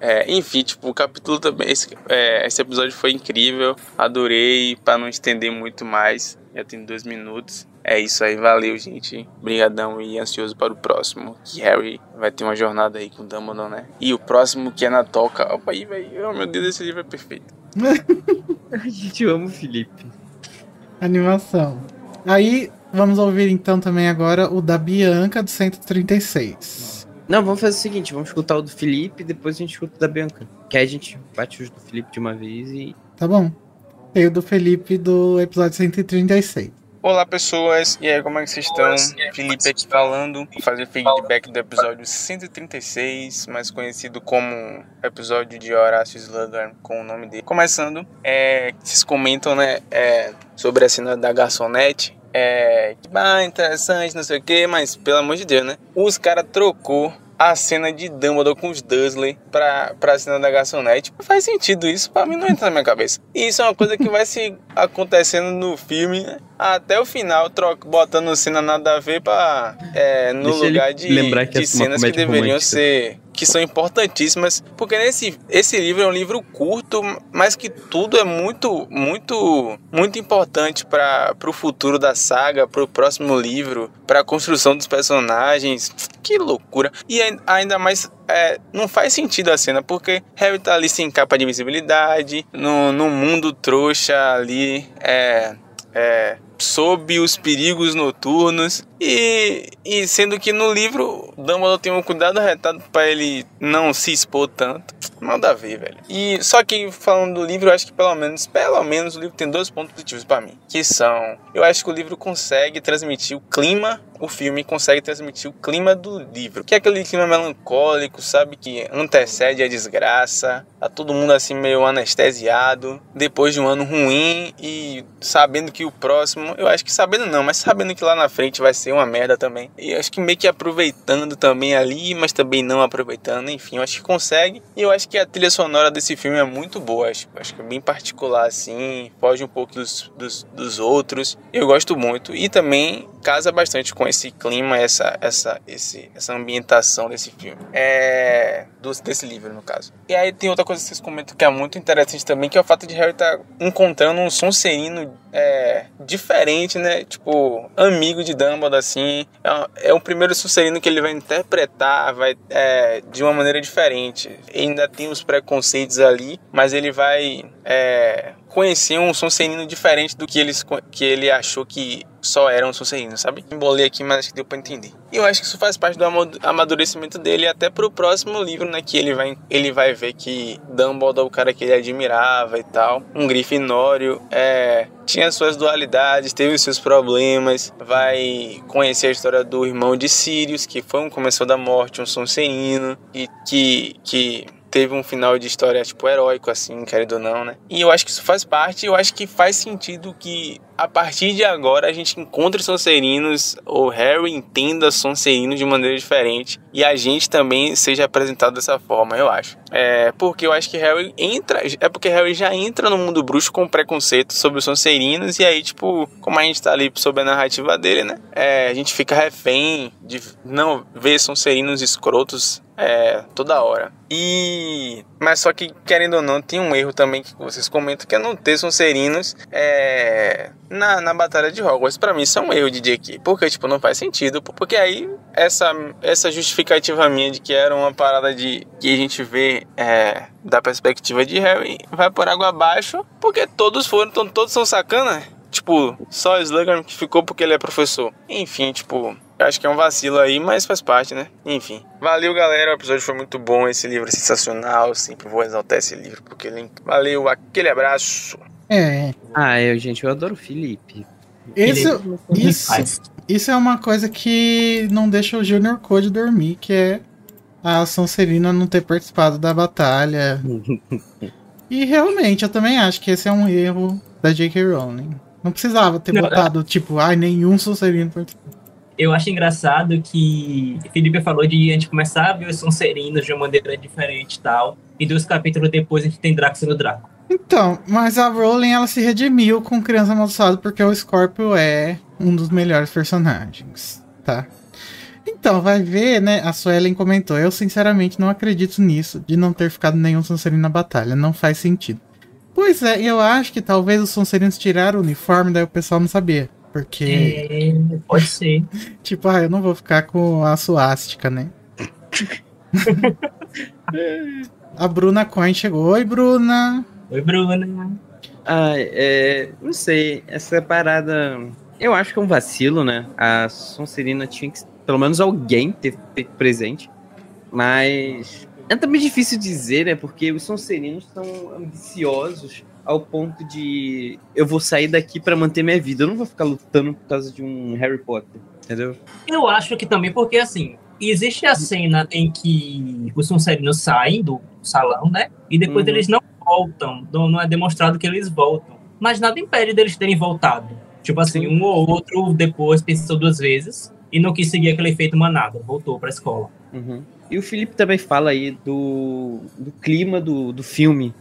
É, enfim, tipo, o capítulo também. Esse, é, esse episódio foi incrível. Adorei, para não estender muito mais. Já tem dois minutos. É isso aí, valeu, gente. Obrigadão e ansioso para o próximo. Que Harry vai ter uma jornada aí com o Dumbledore, né? E o próximo que é na toca. Opa aí, velho. Oh, meu Deus, esse livro é perfeito. A gente ama o Felipe. Animação. Aí, vamos ouvir então também agora o da Bianca do 136. Não, vamos fazer o seguinte: vamos escutar o do Felipe e depois a gente escuta o da Bianca. Que aí a gente bate os do Felipe de uma vez e. Tá bom. Tem o do Felipe do episódio 136. Olá pessoas, e aí como é que vocês estão? Felipe aqui falando, vou fazer feedback do episódio 136, mais conhecido como episódio de Horácio Slughorn, com o nome dele. Começando, é, vocês comentam né, é, sobre a cena da garçonete, é, ah, interessante, não sei o que, mas pelo amor de Deus, né? Os caras trocou a cena de Dumbledore com os Dursley pra, pra cena da garçonete. Faz sentido isso, pra mim não entra na minha cabeça. E isso é uma coisa que vai se acontecendo no filme né? até o final, troca, botando cena nada a ver pra, é, no Deixa lugar de, lembrar que de é cenas que deveriam romântica. ser que são importantíssimas, porque nesse esse livro é um livro curto, mas que tudo é muito muito muito importante para o futuro da saga, para o próximo livro, para a construção dos personagens. Que loucura! E ai- ainda mais é, não faz sentido a cena, porque Harry tá ali sem capa de invisibilidade, no, no mundo trouxa ali, é, é, sob os perigos noturnos. E, e sendo que no livro Dumbledore tem um cuidado retado para ele não se expor tanto. Nada a ver, velho. E só que falando do livro, eu acho que pelo menos, pelo menos o livro tem dois pontos positivos para mim, que são, eu acho que o livro consegue transmitir o clima, o filme consegue transmitir o clima do livro, que é aquele clima melancólico, sabe que antecede a desgraça, tá todo mundo assim meio anestesiado, depois de um ano ruim e sabendo que o próximo, eu acho que sabendo não, mas sabendo que lá na frente vai ser uma merda também. E acho que meio que aproveitando também ali, mas também não aproveitando, enfim, eu acho que consegue. E eu acho que a trilha sonora desse filme é muito boa, acho, acho que é bem particular assim, foge um pouco dos, dos, dos outros. Eu gosto muito e também casa bastante com esse clima, essa, essa, esse, essa ambientação desse filme. É. Desse livro, no caso. E aí tem outra coisa que vocês comentam que é muito interessante também, que é o fato de Harry estar encontrando um Sonserino é, diferente, né? Tipo, amigo de Dumbledore, assim. É, é o primeiro Sonserino que ele vai interpretar vai, é, de uma maneira diferente. Ainda tem os preconceitos ali, mas ele vai conhecer um Sonserino diferente do que, eles, que ele achou que só era um Sonserino, sabe? Embolei aqui, mas acho que deu pra entender. E eu acho que isso faz parte do ama- amadurecimento dele até pro próximo livro, né? Que ele vai, ele vai ver que Dumbledore é o cara que ele admirava e tal. Um Grifinório, é, tinha suas dualidades, teve seus problemas. Vai conhecer a história do irmão de Sirius, que foi um comensal da morte, um Sonserino. E que... que teve um final de história, tipo, heróico, assim, querendo ou não, né? E eu acho que isso faz parte, eu acho que faz sentido que a partir de agora a gente encontre Sonserinos, ou Harry entenda Sonserinos de maneira diferente, e a gente também seja apresentado dessa forma, eu acho. É, porque eu acho que Harry entra, é porque Harry já entra no mundo bruxo com preconceito sobre os Sonserinos, e aí, tipo, como a gente tá ali sobre a narrativa dele, né? É, a gente fica refém de não ver Sonserinos escrotos é, toda hora. E. Mas só que, querendo ou não, tem um erro também que vocês comentam que é não ter Sonserinos é, na, na Batalha de Hogwarts. Pra mim, isso é um erro de JK. Porque, tipo, não faz sentido. Porque aí, essa, essa justificativa minha de que era uma parada de que a gente vê é, da perspectiva de Harry vai por água abaixo. Porque todos foram, então todos são sacana. Tipo, só o Slughorn que ficou porque ele é professor. Enfim, tipo, acho que é um vacilo aí, mas faz parte, né? Enfim. Valeu, galera. O episódio foi muito bom. Esse livro é sensacional. Sempre vou exaltar esse livro porque ele. é Valeu, aquele abraço. É, Ah, eu, gente, eu adoro o Felipe. isso, faz. isso é uma coisa que não deixa o Junior Code dormir, que é a Sonserina não ter participado da batalha. E realmente, eu também acho que esse é um erro da J.K. Rowling. Não precisava ter Não, botado, tipo, ai, nenhum Sonserino participou. Eu acho engraçado que Felipe falou de a gente começar a ver os Sonserinos de uma maneira diferente e tal. E dois capítulos depois a gente tem Drax no Draco. Então, mas a Rowling, ela se redimiu com Criança Amaldiçoada porque o Scorpio é um dos melhores personagens, tá? Então, vai ver, né? A Suelen comentou. Eu, sinceramente, não acredito nisso, de não ter ficado nenhum Sonserino na batalha. Não faz sentido. Pois é, eu acho que talvez os Sonserinos tiraram o uniforme, daí o pessoal não sabia. Porque, É, pode ser. tipo, ah, eu não vou ficar com a suástica, né? a Bruna Coin chegou. Oi, Bruna! Oi, Bruna. Ah, é. Não sei. Essa parada. Eu acho que é um vacilo, né? A Sonserina tinha que. Pelo menos alguém ter feito presente. Mas. É também difícil dizer, né? Porque os Sonserinos são ambiciosos ao ponto de. Eu vou sair daqui pra manter minha vida. Eu não vou ficar lutando por causa de um Harry Potter. Entendeu? Eu acho que também porque, assim, existe a cena em que os Sonserinos saem do salão, né? E depois Uhum. eles não voltam. Não, não é demonstrado que eles voltam. Mas nada impede deles terem voltado. Tipo assim, um ou outro depois pensou duas vezes e não quis seguir aquele efeito manada. Voltou pra escola. Uhum. E o Felipe também fala aí do, do clima do, do filme.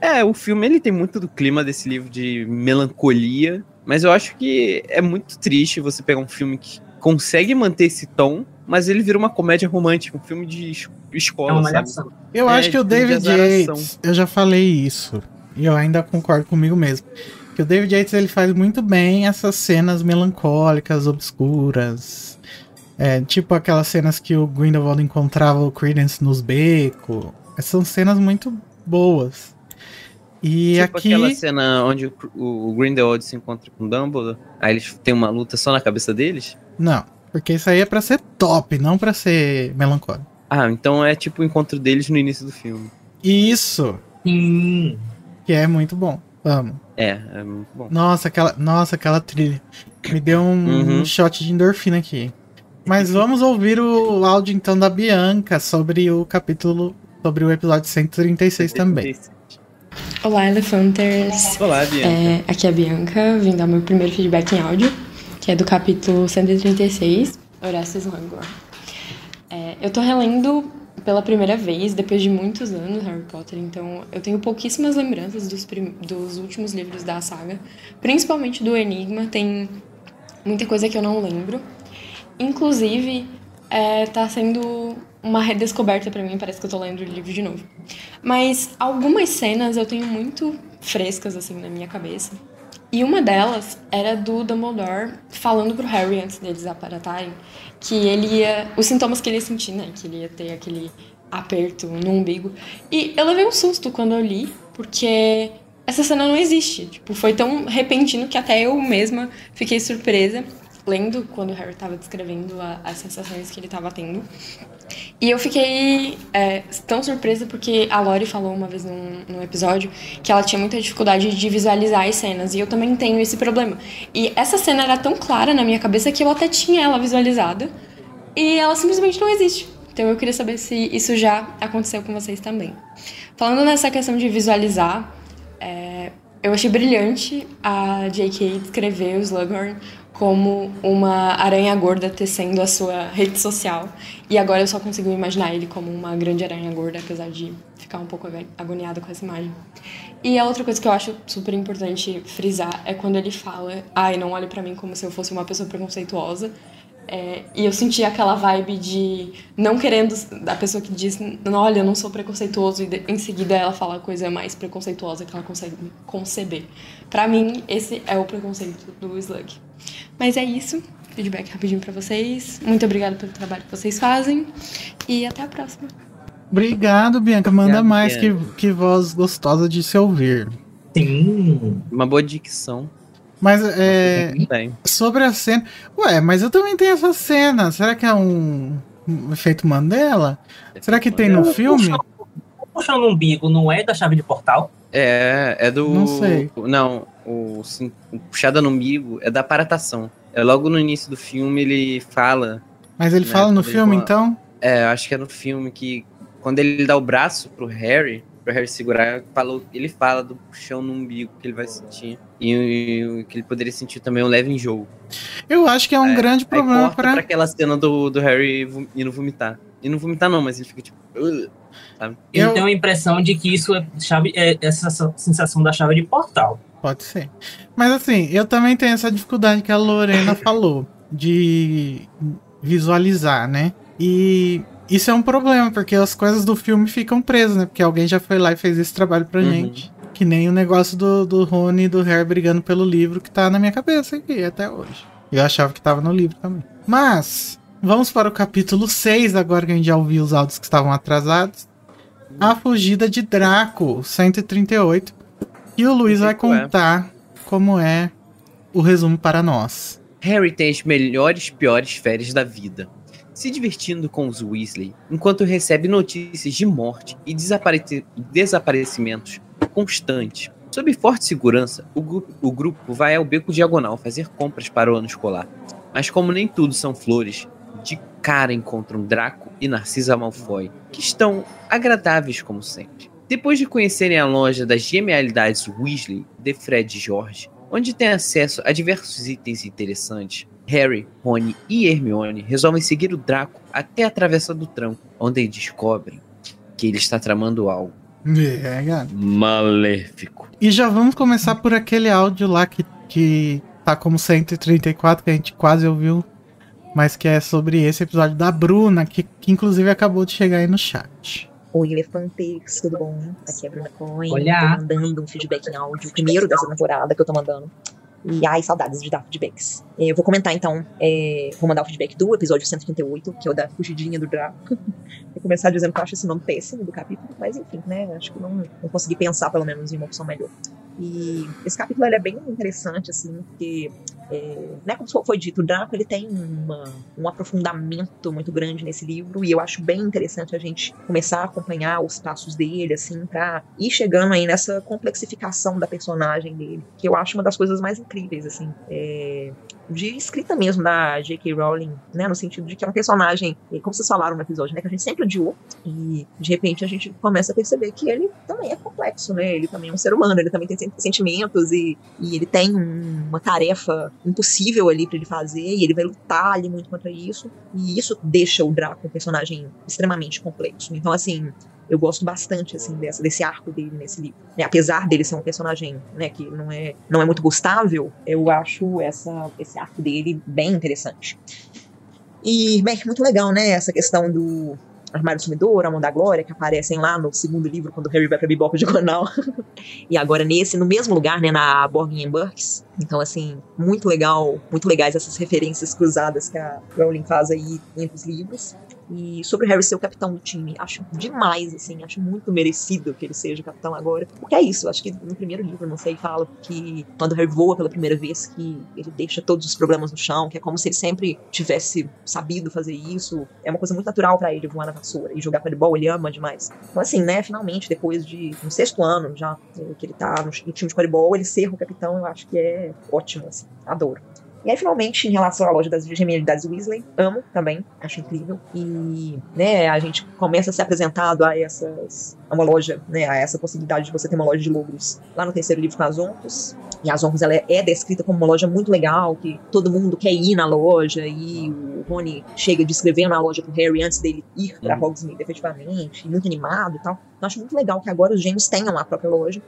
É, o filme ele tem muito do clima desse livro de melancolia, mas eu acho que é muito triste você pegar um filme que consegue manter esse tom, mas ele vira uma comédia romântica, um filme de es- É escola, uma sabe? Eu É, acho que o de David. Yates, eu já falei isso, e eu ainda concordo comigo mesmo. Que o David Yates ele faz muito bem essas cenas melancólicas, obscuras. É, tipo aquelas cenas que o Grindelwald encontrava o Credence nos becos. São cenas muito boas. E tipo aqui. aquela cena onde o, o Grindelwald se encontra com o Dumbledore, aí eles têm uma luta só na cabeça deles. Não, porque isso aí é pra ser top, não pra ser melancólico. Ah, então é tipo o encontro deles no início do filme. Isso, Sim. que é muito bom. Amo. É, é muito bom. Nossa, aquela, nossa, aquela trilha. Me deu um, Uhum. um shot de endorfina aqui. Mas vamos ouvir o áudio então da Bianca sobre o capítulo, sobre o episódio 136 também. Olá, Elefanters! Olá, Bianca. É, aqui é a Bianca, vim dar meu primeiro feedback em áudio, que é do capítulo 136, Orestes Langor. É, eu tô relendo pela primeira vez, depois de muitos anos, Harry Potter, então eu tenho pouquíssimas lembranças dos, dos últimos livros da saga, principalmente do Enigma, tem muita coisa que eu não lembro. Inclusive, é, tá sendo uma redescoberta pra mim, parece que eu tô lendo o livro de novo. Mas algumas cenas eu tenho muito frescas assim na minha cabeça. E uma delas era do Dumbledore falando pro Harry antes deles aparatarem que ele ia. Os sintomas que ele ia sentir, né? Que ele ia ter aquele aperto no umbigo. E eu levei um susto quando eu li, porque essa cena não existe. Tipo, foi tão repentino que até eu mesma fiquei surpresa lendo quando o Harry tava descrevendo a- as sensações que ele tava tendo. E eu fiquei é, tão surpresa porque a Lori falou uma vez num, num episódio que ela tinha muita dificuldade de visualizar as cenas. E eu também tenho esse problema. E essa cena era tão clara na minha cabeça que eu até tinha ela visualizada. E ela simplesmente não existe. Então eu queria saber se isso já aconteceu com vocês também. Falando nessa questão de visualizar, é, eu achei brilhante a J.K. descrever o Slughorn como uma aranha gorda tecendo a sua rede social. E agora eu só consigo imaginar ele como uma grande aranha gorda, apesar de ficar um pouco agoniada com essa imagem. E a outra coisa que eu acho super importante frisar é quando ele fala: ai, não olhe pra mim como se eu fosse uma pessoa preconceituosa. É, e eu senti aquela vibe de não querendo da pessoa que diz, "Não, olha, eu não sou preconceituoso, e de- em seguida ela fala a coisa mais preconceituosa que ela consegue conceber. Pra mim, esse é o preconceito do Slug. Mas é isso. Feedback rapidinho pra vocês. Muito obrigada pelo trabalho que vocês fazem. E até a próxima. Obrigado, Bianca. Manda Obrigado, mais que, Bianca. que voz gostosa de se ouvir. Sim. Uma boa dicção. Mas é. Tem. Sobre a cena. Ué, mas eu também tenho essa cena. Será que é um, um efeito Mandela? Será que tem no O filme? puxão- O umbigo não é da chave de portal? É, é do. Não sei. Não, o, sim, o puxada no umbigo é da paratação. É logo no início do filme ele fala. Mas ele Né, fala no filme, fala- então? É, acho que é no filme que quando ele dá o braço pro Harry, pro Harry segurar, falou, ele fala do puxão no umbigo que ele vai sentir. E, e que ele poderia sentir também um leve enjoo. Eu acho que é um É, grande problema corta pra. pra aquela cena do, do Harry indo vomitar. E não vomitar não, mas ele fica tipo... Sabe? Eu, Eu- tenho a impressão de que isso é, chave, é essa sensação da chave de portal. Pode ser. Mas assim, eu também tenho essa dificuldade que a Lorena falou de visualizar, né? E isso é um problema, porque as coisas do filme ficam presas, né? Porque alguém já foi lá e fez esse trabalho pra Uhum. gente. Que nem o negócio do, do Rony e do Harry brigando pelo livro que tá na minha cabeça aqui até hoje. Eu achava que tava no livro também. Mas, vamos para o capítulo 6, agora que a gente já ouviu os áudios que estavam atrasados. A fugida de Draco, 138. E o Luiz vai é? contar como é o resumo para nós. Harry tem as melhores piores férias da vida, se divertindo com os Weasley, enquanto recebe notícias de morte e desapareci- desaparecimentos constantes. Sob forte segurança, o, gru- o grupo vai ao beco diagonal fazer compras para o ano escolar. Mas como nem tudo são flores, de cara encontram Draco e Narcisa Malfoy, que estão agradáveis como sempre. Depois de conhecerem a loja das genialidades Weasley de Fred e George, onde tem acesso a diversos itens interessantes, Harry, Rony e Hermione resolvem seguir o Draco até a Travessa do Tranco, onde descobrem que ele está tramando algo É, cara. maléfico. E já vamos começar por aquele áudio lá que, que tá como 134, que a gente quase ouviu. Mas que é sobre esse episódio da Bruna, que, que inclusive acabou de chegar aí no chat. Oi, elefantes, tudo bom? Aqui é a Bruna Cohen. Olá. Tô mandando um feedback em áudio, o primeiro dessa temporada que eu tô mandando. E ai, saudades de dar feedbacks. Eh, Eu vou comentar então, eh, vou mandar o feedback do episódio 138, que é o da fugidinha do Draco. Vou começar dizendo que eu acho esse nome péssimo do capítulo, mas enfim, né? Acho que não, não consegui pensar pelo menos em uma opção melhor. E esse capítulo é bem interessante, assim, porque, é, né, como foi dito, o Draco ele tem uma, um aprofundamento muito grande nesse livro, e eu acho bem interessante a gente começar a acompanhar os passos dele, assim, pra ir chegando aí nessa complexificação da personagem dele, que eu acho uma das coisas mais incríveis, assim, é, de escrita mesmo da J.K. Rowling, né, no sentido de que é um personagem, e como vocês falaram no episódio, né, que a gente sempre odiou, e de repente a gente começa a perceber que ele também é complexo, né, ele também é um ser humano, ele também tem sen- sentimentos e, e ele tem um- uma tarefa impossível ali pra ele fazer e ele vai lutar ali muito contra isso, e isso deixa o Draco um personagem extremamente complexo. Então, assim, eu gosto bastante assim dessa, desse arco dele nesse livro. né? Apesar dele ser um personagem né, que não é, não é muito gostável, eu acho essa, esse arco dele bem interessante. E, bem, muito legal, né? Essa questão do Armário Sumidor, a Mão da Glória, que aparecem lá no segundo livro, quando Harry vai pra Biboca Diagonal. e agora nesse, no mesmo lugar, né? Na Borgin Burks. Então, assim, muito legal, muito legais essas referências cruzadas que a Rowling faz aí entre os livros. E sobre o Harry ser o capitão do time, acho demais, assim, acho muito merecido que ele seja o capitão agora. Porque é isso, acho que no primeiro livro, não sei, fala que quando o Harry voa pela primeira vez, que ele deixa todos os problemas no chão, que é como se ele sempre tivesse sabido fazer isso. É uma coisa muito natural pra ele voar na vassoura e jogar quadribol, ele ama demais. Então, assim, né, finalmente, depois de um sexto ano já que ele tá no, no time de quadribol, ele ser o capitão, eu acho que é ótimo, assim, adoro. E aí, finalmente, em relação à loja das genialidades Weasley, amo também, acho incrível. E, né, a gente começa a ser apresentado a essas. a uma loja, né, a essa possibilidade de você ter uma loja de logros lá no terceiro livro com as Oncos. E as Oncos, ela é, é descrita como uma loja muito legal, que todo mundo quer ir na loja, e o Rony chega descrevendo a loja pro Harry antes dele ir pra Hogsmeade efetivamente, muito animado e tal. Então, acho muito legal que agora os gêmeos tenham a própria loja.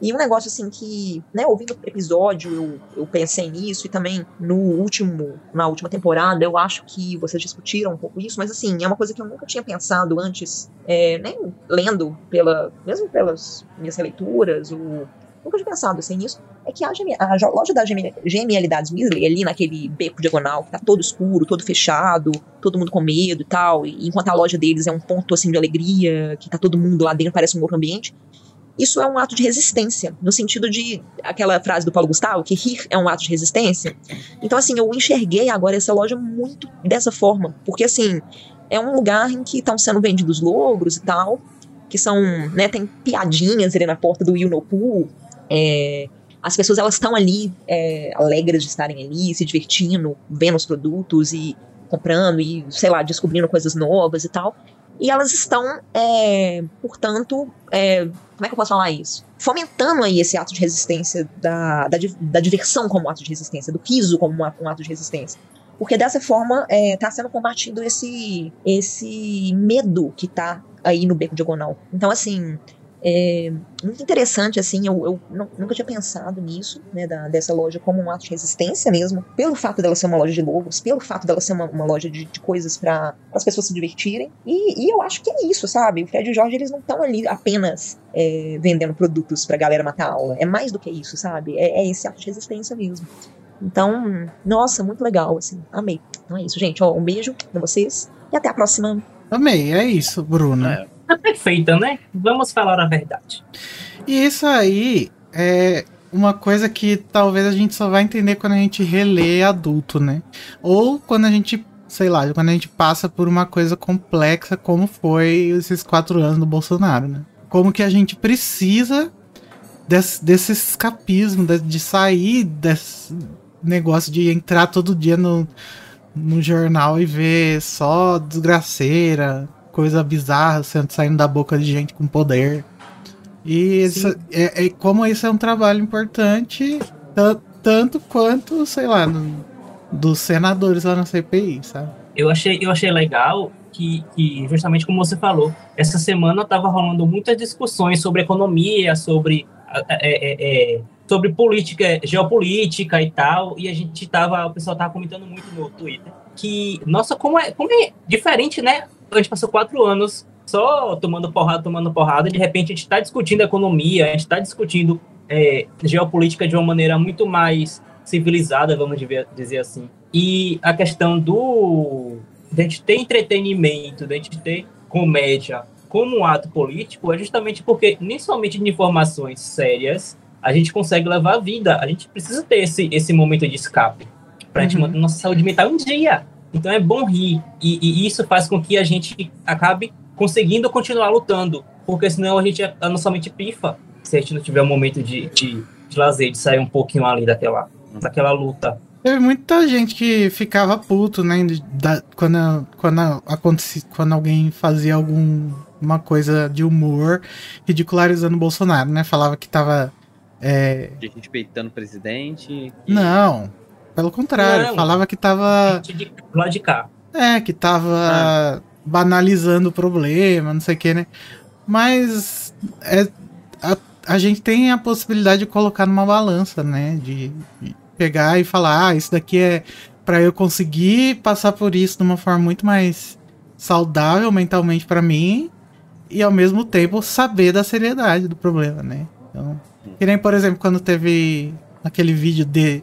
E um negócio assim que, né, ouvindo o episódio, eu, eu pensei nisso, e também no último, na última temporada, eu acho que vocês discutiram um pouco isso, mas assim, é uma coisa que eu nunca tinha pensado antes, é, nem lendo pela, mesmo pelas minhas releituras, ou nunca tinha pensado assim nisso, é que a, a loja gemi- genialidades Weasley, ali naquele beco diagonal, que tá todo escuro, todo fechado, todo mundo com medo e tal, e enquanto a loja deles é um ponto assim de alegria, que tá todo mundo lá dentro, parece um outro ambiente, isso é um ato de resistência, no sentido de aquela frase do Paulo Gustavo, que rir é um ato de resistência. Então, assim, eu enxerguei agora essa loja muito dessa forma, porque, assim, é um lugar em que estão sendo vendidos logros e tal, que são, né, tem piadinhas ali na porta do Pool, é, as pessoas, elas estão ali é, alegres de estarem ali, se divertindo, vendo os produtos e comprando e, sei lá, descobrindo coisas novas e tal. E elas estão, é, portanto, é, como é que eu posso falar isso? Fomentando aí esse ato de resistência, da, da, da diversão como ato de resistência, do piso como um ato, de resistência. Porque dessa forma está sendo combatido esse, esse medo que está aí no beco diagonal. Então, assim, é muito interessante, assim, eu, eu nunca tinha pensado nisso, né, da, dessa loja como um ato de resistência mesmo, pelo fato dela ser uma loja de logos, pelo fato dela ser uma, uma loja de, de coisas para as pessoas se divertirem, e, e, eu acho que é isso, sabe? O Fred e o Jorge, eles não estão ali apenas é, vendendo produtos pra galera matar a aula, é mais do que isso, sabe? É, é esse ato de resistência mesmo. Então, nossa, muito legal, assim, amei. Então é isso, gente, ó, um beijo pra vocês, e até a próxima. Amei, é isso, Bruno. É tá perfeita, né? Vamos falar a verdade. E isso aí é uma coisa que talvez a gente só vai entender quando a gente relê adulto, né? Ou quando a gente, sei lá, quando a gente passa por uma coisa complexa como foi esses quatro anos do Bolsonaro, né? Como que a gente precisa desse, desse escapismo, de, de sair desse negócio de entrar todo dia no, no jornal e ver só desgraceira, coisa bizarra sendo, saindo da boca de gente com poder. E isso, é, é, como isso é um trabalho importante, tanto quanto, sei lá, no, dos senadores lá na CPI, sabe? Eu achei, eu achei legal que, que, justamente como você falou, essa semana estava rolando muitas discussões sobre economia, sobre, é, é, é, sobre política, geopolítica e tal, e a gente tava, o pessoal tava comentando muito no Twitter que, nossa, como é, como é diferente, né? a gente passou quatro anos só tomando porrada, tomando porrada, de repente a gente está discutindo economia, a gente está discutindo é, geopolítica de uma maneira muito mais civilizada, vamos dizer assim. E a questão do de a gente ter entretenimento, de a gente ter comédia como um ato político é justamente porque nem somente de informações sérias a gente consegue levar a vida, a gente precisa ter esse, esse momento de escape para a uhum. gente manter nossa saúde mental em dia. Então é bom rir. E, e, isso faz com que a gente acabe conseguindo continuar lutando. Porque senão a gente a nossa mente pifa se a gente não tiver um momento de, de, de lazer, de sair um pouquinho ali daquela, daquela luta. Teve muita gente que ficava puto, né? Da, quando, quando, acontecia, quando alguém fazia alguma coisa de humor ridicularizando o Bolsonaro, né? Falava que tava. É... Respeitando o presidente. E... Não, pelo contrário, não, falava que tava. De lá de cá. É, que tava ah. banalizando o problema, não sei o que, né? Mas é, a, a gente tem a possibilidade de colocar numa balança, né? De, de pegar e falar, ah, isso daqui é para eu conseguir passar por isso de uma forma muito mais saudável mentalmente para mim e ao mesmo tempo saber da seriedade do problema, né? Então, que nem, por exemplo, quando teve aquele vídeo de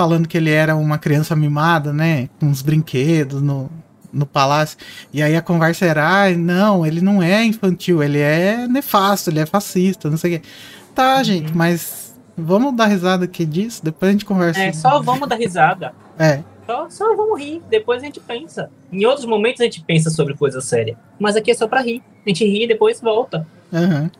falando que ele era uma criança mimada, né? Com os brinquedos no, no palácio. E aí a conversa era, ah, não, ele não é infantil, ele é nefasto, ele é fascista, não sei o quê. Tá, uhum. gente, mas vamos dar risada aqui disso? Depois a gente conversa. É, só vamos dar risada. É. Só, só vamos rir, depois a gente pensa. Em outros momentos a gente pensa sobre coisa séria. Mas aqui é só pra rir. A gente ri e depois volta. Uhum.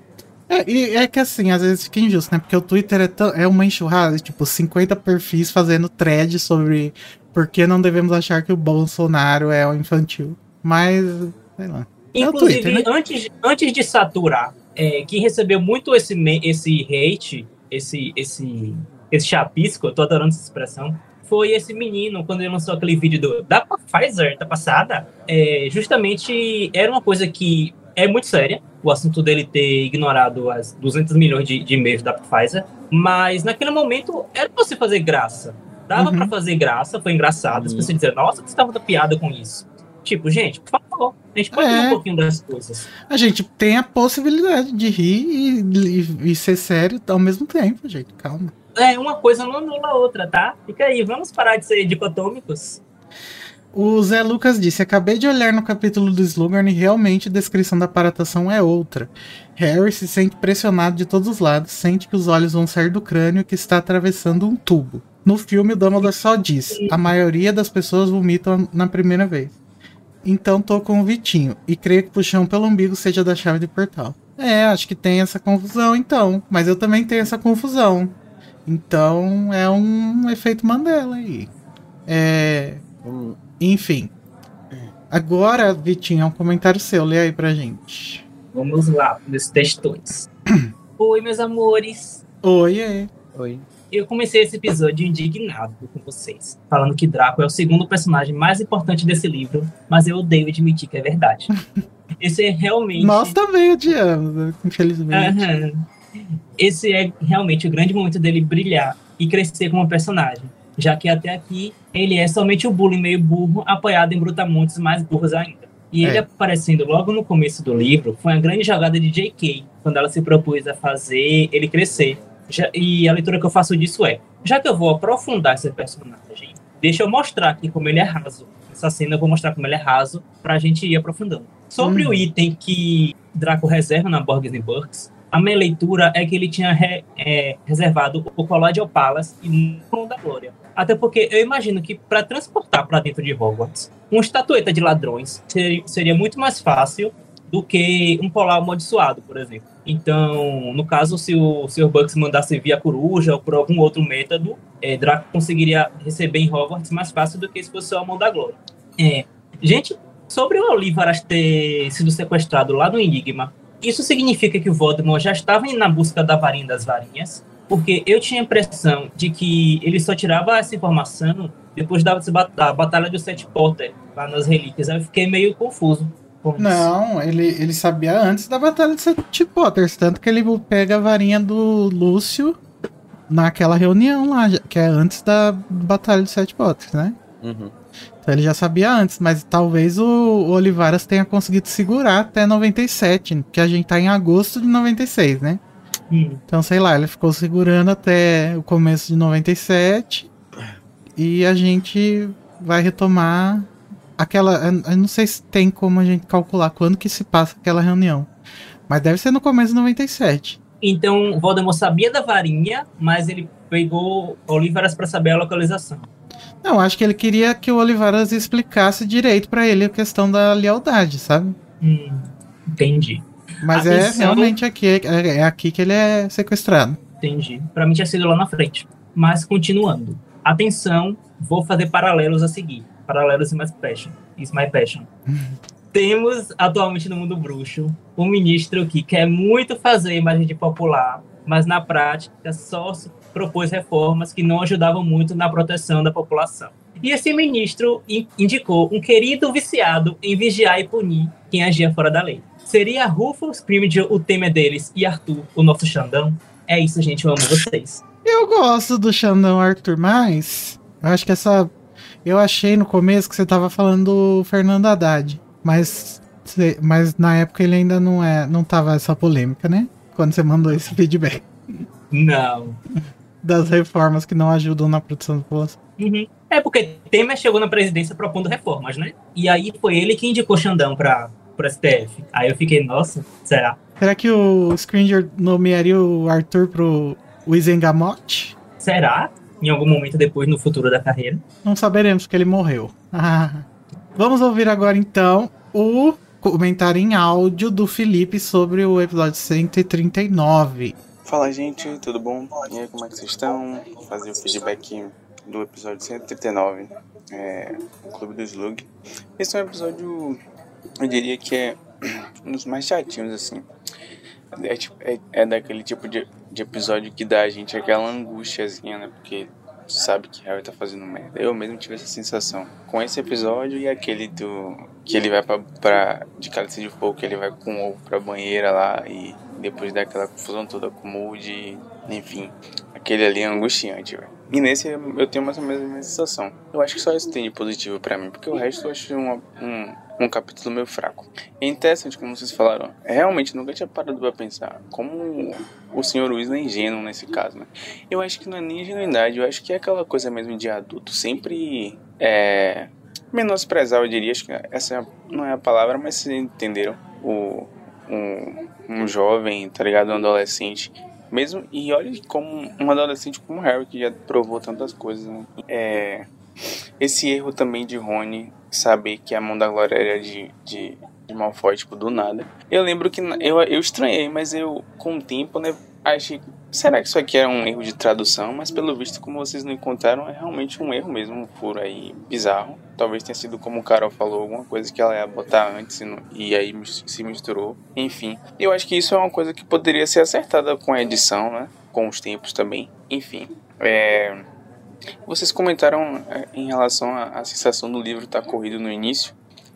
É, e é que assim, às vezes fica injusto, né? Porque o Twitter é, tão, é uma enxurrada, tipo, 50 perfis fazendo thread sobre por que não devemos achar que o Bolsonaro é o infantil. Mas, sei lá. É Inclusive, é Twitter, né? antes, antes de saturar, é, quem recebeu muito esse, esse hate, esse, esse, esse chapisco, eu tô adorando essa expressão, foi esse menino, quando ele lançou aquele vídeo do, da Pfizer, da passada, é, justamente era uma coisa que é muito séria, o assunto dele ter ignorado as 200 milhões de, de e-mails da Pfizer, mas naquele momento era pra você fazer graça. Dava uhum. para fazer graça, foi engraçado. As pessoas diziam, nossa, você estava da piada com isso. Tipo, gente, por favor, a gente pode é. rir um pouquinho das coisas. A gente tem a possibilidade de rir e, e, e ser sério ao mesmo tempo, gente. Calma. É, uma coisa não anula a outra, tá? Fica aí, vamos parar de ser dicotômicos. O Zé Lucas disse: Acabei de olhar no capítulo do Slughorn e realmente a descrição da aparatação é outra. Harry se sente pressionado de todos os lados, sente que os olhos vão sair do crânio que está atravessando um tubo. No filme, o Dumbledore só diz: a maioria das pessoas vomitam na primeira vez. Então tô com o Vitinho, e creio que puxão pelo umbigo seja da chave de portal. É, acho que tem essa confusão então, mas eu também tenho essa confusão. Então é um efeito Mandela aí. É. Enfim. Agora, Vitinho, é um comentário seu. Lê aí pra gente. Vamos lá, meus textões. Oi, meus amores. Oi, é. Oi. Eu comecei esse episódio indignado com vocês, falando que Draco é o segundo personagem mais importante desse livro, mas eu odeio admitir que é verdade. Esse é realmente. Nós também odiamos, infelizmente. Aham. Esse é realmente o grande momento dele brilhar e crescer como personagem, já que até aqui ele é somente o bullying meio burro, apoiado em brutamontes mais burros ainda. E ele É. aparecendo logo no começo do livro foi uma grande jogada de J.K., quando ela se propôs a fazer ele crescer. Já- e a leitura que eu faço disso é: já que eu vou aprofundar esse personagem, deixa eu mostrar aqui como ele é raso. Nessa cena eu vou mostrar como ele é raso pra gente ir aprofundando. Sobre Hum. o item que Draco reserva na Borges Burks, a minha leitura é que ele tinha re- é, reservado o colar de Opalas e o da Glória. Até porque eu imagino que para transportar para dentro de Hogwarts uma estatueta de ladrões seria, seria muito mais fácil do que um polar amaldiçoado, por exemplo. Então, no caso, se o Sr. Bucks mandasse via coruja ou por algum outro método, é, Draco conseguiria receber em Hogwarts mais fácil do que se fosse só a mão da glória. É, gente, sobre o Olívaras ter sido sequestrado lá no Enigma, isso significa que o Voldemort já estava na busca da varinha das varinhas? Porque eu tinha a impressão de que ele só tirava essa informação depois da, da Batalha do Sete Potter, lá nas relíquias. Aí eu fiquei meio confuso. Não, ele, ele sabia antes da Batalha de Sete Potters, tanto que ele pega a varinha do Lúcio naquela reunião lá, que é antes da Batalha de Sete Potters, né? Uhum. Então ele já sabia antes, mas talvez o, o Olivaras tenha conseguido segurar até 97, que a gente tá em agosto de 96, né? Hum. Então, sei lá, ele ficou segurando até o começo de 97 e a gente vai retomar aquela. Eu não sei se tem como a gente calcular quando que se passa aquela reunião, mas deve ser no começo de 97. Então, Voldemort sabia da varinha, mas ele pegou Olívaras para saber a localização. Não, acho que ele queria que o Olivaras explicasse direito pra ele a questão da lealdade, sabe? Hum, entendi, Mas é Atenção. realmente aqui, é, é aqui que ele é sequestrado. entendi. Para mim tinha sido lá na frente. Mas continuando. Atenção, vou fazer paralelos a seguir. Paralelos e mais passion. Is my passion. Temos atualmente no mundo bruxo um ministro que quer muito fazer imagem de popular, mas na prática só propôs reformas que não ajudavam muito na proteção da população. E esse ministro in- indicou um querido viciado em vigiar e punir quem agia fora da lei. Seria Rufus Scrimgeour o tema deles e Arthur o nosso Xandão? É isso, gente, eu amo vocês. Eu gosto do Xandão Arthur, mas eu acho que essa. Eu achei no começo que você tava falando do Fernando Haddad. Mas, mas na época ele ainda não, é, não tava essa polêmica, né? Quando você mandou esse feedback Não. das reformas que não ajudam na produção da população. Uhum. É porque Temer chegou na presidência propondo reformas, né? E aí foi ele que indicou Xandão para pro STF. Aí eu fiquei, nossa, será? Será que o Scringer nomearia o Arthur pro Wizengamot? Será? Em algum momento depois, no futuro da carreira. Não saberemos porque ele morreu. Ah. Vamos ouvir agora então o comentário em áudio do Felipe sobre o episódio 139. Fala gente, tudo bom? E aí, como é que vocês estão? Vou fazer o feedback do episódio 139, é, o Clube do Slug. Esse é um episódio, eu diria que é um dos mais chatinhos, assim. É, tipo- é- é daquele tipo de, de episódio que dá a gente aquela angústiazinha, né? Porque sabe que Harry tá fazendo merda. Eu mesmo tive essa sensação. Com esse episódio e aquele do. Que ele vai pra. pra de cálice de fogo, que ele vai com ovo pra banheira lá e depois daquela confusão toda com o Moody, enfim. Aquele ali é angustiante, velho. E nesse eu tenho mais ou menos a mesma sensação. Eu acho que só isso tem de positivo pra mim, porque o resto eu acho uma- um, um capítulo meio fraco. É interessante, como vocês falaram. Realmente, nunca tinha parado pra pensar como o Sr. Weasley é ingênuo nesse caso, né? Eu acho que não é nem ingenuidade, eu acho que é aquela coisa mesmo de adulto. Sempre é. Menosprezar, eu diria. Acho que essa não é a palavra, mas vocês entenderam. O, um, um jovem, tá ligado? Um adolescente. Mesmo, e olha como um adolescente como Harry, que já provou tantas coisas, né? É, esse erro também de Rony saber que a mão da glória era de, de, de Malfoy, tipo, do nada. Eu lembro que eu, eu estranhei, mas eu, com o tempo, né, achei. Será que isso aqui era um erro de tradução? Mas pelo visto, como vocês não encontraram, é realmente um erro mesmo, um furo aí bizarro. Talvez tenha sido como o Carol falou, alguma coisa que ela ia botar antes e, não- e aí se misturou. Enfim, eu acho que isso é uma coisa que poderia ser acertada com a edição, né? Com os tempos também. Enfim, é. Vocês comentaram é, em relação à, à sensação do livro estar corrido no início.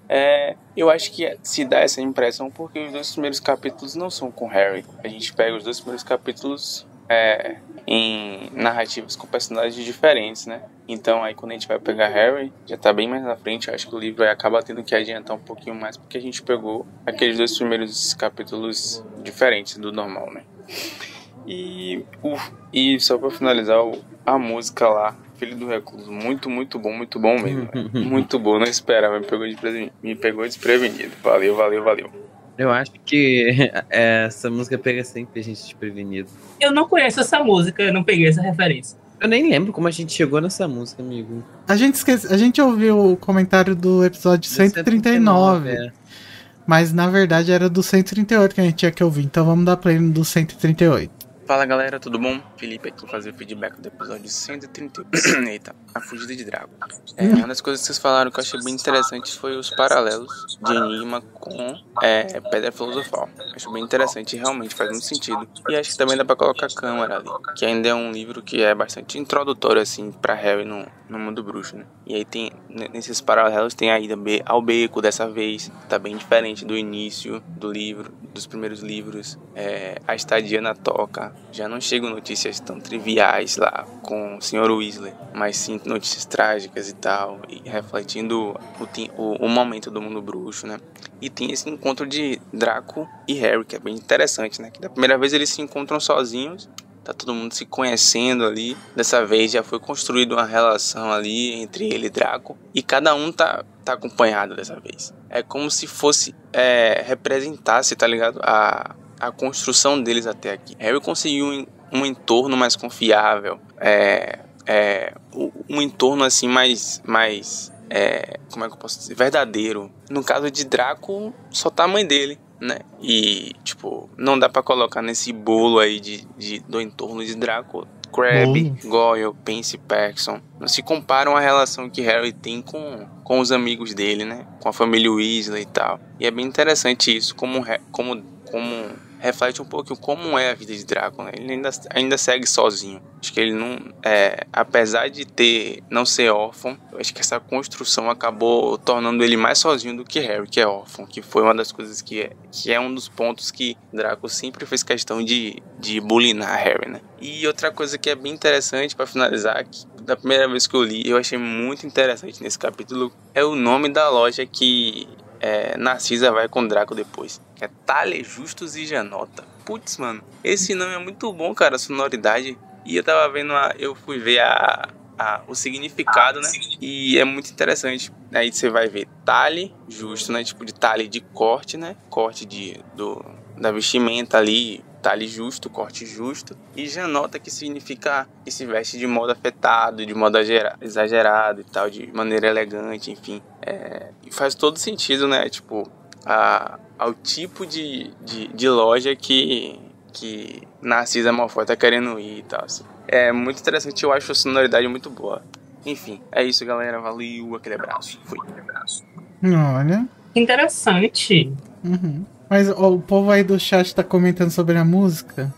É, eu acho que se dá essa impressão porque os dois primeiros capítulos não são com Harry. A gente pega os dois primeiros capítulos é, em narrativas com personagens diferentes, né? Então aí quando a gente vai pegar Harry, já tá bem mais na frente. Eu acho que o livro aí acaba tendo que adiantar um pouquinho mais porque a gente pegou aqueles dois primeiros capítulos diferentes do normal, né? E, e só pra finalizar, a música lá, Filho do Recluso, muito, muito bom, muito bom mesmo. muito bom, não esperava, me pegou, desprevenido, me pegou desprevenido. Valeu, valeu, valeu. Eu acho que essa música pega sempre a gente desprevenido. Eu não conheço essa música, eu não peguei essa referência. Eu nem lembro como a gente chegou nessa música, amigo. A gente esquece, a gente ouviu o comentário do episódio 139, é. mas na verdade era do 138 que a gente tinha que ouvir, então vamos dar play no do 138. Fala galera, tudo bom? Felipe aqui fazer o feedback do episódio 138. Eita, a fugida de Drago. É, uma das coisas que vocês falaram que eu achei bem interessante foi os paralelos de Enigma com é, Pedra Filosofal. Acho bem interessante realmente faz muito sentido. E acho que também dá pra colocar a câmera ali, que ainda é um livro que é bastante introdutório assim pra Harry no, no mundo bruxo, né? E aí tem nesses paralelos tem a ida be- ao beco dessa vez, tá bem diferente do início do livro, dos primeiros livros. É, a estadia na toca, já não chegam notícias tão triviais lá com o Sr. Weasley, mas sim notícias trágicas e tal, e refletindo o, o, o momento do mundo bruxo, né? E tem esse encontro de Draco e Harry, que é bem interessante, né? Que da primeira vez eles se encontram sozinhos, tá todo mundo se conhecendo ali. Dessa vez já foi construída uma relação ali entre ele e Draco, e cada um tá, tá acompanhado dessa vez. É como se fosse é, representasse, tá ligado? A, a construção deles até aqui. Harry conseguiu um, um entorno mais confiável, é, é, um entorno assim mais, mais é, como é que eu posso dizer, verdadeiro. No caso de Draco, só tá a mãe dele, né? E tipo, não dá pra colocar nesse bolo aí de, de do entorno de Draco. Crabbe, Goyle, Pense e Paxson não se comparam à relação que Harry tem com, com os amigos dele, né? Com a família Weasley e tal. E é bem interessante isso, como, como, como reflete um pouco como é a vida de Draco, né? Ele ainda, ainda segue sozinho. Acho que ele não. É, apesar de ter não ser órfão, acho que essa construção acabou tornando ele mais sozinho do que Harry, que é órfão, que foi uma das coisas que é, que é um dos pontos que Draco sempre fez questão de, de bulinar Harry, né? E outra coisa que é bem interessante para finalizar, que da primeira vez que eu li, eu achei muito interessante nesse capítulo, é o nome da loja que é, Narcisa vai com Draco depois. É Tale Justus e Janota. Putz, mano, esse nome é muito bom, cara, a sonoridade. E eu tava vendo, a, eu fui ver a, a- o significado, né? E é muito interessante. Aí você vai ver Tale Justo, né? Tipo de Tale de corte, né? Corte de, do, da vestimenta ali, Tale justo, corte justo. E Janota, que significa que se veste de modo afetado, de modo exagera- exagerado e tal, de maneira elegante, enfim. É, e faz todo sentido, né? Tipo, a, ao tipo de, de, de loja que, que Narcisa Malfoy tá querendo ir e tal. assim. É muito interessante, eu acho a sonoridade muito boa. Enfim, é isso, galera. Valeu, aquele abraço. Fui. Olha. Interessante. Uhum. Mas ó, o povo aí do chat tá comentando sobre a música.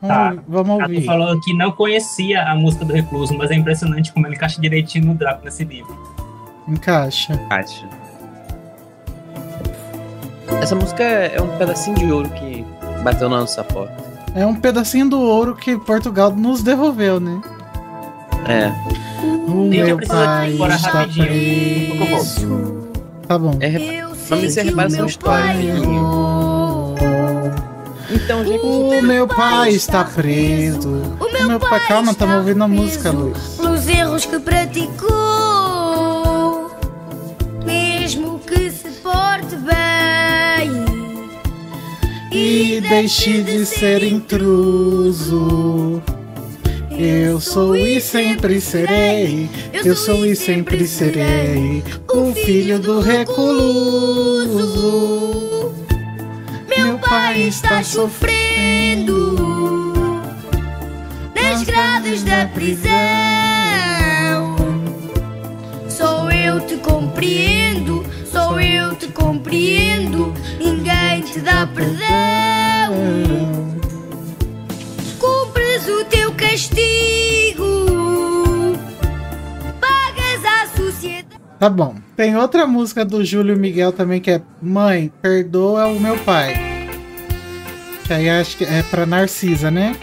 Vamos, Tá. ouvir- vamos tu ouvir. falou que não conhecia a música do Recluso, mas é impressionante como ele encaixa direitinho no Draco nesse livro. Encaixa. Acho. Essa música é um pedacinho de ouro que bateu na nossa porta. É um pedacinho do ouro que Portugal nos devolveu, né? É. O meu pai embora está rapidinho. preso. Tá bom. É rep... Vamos ser reparação histórica. Então, já O meu pai está preso. O meu, pai, calma, estamos ouvindo a música, Luiz. pelos erros que praticou, mesmo que se porte bem. E deixe de ser intruso. Eu sou e sempre serei. Eu sou e sempre serei. O filho do recluso. Meu pai está sofrendo. grades da prisão. Só eu te compreendo, só eu te compreendo. Ninguém te dá perdão. Cumpres o teu castigo, pagas à sociedade. Tá bom. Tem outra música do Júlio Miguel também que é Mãe, perdoa o meu pai. Que aí acho que é pra Narcisa, né?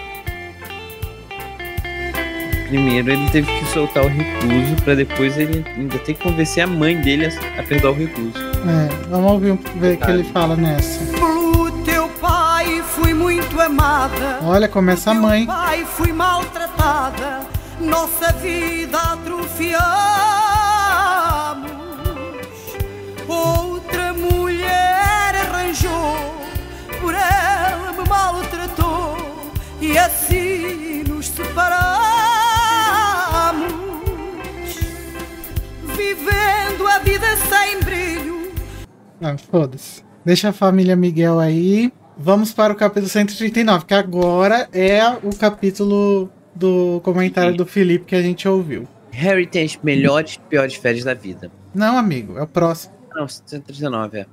Primeiro ele teve que soltar o recluso pra depois ele ainda ter que convencer a mãe dele a, a perdoar o recluso. É, vamos ouvir ver o que ele fala nessa. Teu pai fui muito amada. Olha, começa a mãe. Pai fui maltratada. Nossa vida atrofiamos. E assim nos separamos. Vivendo a vida sem brilho. Ah, foda-se. Deixa a família Miguel aí. Vamos para o capítulo 139, que agora é o capítulo do comentário do Felipe que a gente ouviu. Harry tem as melhores e piores férias da vida. Não, amigo, é o próximo. Não, 139 é.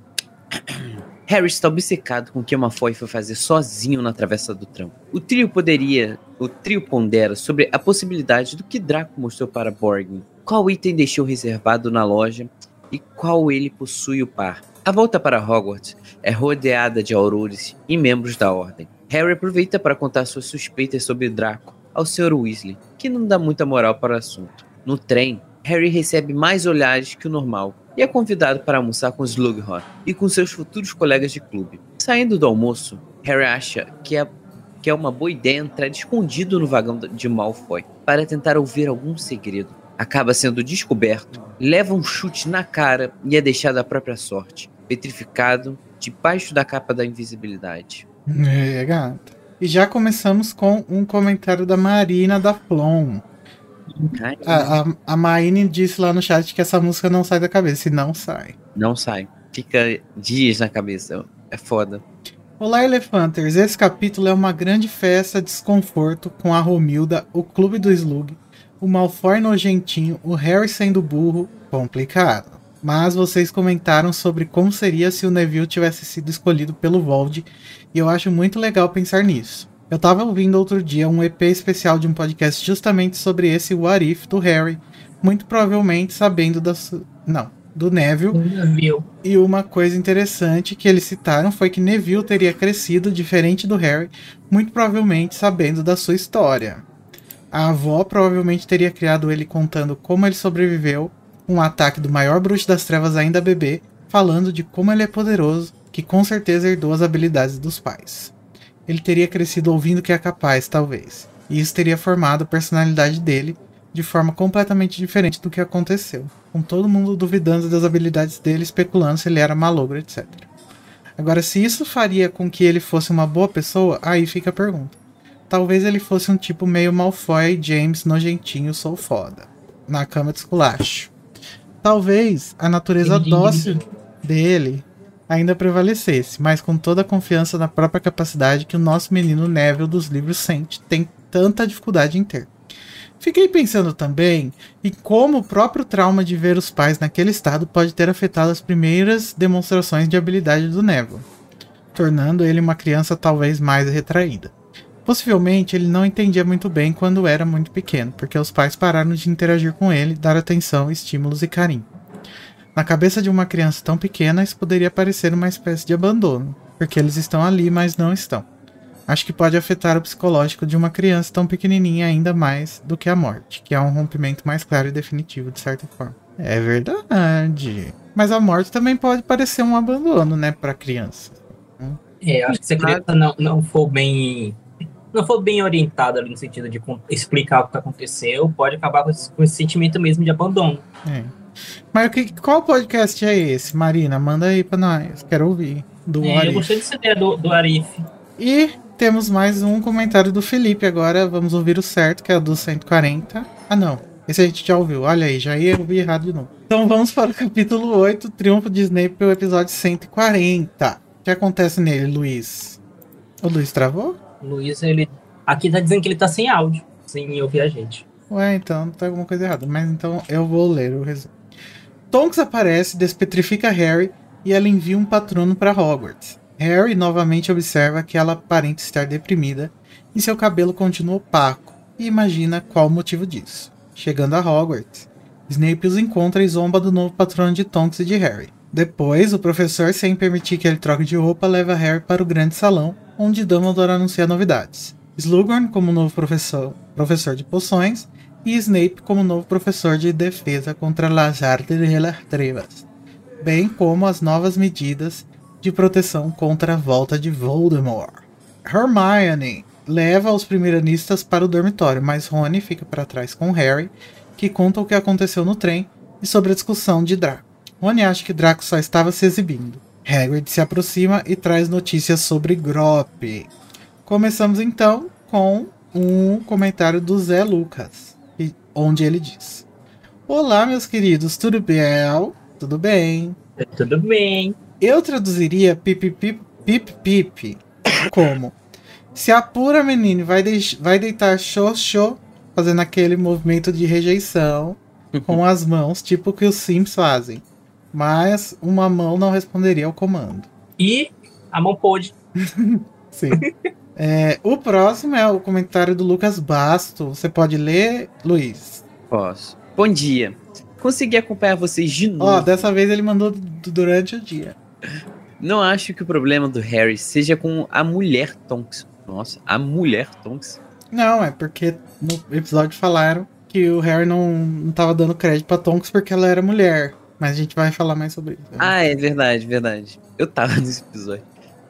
Harry está obcecado com o que Malfoy foi fazer sozinho na travessa do trampo. O trio poderia, o trio pondera sobre a possibilidade do que Draco mostrou para Borgin. Qual item deixou reservado na loja e qual ele possui o par. A volta para Hogwarts é rodeada de aurores e membros da ordem. Harry aproveita para contar suas suspeitas sobre Draco ao Sr. Weasley, que não dá muita moral para o assunto. No trem, Harry recebe mais olhares que o normal e é convidado para almoçar com Slughorn e com seus futuros colegas de clube. Saindo do almoço, Harry acha que é, que é uma boa ideia entrar escondido no vagão de Malfoy para tentar ouvir algum segredo. Acaba sendo descoberto, leva um chute na cara e é deixado à própria sorte, petrificado debaixo da capa da invisibilidade. É. E já começamos com um comentário da Marina da Flon. A, a, a Maine disse lá no chat que essa música não sai da cabeça. E não sai. Não sai. Fica dias na cabeça. É foda. Olá, Elefanters. Esse capítulo é uma grande festa de desconforto com a Romilda, o clube do Slug, o Malfoy nojentinho, o Harry sendo burro. Complicado. Mas vocês comentaram sobre como seria se o Neville tivesse sido escolhido pelo Vold, e eu acho muito legal pensar nisso. Eu tava ouvindo outro dia um EP especial de um podcast justamente sobre esse What If do Harry, muito provavelmente sabendo da su... não, do Neville. Neville. E uma coisa interessante que eles citaram foi que Neville teria crescido diferente do Harry, muito provavelmente sabendo da sua história. A avó provavelmente teria criado ele contando como ele sobreviveu um ataque do maior bruxo das trevas ainda bebê, falando de como ele é poderoso, que com certeza herdou as habilidades dos pais. Ele teria crescido ouvindo que é capaz, talvez, e isso teria formado a personalidade dele de forma completamente diferente do que aconteceu, com todo mundo duvidando das habilidades dele, especulando se ele era malogro, etc. Agora, se isso faria com que ele fosse uma boa pessoa, aí fica a pergunta. Talvez ele fosse um tipo meio Malfoy James nojentinho, sou foda, na cama de esculacho. Talvez a natureza dócil dele ainda prevalecesse, mas com toda a confiança na própria capacidade que o nosso menino Neville dos livros sente, tem tanta dificuldade em ter. Fiquei pensando também em como o próprio trauma de ver os pais naquele estado pode ter afetado as primeiras demonstrações de habilidade do Neville, tornando ele uma criança talvez mais retraída. Possivelmente ele não entendia muito bem quando era muito pequeno, porque os pais pararam de interagir com ele, dar atenção, estímulos e carinho. Na cabeça de uma criança tão pequena, isso poderia parecer uma espécie de abandono, porque eles estão ali, mas não estão. Acho que pode afetar o psicológico de uma criança tão pequenininha ainda mais do que a morte, que é um rompimento mais claro e definitivo, de certa forma. É verdade. Mas a morte também pode parecer um abandono, né, pra criança. É, acho que se a criança não, não for bem. Não for bem orientada ali no sentido de explicar o que aconteceu, pode acabar com esse, com esse sentimento mesmo de abandono. É. Mas que, qual podcast é esse, Marina? Manda aí pra nós. Quero ouvir. Do É, eu Arif. gostei dessa ideia do, do Arif. E temos mais um comentário do Felipe. Agora vamos ouvir o certo, que é o do 140. Ah, não. Esse a gente já ouviu. Olha aí, já ia ouvir errado de novo. Então vamos para o capítulo 8, Triunfo de Snape, o episódio 140. O que acontece nele, Luiz? O Luiz travou? Luiz, ele. Aqui tá dizendo que ele tá sem áudio. sem ouvir a gente. Ué, então tá alguma coisa errada. Mas então eu vou ler o resumo. Tonks aparece, despetrifica Harry e ela envia um patrono para Hogwarts. Harry novamente observa que ela aparenta estar deprimida e seu cabelo continua opaco e imagina qual o motivo disso. Chegando a Hogwarts, Snape os encontra e zomba do novo patrono de Tonks e de Harry. Depois, o professor, sem permitir que ele troque de roupa, leva Harry para o grande salão, onde Dumbledore anuncia novidades. Slughorn como novo professor, professor de poções e Snape como novo professor de defesa contra las artes de las trevas, bem como as novas medidas de proteção contra a volta de Voldemort. Hermione leva os primeiranistas para o dormitório, mas Rony fica para trás com Harry, que conta o que aconteceu no trem e sobre a discussão de Draco. Rony acha que Draco só estava se exibindo. Hagrid se aproxima e traz notícias sobre Grop. Começamos então com um comentário do Zé Lucas, onde ele diz: Olá, meus queridos, tudo bem? Tudo bem? Tudo bem. Eu traduziria pip pip pip pip como se a pura menina vai, deix- vai deitar xoxô, fazendo aquele movimento de rejeição com as mãos, tipo que os Sims fazem. Mas uma mão não responderia ao comando. E a mão pôde. Sim. É, o próximo é o comentário do Lucas Basto. Você pode ler, Luiz? Posso. Bom dia. Consegui acompanhar vocês de novo. Ó, dessa vez ele mandou du- durante o dia. Não acho que o problema do Harry seja com a mulher Tonks. Nossa, a mulher Tonks. Não, é porque no episódio falaram que o Harry não, não tava dando crédito pra Tonks porque ela era mulher. Mas a gente vai falar mais sobre isso. Ah, é verdade, verdade. Eu tava nesse episódio.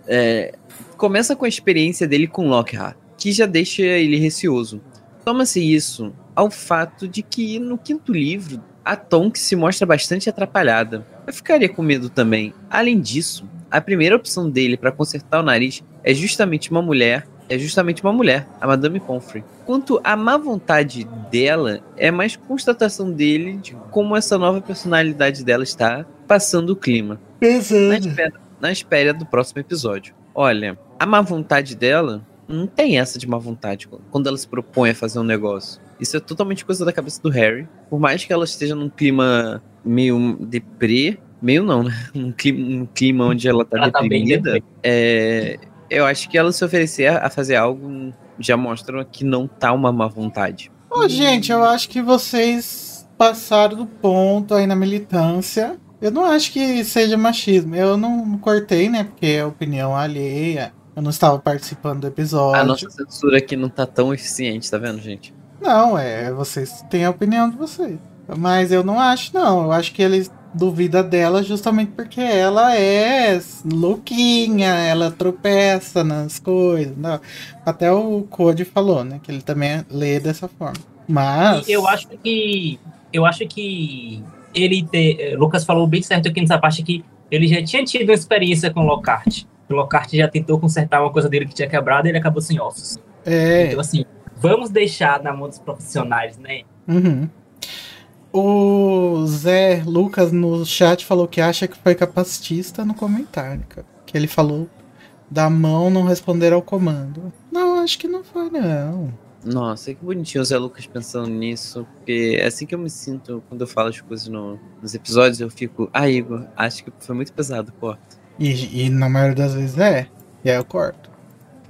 É, começa com a experiência dele com Lockhart, que já deixa ele receoso. Toma-se isso ao fato de que no quinto livro a Tonks se mostra bastante atrapalhada. Eu ficaria com medo também. Além disso, a primeira opção dele para consertar o nariz é justamente uma mulher, é justamente uma mulher, a Madame Pomfrey. Quanto à má vontade dela, é mais constatação dele de como essa nova personalidade dela está passando o clima. Na espera, na espera do próximo episódio. Olha, a má vontade dela não tem essa de má vontade quando ela se propõe a fazer um negócio. Isso é totalmente coisa da cabeça do Harry. Por mais que ela esteja num clima meio deprê, meio não, né? Num clima, num clima onde ela tá Ela tá deprimida, deprê. é, eu acho que ela se oferecer a fazer algo já mostra que não tá uma má vontade. Ô, gente, eu acho que vocês passaram do ponto aí na militância. Eu não acho que seja machismo. Eu não, não cortei, né? Porque é opinião alheia. Eu não estava participando do episódio. A nossa censura aqui não tá tão eficiente, tá vendo, gente? Não, é, vocês têm a opinião de vocês. Mas eu não acho, não. Eu acho que ele duvida dela justamente porque ela é louquinha, ela tropeça nas coisas. Não. Até o Code falou, né? Que ele também lê dessa forma. Mas. Eu acho que. Eu acho que ele te, Lucas falou bem certo aqui nessa parte que ele já tinha tido uma experiência com o Lockhart. O Lockhart já tentou consertar uma coisa dele que tinha quebrado e ele acabou sem ossos. É. Então, assim, vamos deixar na mão dos profissionais, né? Uhum. O Zé Lucas no chat falou que acha que foi capacitista no comentário, cara. Que ele falou da mão não responder ao comando. Não, acho que não foi, não. Nossa, que bonitinho o Zé Lucas pensando nisso, porque é assim que eu me sinto quando eu falo as coisas no- nos episódios, eu fico, ah, Igor, acho que foi muito pesado, corta. E, e na maioria das vezes é. E aí eu corto.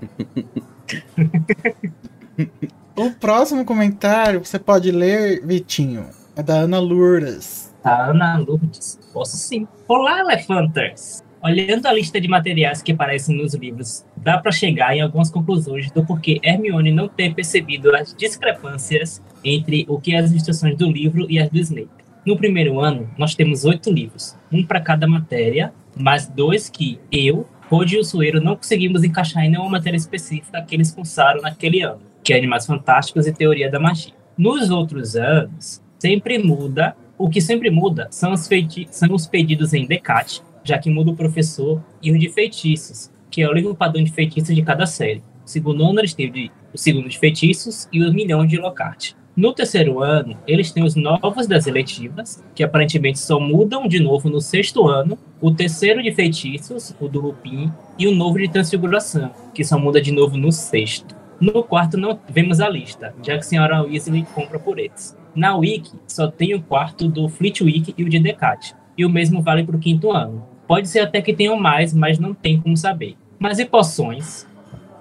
o próximo comentário você pode ler, Vitinho. É da Ana Lourdes. A Ana Lourdes. Posso sim. Olá, Elefanters! Olhando a lista de materiais que aparecem nos livros, dá para chegar em algumas conclusões do porquê Hermione não ter percebido as discrepâncias entre o que é as instruções do livro e as do Snape. No primeiro ano, nós temos oito livros, um para cada matéria, mas dois que eu, Code e o Sueiro não conseguimos encaixar em nenhuma matéria específica que eles cursaram naquele ano, que é Animais Fantásticos e Teoria da Magia. Nos outros anos, sempre muda. O que sempre muda são os, são os pedidos em Decate, já que muda o professor, e o de feitiços, que é o livro padrão de feitiços de cada série. O segundo ano eles têm o segundo de feitiços e o milhão de Lockhart. No terceiro ano, eles têm os novos das eletivas, que aparentemente só mudam de novo no sexto ano, o terceiro de feitiços, o do Lupin, e o novo de transfiguração, que só muda de novo no sexto. No quarto não vemos a lista, já que a senhora Weasley compra por eles. Na Wiki, só tem o quarto do Flitwick e o de Decat, e o mesmo vale para o quinto ano. Pode ser até que tenham mais, mas não tem como saber. Mas e poções?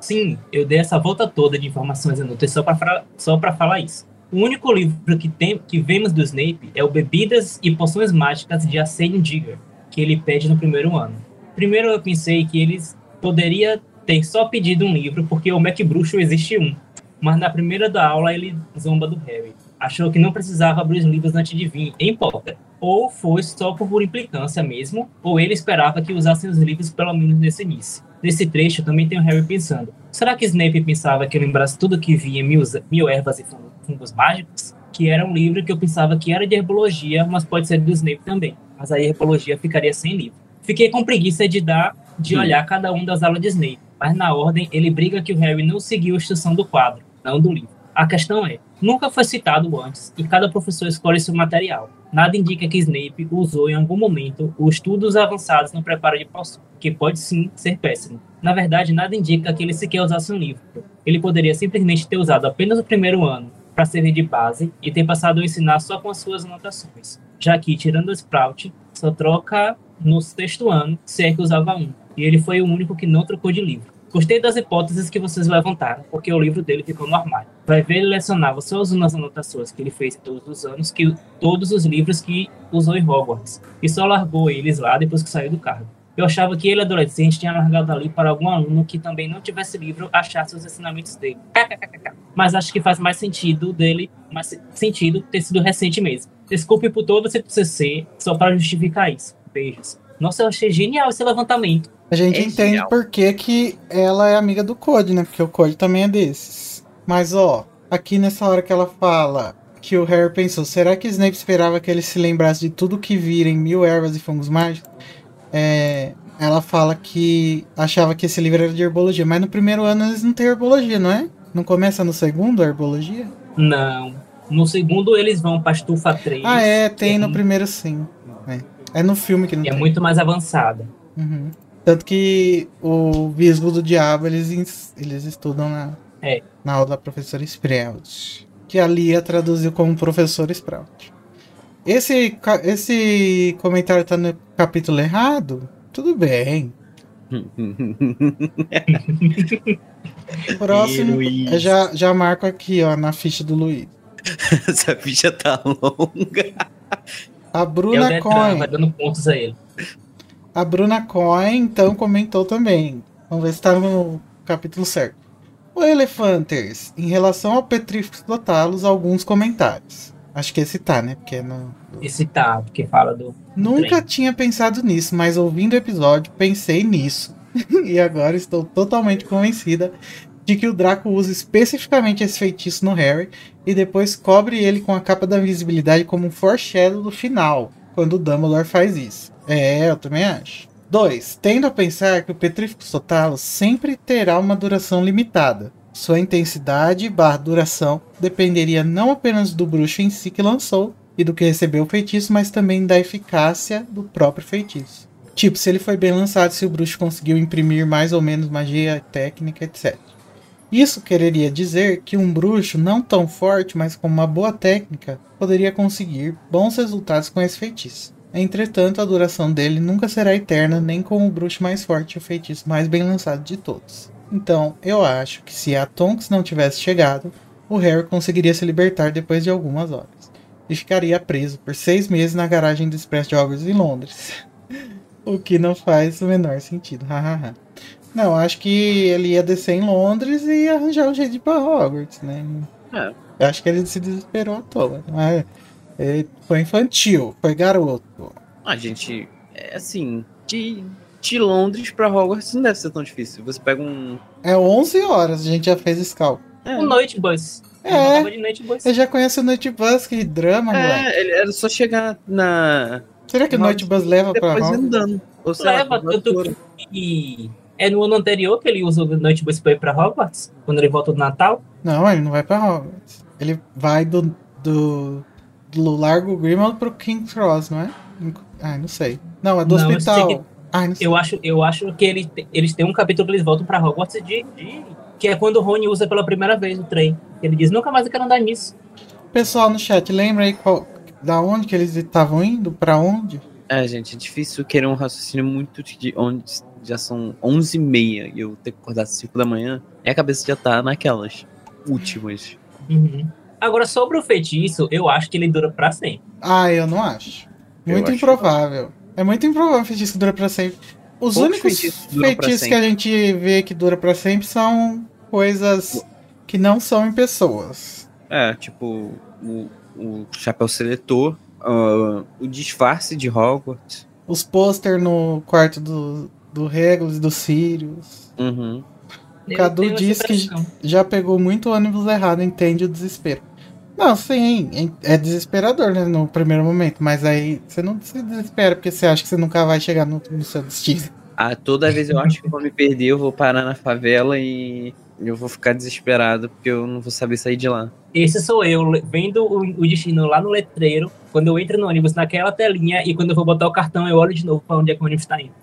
Sim, eu dei essa volta toda de informações inúteis só para falar isso. O único livro que, tem, que vemos do Snape é o Bebidas e Poções Mágicas de Arsene Digger, que ele pede no primeiro ano. Primeiro eu pensei que eles poderia ter só pedido um livro porque o Mac Bruxo existe um. Mas na primeira da aula ele zomba do Harry. Achou que não precisava abrir os livros antes de vir em Potter. Ou foi só por implicância mesmo, ou ele esperava que usassem os livros pelo menos nesse início. Nesse trecho também tem o Harry pensando: será que Snape pensava que eu lembrasse tudo que via em mil, mil ervas e fungos mágicos? Que era um livro que eu pensava que era de herbologia, mas pode ser do Snape também. Mas aí a herbologia ficaria sem livro. Fiquei com preguiça de dar, de Hum. olhar cada um das aulas de Snape, mas na ordem ele briga que o Harry não seguiu a instrução do quadro, não do livro. A questão é, nunca foi citado antes e cada professor escolhe seu material. Nada indica que Snape usou em algum momento os estudos avançados no preparo de poção, que pode sim ser péssimo. Na verdade, nada indica que ele sequer usasse um livro. Ele poderia simplesmente ter usado apenas o primeiro ano para servir de base e ter passado a ensinar só com as suas anotações, já que, tirando o Sprout, só troca no sexto ano, se é que usava um, e ele foi o único que não trocou de livro. Gostei das hipóteses que vocês levantaram, porque o livro dele ficou no armário. Vai ver, ele lecionava só as umas anotações que ele fez todos os anos, que todos os livros que usou em Hogwarts, e só largou eles lá depois que saiu do cargo. Eu achava que ele, adolescente, tinha largado ali para algum aluno que também não tivesse livro achasse os ensinamentos dele. KKKK. Mas acho que faz mais sentido dele, mais sentido ter sido recente mesmo. Desculpe por todo esse CC, só para justificar isso. Beijos. Nossa, eu achei genial esse levantamento. A gente É entende genial. por que, que ela é amiga do Code, né? Porque o Code também é desses. Mas, ó, aqui nessa hora que ela fala que o Harry pensou, será que Snape esperava que ele se lembrasse de tudo que vira em Mil Ervas e Fungos Mágicos? É, ela fala que achava que esse livro era de herbologia, mas no primeiro ano eles não têm herbologia, não é? Não começa no segundo a herbologia? Não. No segundo, eles vão para Estufa 3. Ah, é, tem no é, primeiro sim. É, É no filme que não é tem. muito mais avançada. Uhum. Tanto que o Visgo do Diabo eles, eles estudam na, É. na aula da professora Sprout. Que a Lia traduziu como professor Sprout. Esse, esse comentário tá no capítulo errado? Tudo bem. Próximo. Eu já, já marco aqui, ó, na ficha do Luiz. Essa ficha tá longa. A é Bruna Cohen. vai dando pontos a ele. A Bruna Cohen, então, comentou também. Vamos ver se tá no capítulo certo. O Elefanters, em relação ao Petrificus Totalus, alguns comentários. Acho que esse tá, né? Porque é no... Esse tá, porque fala do. Nunca Trem. tinha pensado nisso, mas ouvindo o episódio, pensei nisso. e agora estou totalmente convencida de que o Draco usa especificamente esse feitiço no Harry e depois cobre ele com a capa da invisibilidade como um foreshadow do final, quando o Dumbledore faz isso. É, eu também acho. 2. Tendo a pensar que o Petrificus Totalus sempre terá uma duração limitada. Sua intensidade barra duração dependeria não apenas do bruxo em si que lançou e do que recebeu o feitiço, mas também da eficácia do próprio feitiço. Tipo, se ele foi bem lançado, se o bruxo conseguiu imprimir mais ou menos magia, técnica, etc. Isso quereria dizer que um bruxo não tão forte, mas com uma boa técnica, poderia conseguir bons resultados com esse feitiço. Entretanto, a duração dele nunca será eterna, nem com o bruxo mais forte e o feitiço mais bem lançado de todos. Então, eu acho que se a Tonks não tivesse chegado, o Harry conseguiria se libertar depois de algumas horas. E ficaria preso por seis meses na garagem do Express de Hogwarts em Londres. o que não faz o menor sentido. não, acho que ele ia descer em Londres e arranjar um jeito de ir pra Hogwarts, né? É. Eu acho que ele se desesperou à toa. Mas ele foi infantil, foi garoto. A gente, é assim, de, de Londres pra Hogwarts não deve ser tão difícil. Você pega um. É 11 horas, a gente já fez esse cálculo. É, O Noite Bus. É. Eu. Você já conhece o Noite Bus, que drama, moleque. é ele era só chegar na. Será que o Noite Bus leva pra Hogwarts? andando. Ou sei lá, Leva, com tanto que é no ano anterior que ele usa o Noite Bus pra ir pra Hogwarts, quando ele volta do Natal. Não, ele não vai pra Hogwarts. Ele vai do, do, do Largo Grimald pro King's Cross, não é? Ah, não sei. Não, é do Não, eu hospital. que- Ah, não sei. Eu acho, eu acho que ele, eles têm um capítulo que eles voltam pra Hogwarts de, de que é quando o Rony usa pela primeira vez o trem. Ele diz, nunca mais eu quero andar nisso. Pessoal no chat, lembra aí qual, da onde que eles estavam indo? Pra onde? É, gente, é difícil querer um raciocínio muito de onde já são 11h30 e eu ter que acordar às 5 da manhã. E a cabeça já tá naquelas últimas. Uhum. Agora, sobre o feitiço, eu acho que ele dura pra sempre. Ah, eu não acho. Eu Muito acho improvável. É muito improvável um feitiço que dura pra sempre. Os Poucos únicos feitiços feitiços que a gente vê que dura pra sempre são coisas que não são em pessoas. É, tipo, o, o chapéu seletor, ah, o disfarce de Hogwarts. Os pôster no quarto do, do Regulus e do Sirius. Uhum. O Cadu diz que já pegou muito ônibus errado, entende o desespero. Não, sim, é desesperador, né, no primeiro momento, mas aí você não se desespera porque você acha que você nunca vai chegar no, no seu destino. Ah, toda vez eu acho que eu vou me perder, eu vou parar na favela e eu vou ficar desesperado porque eu não vou saber sair de lá. Esse sou eu, vendo o, o destino lá no letreiro, quando eu entro no ônibus naquela telinha, e quando eu vou botar o cartão, eu olho de novo pra onde é que o ônibus tá indo.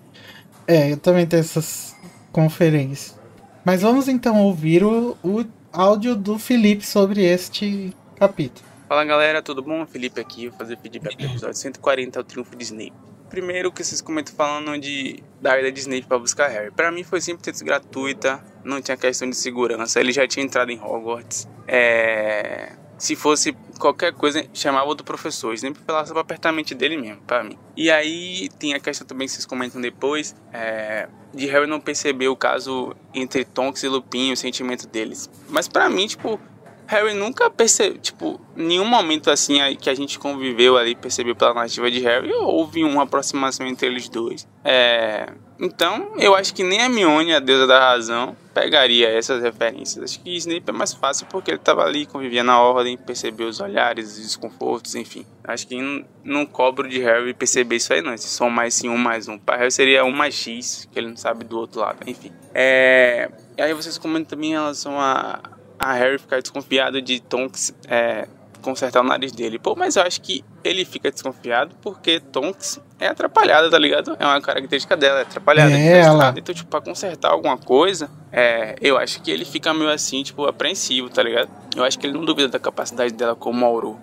É, eu também tenho essas conferências. Mas vamos então ouvir o, o áudio do Felipe sobre este capítulo. Fala galera, tudo bom? Felipe aqui, vou fazer feedback do episódio 140, o triunfo de Snape. Primeiro que vocês comentam falando de da ida de Snape pra buscar Harry. Pra mim foi simples gratuita, não tinha questão de segurança, ele já tinha entrado em Hogwarts. É... Se fosse qualquer coisa, chamava outro professor. Snape falava pra apertar a mente dele mesmo, pra mim. E aí tem a questão também que vocês comentam depois, é, de Harry não perceber o caso entre Tonks e Lupin, o sentimento deles. Mas pra mim, tipo, Harry nunca percebeu, tipo, nenhum momento assim que a gente conviveu ali, percebeu pela narrativa de Harry, houve uma aproximação entre eles dois. É, então, eu acho que nem a Mione, a deusa da razão, pegaria essas referências. Acho que Snape é mais fácil porque ele tava ali, convivia na ordem, percebeu os olhares, os desconfortos, enfim. Acho que não, não cobro de Harry perceber isso aí não, se são mais sim, um mais um. Para Harry seria um mais X, que ele não sabe do outro lado, enfim. É, e aí vocês comentam também em relação a a Harry ficar desconfiado de Tonks é, consertar o nariz dele. Pô, mas eu acho que ele fica desconfiado porque Tonks é atrapalhada, tá ligado? É uma característica dela, é atrapalhada. É, de frustrada. ela. Então, tipo, pra consertar alguma coisa, é, eu acho que ele fica meio assim, tipo, apreensivo, tá ligado? Eu acho que ele não duvida da capacidade dela como Auro.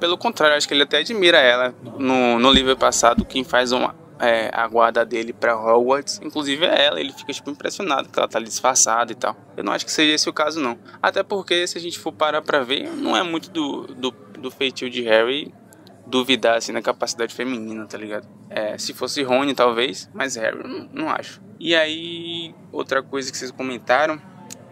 Pelo contrário, eu acho que ele até admira ela. No, no livro passado, quem faz uma, é, a guarda dele pra Hogwarts, inclusive é ela, ele fica tipo impressionado que ela tá ali disfarçada e tal. Eu não acho que seja esse o caso não. Até porque se a gente for parar pra ver, não é muito do, do, do feitio de Harry duvidar assim na capacidade feminina, tá ligado? É, se fosse Rony talvez, mas Harry não, não acho. E aí, outra coisa que vocês comentaram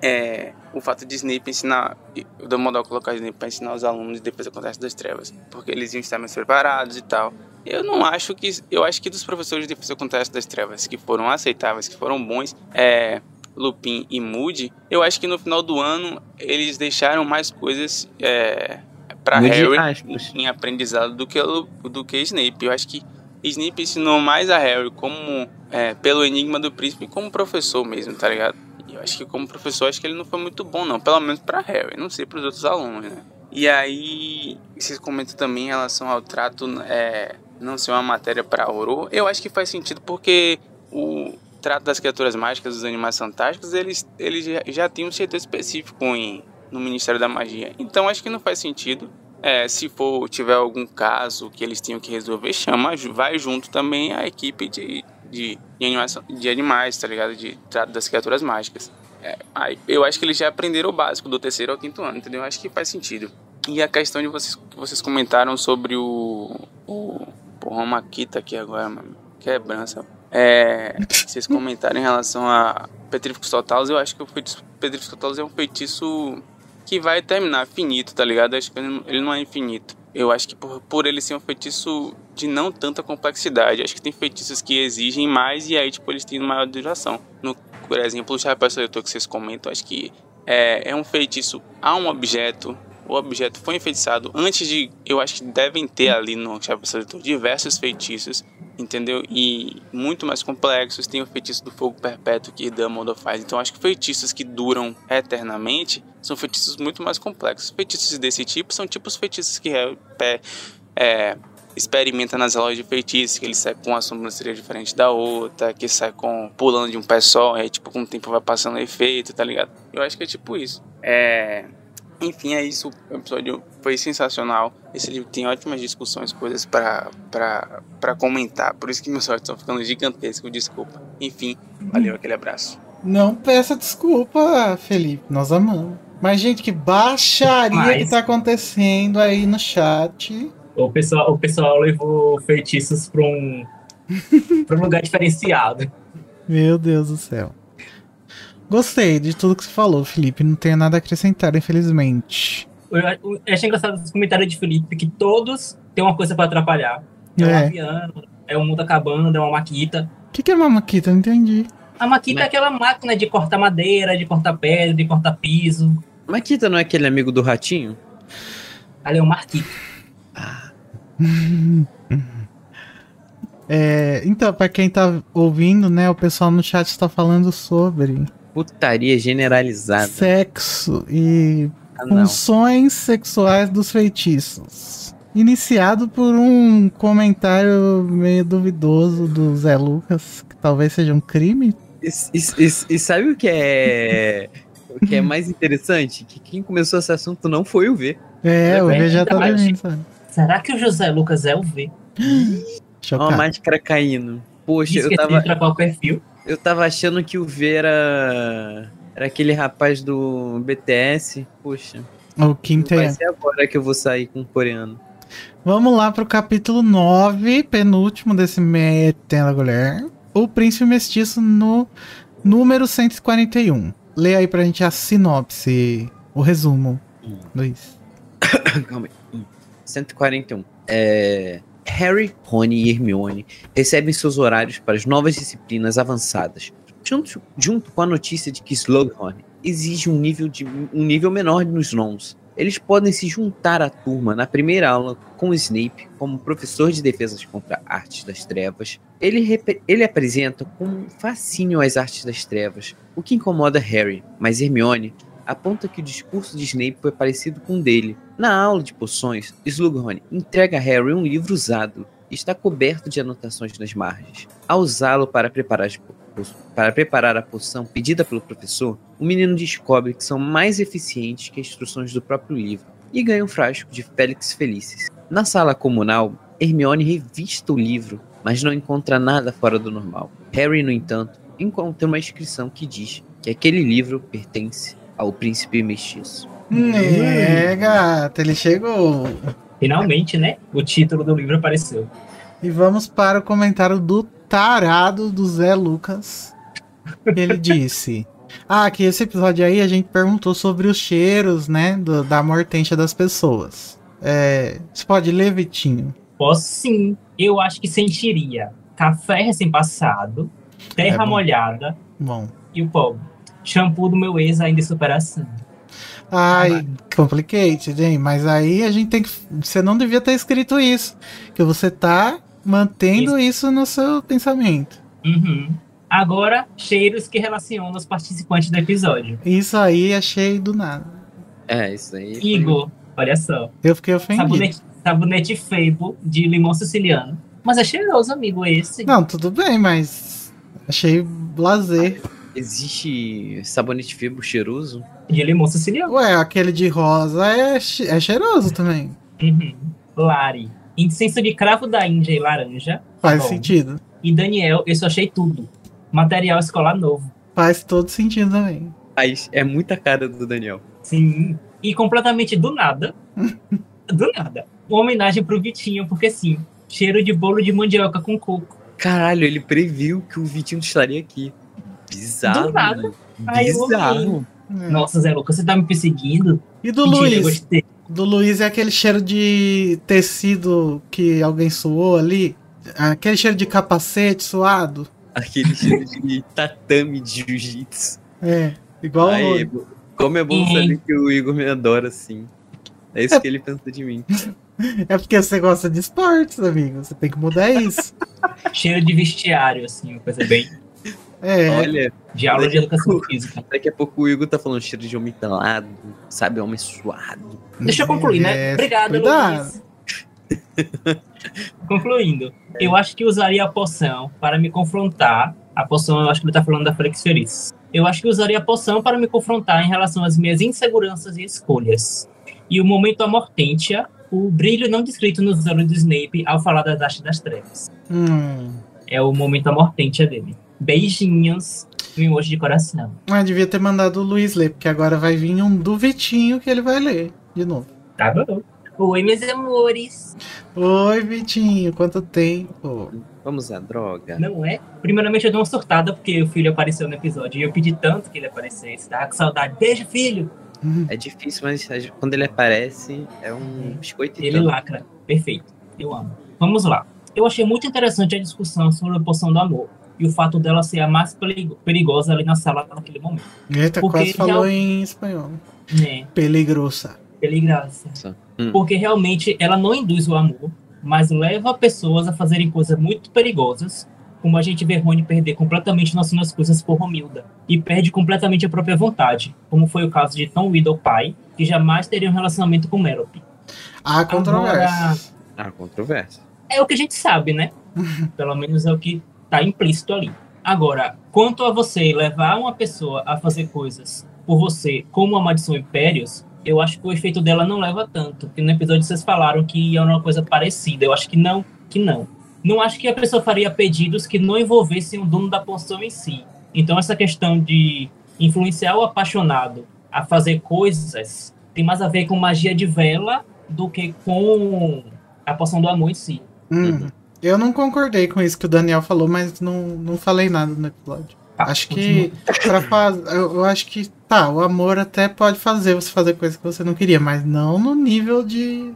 é o fato de Snape ensinar, o Dumbledore colocar Snape para ensinar os alunos de defesa contra as das trevas, porque eles iam estar mais preparados e tal. Eu não acho que, eu acho que dos professores de defesa contra as das trevas que foram aceitáveis, que foram bons, é Lupin e Moody, eu acho que no final do ano eles deixaram mais coisas é, para Harry aspas. em aprendizado do que do que Snape. Eu acho que Snape ensinou mais a Harry como é, pelo enigma do príncipe como professor mesmo, tá ligado? Eu acho que como professor acho que ele não foi muito bom não, pelo menos para Harry, não sei para os outros alunos, né? E aí vocês comentam também em relação ao trato é, não ser uma matéria para Auror. Eu acho que faz sentido porque o trato das criaturas mágicas, dos animais fantásticos, eles, eles já, já têm um setor específico em, no Ministério da Magia. Então acho que não faz sentido. É, se for tiver algum caso que eles tenham que resolver, chama, vai junto também a equipe de, de, de, animais, de animais, tá ligado? De trato das criaturas mágicas. É, eu acho que eles já aprenderam o básico do terceiro ao quinto ano, entendeu? Acho que faz sentido. E a questão de vocês vocês comentaram sobre o. o porra, uma Maquita aqui agora, mano. Quebrança. É, vocês comentaram em relação a Petríficos Totalos, eu acho que o feitiço Petríficos Totalos é um feitiço que vai terminar finito, tá ligado? Eu acho que ele não- ele não é infinito. Eu acho que por, por ele ser um feitiço de não tanta complexidade, acho que tem feitiços que exigem mais e aí, tipo, eles têm maior duração. No, por exemplo, o Chapéu Seletor que vocês comentam, acho que é, é um feitiço a um objeto. O objeto foi enfeitiçado antes de. Eu acho que devem ter ali no Chapéu Seletor diversos feitiços, entendeu? E muito mais complexos. Tem o feitiço do fogo perpétuo que Dumbledore faz. Então acho que feitiços que duram eternamente são feitiços muito mais complexos. Feitiços desse tipo são tipo os feitiços que pe- é, experimenta nas lojas de feitiço, que ele sai com uma sobrancelha diferente da outra, que sai com pulando de um pé só, aí tipo com o tempo vai passando efeito, tá ligado? Eu acho que é tipo isso. É, enfim, é isso. O episódio foi sensacional. Esse livro tem ótimas discussões, coisas pra, pra, pra comentar. Por isso que meus olhos estão ficando gigantescos, desculpa. Enfim, valeu, aquele abraço. Não peça desculpa, Felipe. Nós amamos. Mas, gente, que baixaria Mas- que tá acontecendo aí no chat. O pessoal, o pessoal levou feitiços pra um, pra um lugar diferenciado. Meu Deus do céu. Gostei de tudo que você falou, Felipe. Não tenho nada a acrescentar, infelizmente. Eu, eu achei engraçado esse comentário de Felipe que todos têm uma coisa pra atrapalhar. É, um É. aviano, é um mundo acabando, é uma maquita. O que, que é uma maquita? Não entendi. A maquita é aquela máquina de cortar madeira, de cortar pedra, de cortar piso. Maquita não é aquele amigo do ratinho? Ali é um marquito. É, então, pra quem tá ouvindo, né, o pessoal no chat está falando sobre Putaria generalizada. sexo e Ah, funções sexuais dos feitiços. Iniciado por um comentário meio duvidoso do Zé Lucas, que talvez seja um crime. E, e- e- sabe o que é. O que é mais interessante? Que quem começou esse assunto não foi o V. É, o bem, V já tá dormindo, sabe? Será que o José Lucas é o V? Chocado. máscara caindo. Poxa, eu tava, o eu tava achando que o V era. Era aquele rapaz do BTS. Poxa, O Kim vai Tae. ser agora que eu vou sair com um coreano. Vamos lá pro capítulo 9, penúltimo desse Metendo a Mulher. O Príncipe Mestiço no número 141. Lê aí pra gente a sinopse, o resumo, Hum. Luiz. Calma aí. Hum. 141. É, Harry, Rony e Hermione recebem seus horários para as novas disciplinas avançadas, junto, junto com a notícia de que Slughorn exige um nível, de, um nível menor nos nons. Eles podem se juntar à turma na primeira aula com Snape como professor de defesas contra artes das trevas. Ele, ele apresenta com fascínio as artes das trevas, o que incomoda Harry, mas Hermione aponta que o discurso de Snape foi parecido com o dele. Na aula de poções, Slughorn entrega a Harry um livro usado e está coberto de anotações nas margens. Ao usá-lo para preparar, para preparar a poção pedida pelo professor, o menino descobre que são mais eficientes que as instruções do próprio livro e ganha um frasco de Félix Felicis. Na sala comunal, Hermione revista o livro, mas não encontra nada fora do normal. Harry, no entanto, encontra uma inscrição que diz que aquele livro pertence ao príncipe mestiço. É, gata, ele chegou. Finalmente, né? O título do livro apareceu. E vamos para o comentário do tarado do Zé Lucas. Ele disse: Ah, que esse episódio aí a gente perguntou sobre os cheiros, né? do- da mortência das pessoas. É, você pode ler, Vitinho? Posso sim. Eu acho que sentiria café recém-passado, terra É bom. molhada Bom. e o pobre. Shampoo do meu ex ainda em superação. Ai, complicated, hein? Mas aí a gente tem que. Você não devia ter escrito isso. Que você tá mantendo isso, no seu pensamento. Uhum. Agora, cheiros que relacionam os participantes do episódio. Isso aí achei do nada. É, isso aí. foi- Igor, olha só. Eu fiquei ofendido. Sabonete, sabonete Fable de limão siciliano. Mas é cheiroso, amigo, esse. Não, tudo bem, mas achei blazer. Existe sabonete febo cheiroso? De limão siciliano. Ué, aquele de rosa é, é cheiroso também. Uhum. Lari. Incenso de cravo da Índia e laranja. Faz Bom. sentido. E Daniel, eu só achei tudo. Material escolar novo. Faz todo sentido também. Mas é muita cara do Daniel. Sim. E completamente do nada. do nada. Uma homenagem pro Vitinho, porque sim. Cheiro de bolo de mandioca com coco. Caralho, ele previu que o Vitinho estaria aqui. Bizarro. Do nada. né? Ai, Bizarro. É. Nossa, Zé Lucas, você tá me perseguindo? E do Mentira, Luiz? gostei. Do Luiz é aquele cheiro de tecido que alguém suou ali. Aquele cheiro de capacete suado. Aquele cheiro de tatame de jiu-jitsu. É, igual Aí, como é bom Uhum. saber que o Igor me adora assim. É isso que ele pensa de mim. É porque você gosta de esportes, amigo. Você tem que mudar isso. Cheiro de vestiário, assim, uma coisa bem. É, Olha, De aula de educação física. daqui a pouco o Igor tá falando cheiro de homem pelado, sabe? Homem suado. Deixa eu concluir, É, né? Obrigado, cuidado. Luiz. Concluindo, eu acho que usaria a poção para me confrontar. A poção, eu acho que ele tá falando da Felix Feliz. Eu acho que usaria a poção para me confrontar em relação às minhas inseguranças e escolhas. E o momento amortentia, o brilho não descrito nos olhos do Snape ao falar da Dash das Trevas. Hum. É o momento amortentia dele. Beijinhos e um emoji de coração. Mas devia ter mandado o Luiz ler, porque agora vai vir um do Vitinho que ele vai ler de novo. Tá bom. Oi, meus amores. Oi, Vitinho, quanto tempo? Vamos à droga. Não é? Primeiramente, eu dei uma surtada porque o filho apareceu no episódio e eu pedi tanto que ele aparecesse. Tava com saudade. Beijo, filho! É difícil, mas quando ele aparece, é um biscoito e Ele tanto. lacra. Perfeito. Eu amo. Vamos lá. Eu achei muito interessante a discussão sobre a poção do amor e o fato dela ser a mais perigo- perigosa ali na sala naquele momento. Eita, Porque quase falou real- em espanhol. Né? Peligrosa. Peligrosa. Hum. Porque realmente ela não induz o amor, mas leva pessoas a fazerem coisas muito perigosas, como a gente vê Rony perder completamente noção das coisas por Romilda, e perde completamente a própria vontade, como foi o caso de Tom Riddle pai, que jamais teria um relacionamento com Merope. Há controvérsias. Ah, controvérsia. É o que a gente sabe, né? Pelo menos é o que tá implícito ali. Agora, quanto a você levar uma pessoa a fazer coisas por você, como a Maldição Impérios, eu acho que o efeito dela não leva tanto. Porque no episódio vocês falaram que era uma coisa parecida. Eu acho que não, que não. Não acho que a pessoa faria pedidos que não envolvessem o dono da poção em si. Então essa questão de influenciar o apaixonado a fazer coisas tem mais a ver com magia de vela do que com a poção do amor em si. Hum. Eu não concordei com isso que o Daniel falou, mas não, não falei nada no episódio. Tá, acho que pra faz... eu, eu acho que tá, o amor até pode fazer você fazer coisas que você não queria, mas não no nível de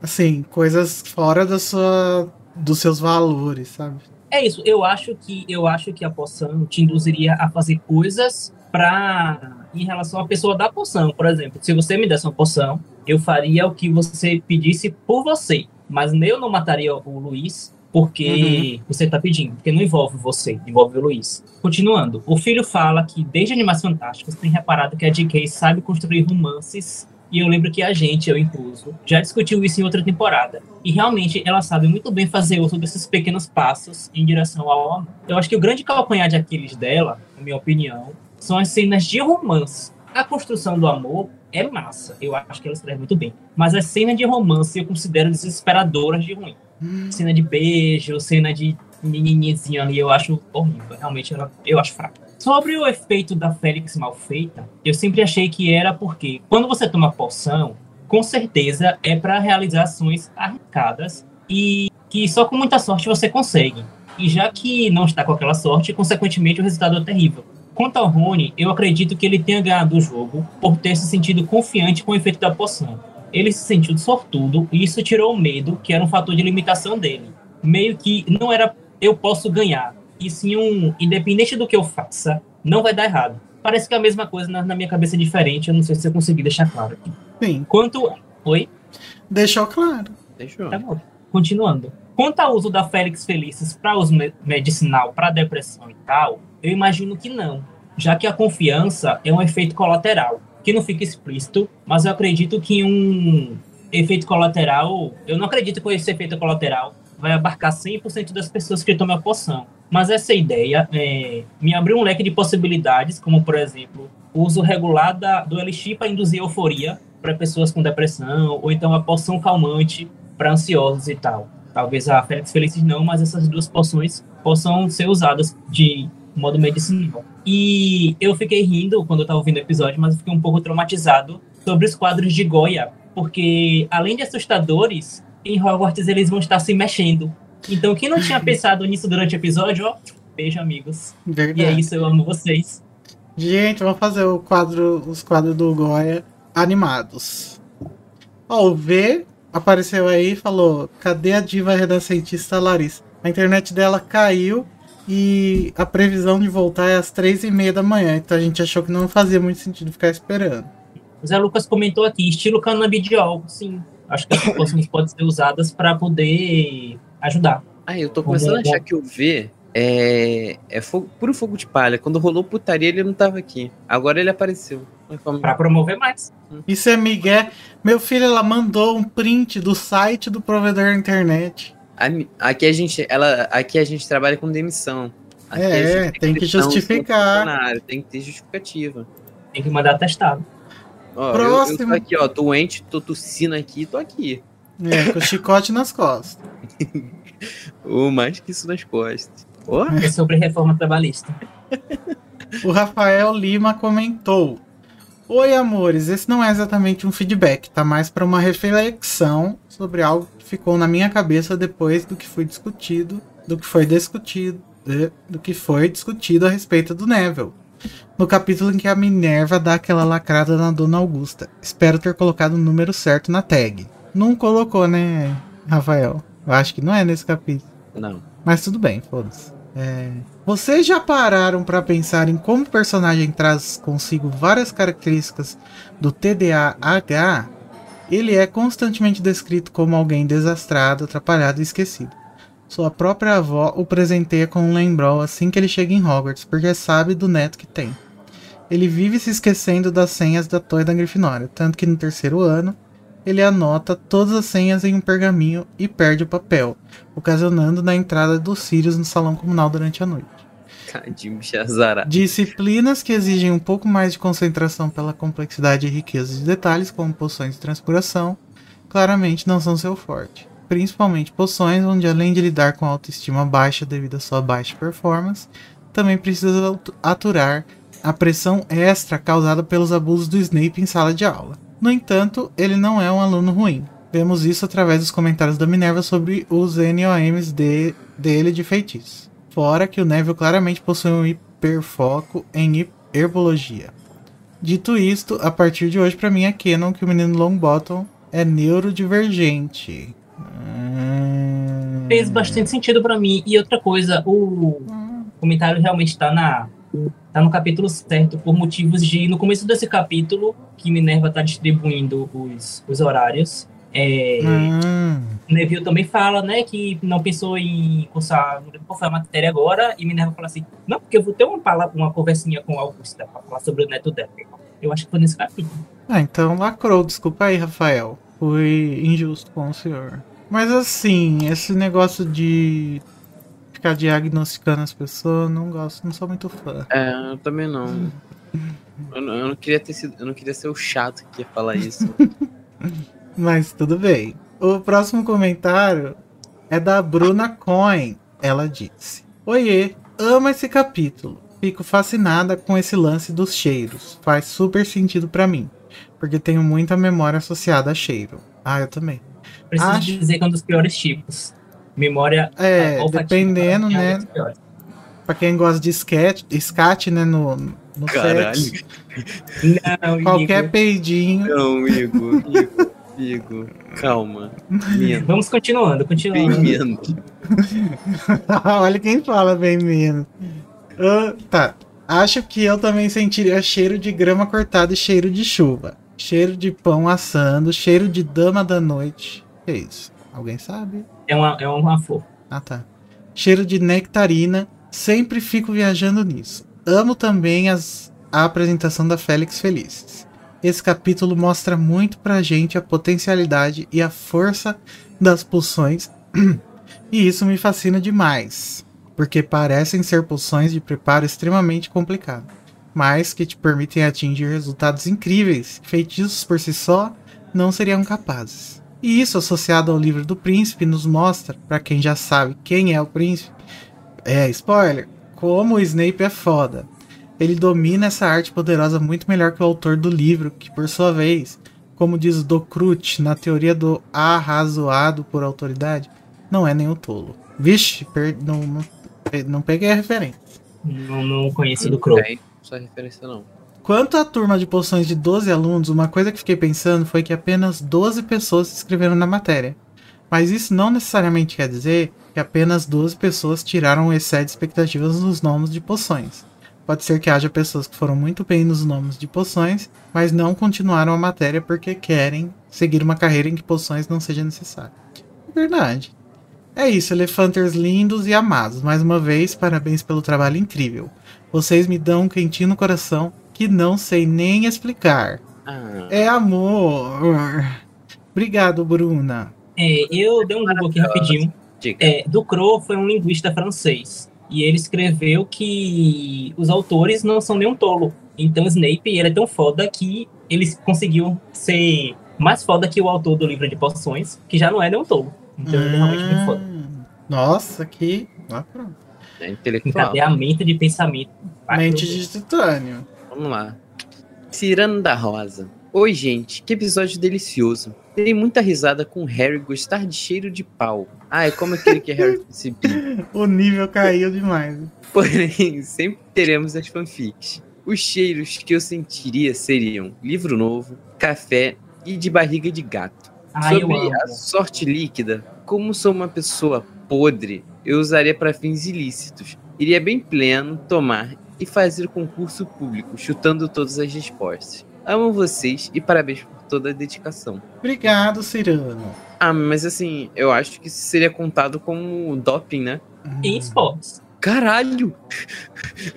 assim, coisas fora da sua dos seus valores, sabe? É isso, eu acho que eu acho que a poção te induziria a fazer coisas para em relação à pessoa da poção, por exemplo, se você me desse uma poção, eu faria o que você pedisse por você, mas eu não mataria o Luiz porque você tá pedindo, porque não envolve você, envolve o Luiz. Continuando, o filho fala que desde Animais Fantásticos tem reparado que a J.K. sabe construir romances e eu lembro que a gente, eu incluso, já discutiu isso em outra temporada. E realmente ela sabe muito bem fazer uso desses pequenos passos em direção ao amor. Eu acho que o grande calcanhar de Aquiles dela, na minha opinião, são as cenas de romance. A construção do amor é massa. Eu acho que ela escreve muito bem. Mas as cenas de romance eu considero desesperadoras de ruim. Cena de beijo, cena de menininzinho ali, eu acho horrível. Realmente, ela, eu acho fraca. Sobre o efeito da Félix mal feita, eu sempre achei que era porque quando você toma poção, com certeza é para realizar ações arriscadas e que só com muita sorte você consegue. E já que não está com aquela sorte, consequentemente o resultado é terrível. Quanto ao Rony, eu acredito que ele tenha ganhado o jogo por ter se sentido confiante com o efeito da poção. Ele se sentiu sortudo e isso tirou o medo, que era um fator de limitação dele. Meio que não era eu posso ganhar, e sim um independente do que eu faça, não vai dar errado. Parece que é a mesma coisa na, na minha cabeça é diferente, eu não sei se eu consegui deixar claro aqui. Sim. Quanto. Oi? Deixou claro. Deixou. Tá bom. Continuando. Quanto ao uso da Félix Felicis para uso me- medicinal, para depressão e tal, eu imagino que não, já que a confiança é um efeito colateral, que não fica explícito, mas eu acredito que um efeito colateral, eu não acredito que esse efeito colateral vai abarcar 100% das pessoas que tomam a poção. Mas essa ideia é, me abriu um leque de possibilidades, como por exemplo, o uso regular da, do elixir para induzir euforia para pessoas com depressão, ou então a poção calmante para ansiosos e tal. Talvez a Félix Felicis não, mas essas duas poções possam ser usadas de modo medicinal. E eu fiquei rindo quando eu estava ouvindo o episódio, mas eu fiquei um pouco traumatizado sobre os quadros de Goya, porque além de assustadores, em Hogwarts eles vão estar se mexendo. Então, quem não tinha pensado nisso durante o episódio, ó, beijo, amigos. Verdade. E é isso, eu amo vocês. Gente, vamos fazer o quadro, os quadros do Goya animados. Ó, o V apareceu aí e falou: cadê a diva renascentista Larissa? A internet dela caiu e a previsão de voltar é às três e meia da manhã. Então a gente achou que não fazia muito sentido ficar esperando. O Zé Lucas comentou aqui, estilo canabidiol, sim. Acho que as poções podem ser usadas para poder ajudar. Ah, eu tô começando a achar que o V é, é fogo, puro fogo de palha. Quando rolou putaria, ele não tava aqui. Agora ele apareceu. Pra promover mais. Isso é Miguel. Meu filho, ela mandou um print do site do provedor da internet. Aqui a gente, ela, aqui a gente trabalha com demissão. Aqui É, gente tem que justificar. Tem que ter justificativa. Tem que mandar testado. Ó, eu- Eu, Próximo. tô aqui, ó, doente, tô tossindo aqui, tô aqui. É, com chicote nas costas. Ou mais que isso nas costas. Ó, É sobre reforma trabalhista. O Rafael Lima comentou: Oi, amores, esse não é exatamente um feedback, tá mais para uma reflexão sobre algo ficou na minha cabeça depois do que foi discutido, do que foi discutido, eh, do que foi discutido a respeito do Neville. No capítulo em que a Minerva dá aquela lacrada na Dona Augusta. Espero ter colocado o número certo na tag. Não colocou, né, Rafael? Eu acho que não é nesse capítulo. não. Mas tudo bem, foda-se. É, Vocês já pararam pra pensar em como o personagem traz consigo várias características do TDAH? Ele é constantemente descrito como alguém desastrado, atrapalhado e esquecido. Sua própria avó o presenteia com um lembrol assim que ele chega em Hogwarts, porque sabe do neto que tem. Ele vive se esquecendo das senhas da torre da Grifinória, tanto que no terceiro ano ele anota todas as senhas em um pergaminho e perde o papel, ocasionando na entrada dos Sirius no salão comunal durante a noite. Disciplinas que exigem um pouco mais de concentração pela complexidade e riqueza de detalhes, como poções de transpiração, claramente não são seu forte. Principalmente poções onde, além de lidar com autoestima baixa devido à sua baixa performance, também precisa atu- aturar a pressão extra causada pelos abusos do Snape em sala de aula. No entanto, ele não é um aluno ruim. Vemos isso através dos comentários da Minerva sobre os NOMs de, dele de feitiço. Fora que o Neville claramente possui um hiperfoco em herbologia. Dito isto, a partir de hoje pra mim é canon que o menino Longbottom é neurodivergente. Hum, Fez bastante sentido pra mim. E outra coisa, o comentário realmente tá na tá no capítulo certo por motivos de no começo desse capítulo que Minerva tá distribuindo os, os horários. É, hum, Neville também fala, né, que não pensou em cursar, não lembro qual foi a matéria agora, e Minerva fala assim, não, porque eu vou ter uma, palavra, uma conversinha com Augusta pra falar sobre o neto dela. Eu acho que foi nesse capítulo. Ah, então lacrou. Desculpa aí, Rafael. Fui injusto com o senhor. Mas assim, esse negócio de ficar diagnosticando as pessoas, não gosto, não sou muito fã. É, eu também não. Eu não, eu não queria ter sido, eu não queria ser o chato que ia falar isso. Mas tudo bem. O próximo comentário é da Bruna Coin. Ela disse: Oiê, amo esse capítulo. Fico fascinada com esse lance dos cheiros. Faz super sentido pra mim. Porque tenho muita memória associada a cheiro. Ah, eu também. Preciso Acho- dizer que é um dos piores tipos. Memória É, olfativa dependendo, é né? Pra quem gosta de skate, scat, né? No, no Caralho. sexo. Não, Qualquer Igor. peidinho. Não, Igor, Igor, Igor, calma. Menos, Vamos continuando, bem continuando. menos. Olha quem fala bem menos. Ah, tá. Acho que eu também sentiria cheiro de grama cortada e cheiro de chuva. Cheiro de pão assando, cheiro de dama da noite. Que isso? Alguém sabe? É uma, é uma flor. Ah, tá. Cheiro de nectarina. Sempre fico viajando nisso. Amo também as, a apresentação da Félix Felices. Esse capítulo mostra muito pra gente a potencialidade e a força das pulsões. e isso me fascina demais. Porque parecem ser pulsões de preparo extremamente complicado. Mas que te permitem atingir resultados incríveis. Feitiços por si só não seriam capazes. E isso, associado ao livro do príncipe, nos mostra, para quem já sabe quem é o príncipe, é spoiler, como o Snape é foda. Ele domina essa arte poderosa muito melhor que o autor do livro, que por sua vez, como diz Docrut na teoria do arrazoado por autoridade, não é nem o tolo. Vixe, per- não, não, não peguei a referência. Não, não conheço do Crow. Essa referência não. Quanto à turma de poções de 12 alunos, uma coisa que fiquei pensando foi que apenas 12 pessoas se inscreveram na matéria. Mas isso não necessariamente quer dizer que apenas 12 pessoas tiraram o excesso de expectativas nos nomes de poções. Pode ser que haja pessoas que foram muito bem nos nomes de poções, mas não continuaram a matéria porque querem seguir uma carreira em que poções não seja necessário. Verdade. É isso, elefanters lindos e amados. Mais uma vez, parabéns pelo trabalho incrível. Vocês me dão um quentinho no coração que não sei nem explicar. Ah, É amor. Obrigado, Bruna. É, eu dei um Google aqui rapidinho. É, Ducrot foi um linguista francês. E ele escreveu que os autores não são nenhum tolo. Então Snape ele é tão foda que ele conseguiu ser mais foda que o autor do livro de poções, que já não é nenhum tolo. Então ele é realmente muito foda. Hum, Nossa, que. Ah, pronto. É intelectual. Encadeamento de pensamento. Mente de titânio. Vamos lá. Cirano da Rosa. Oi, gente, que episódio delicioso. Dei muita risada com o Harry gostar de cheiro de pau. Ai, como eu queria que Harry fosse bi. O nível caiu demais. Porém, sempre teremos as fanfics. Os cheiros que eu sentiria seriam livro novo, café e de barriga de gato. Ai, Sobre a sorte líquida, como sou uma pessoa podre, eu usaria para fins ilícitos. Iria bem pleno tomar e fazer concurso público, chutando todas as respostas. Amo vocês e parabéns por toda a dedicação. Obrigado, Cirano. Ah, mas assim, eu acho que isso seria contado como doping, né? Em esportes. Caralho!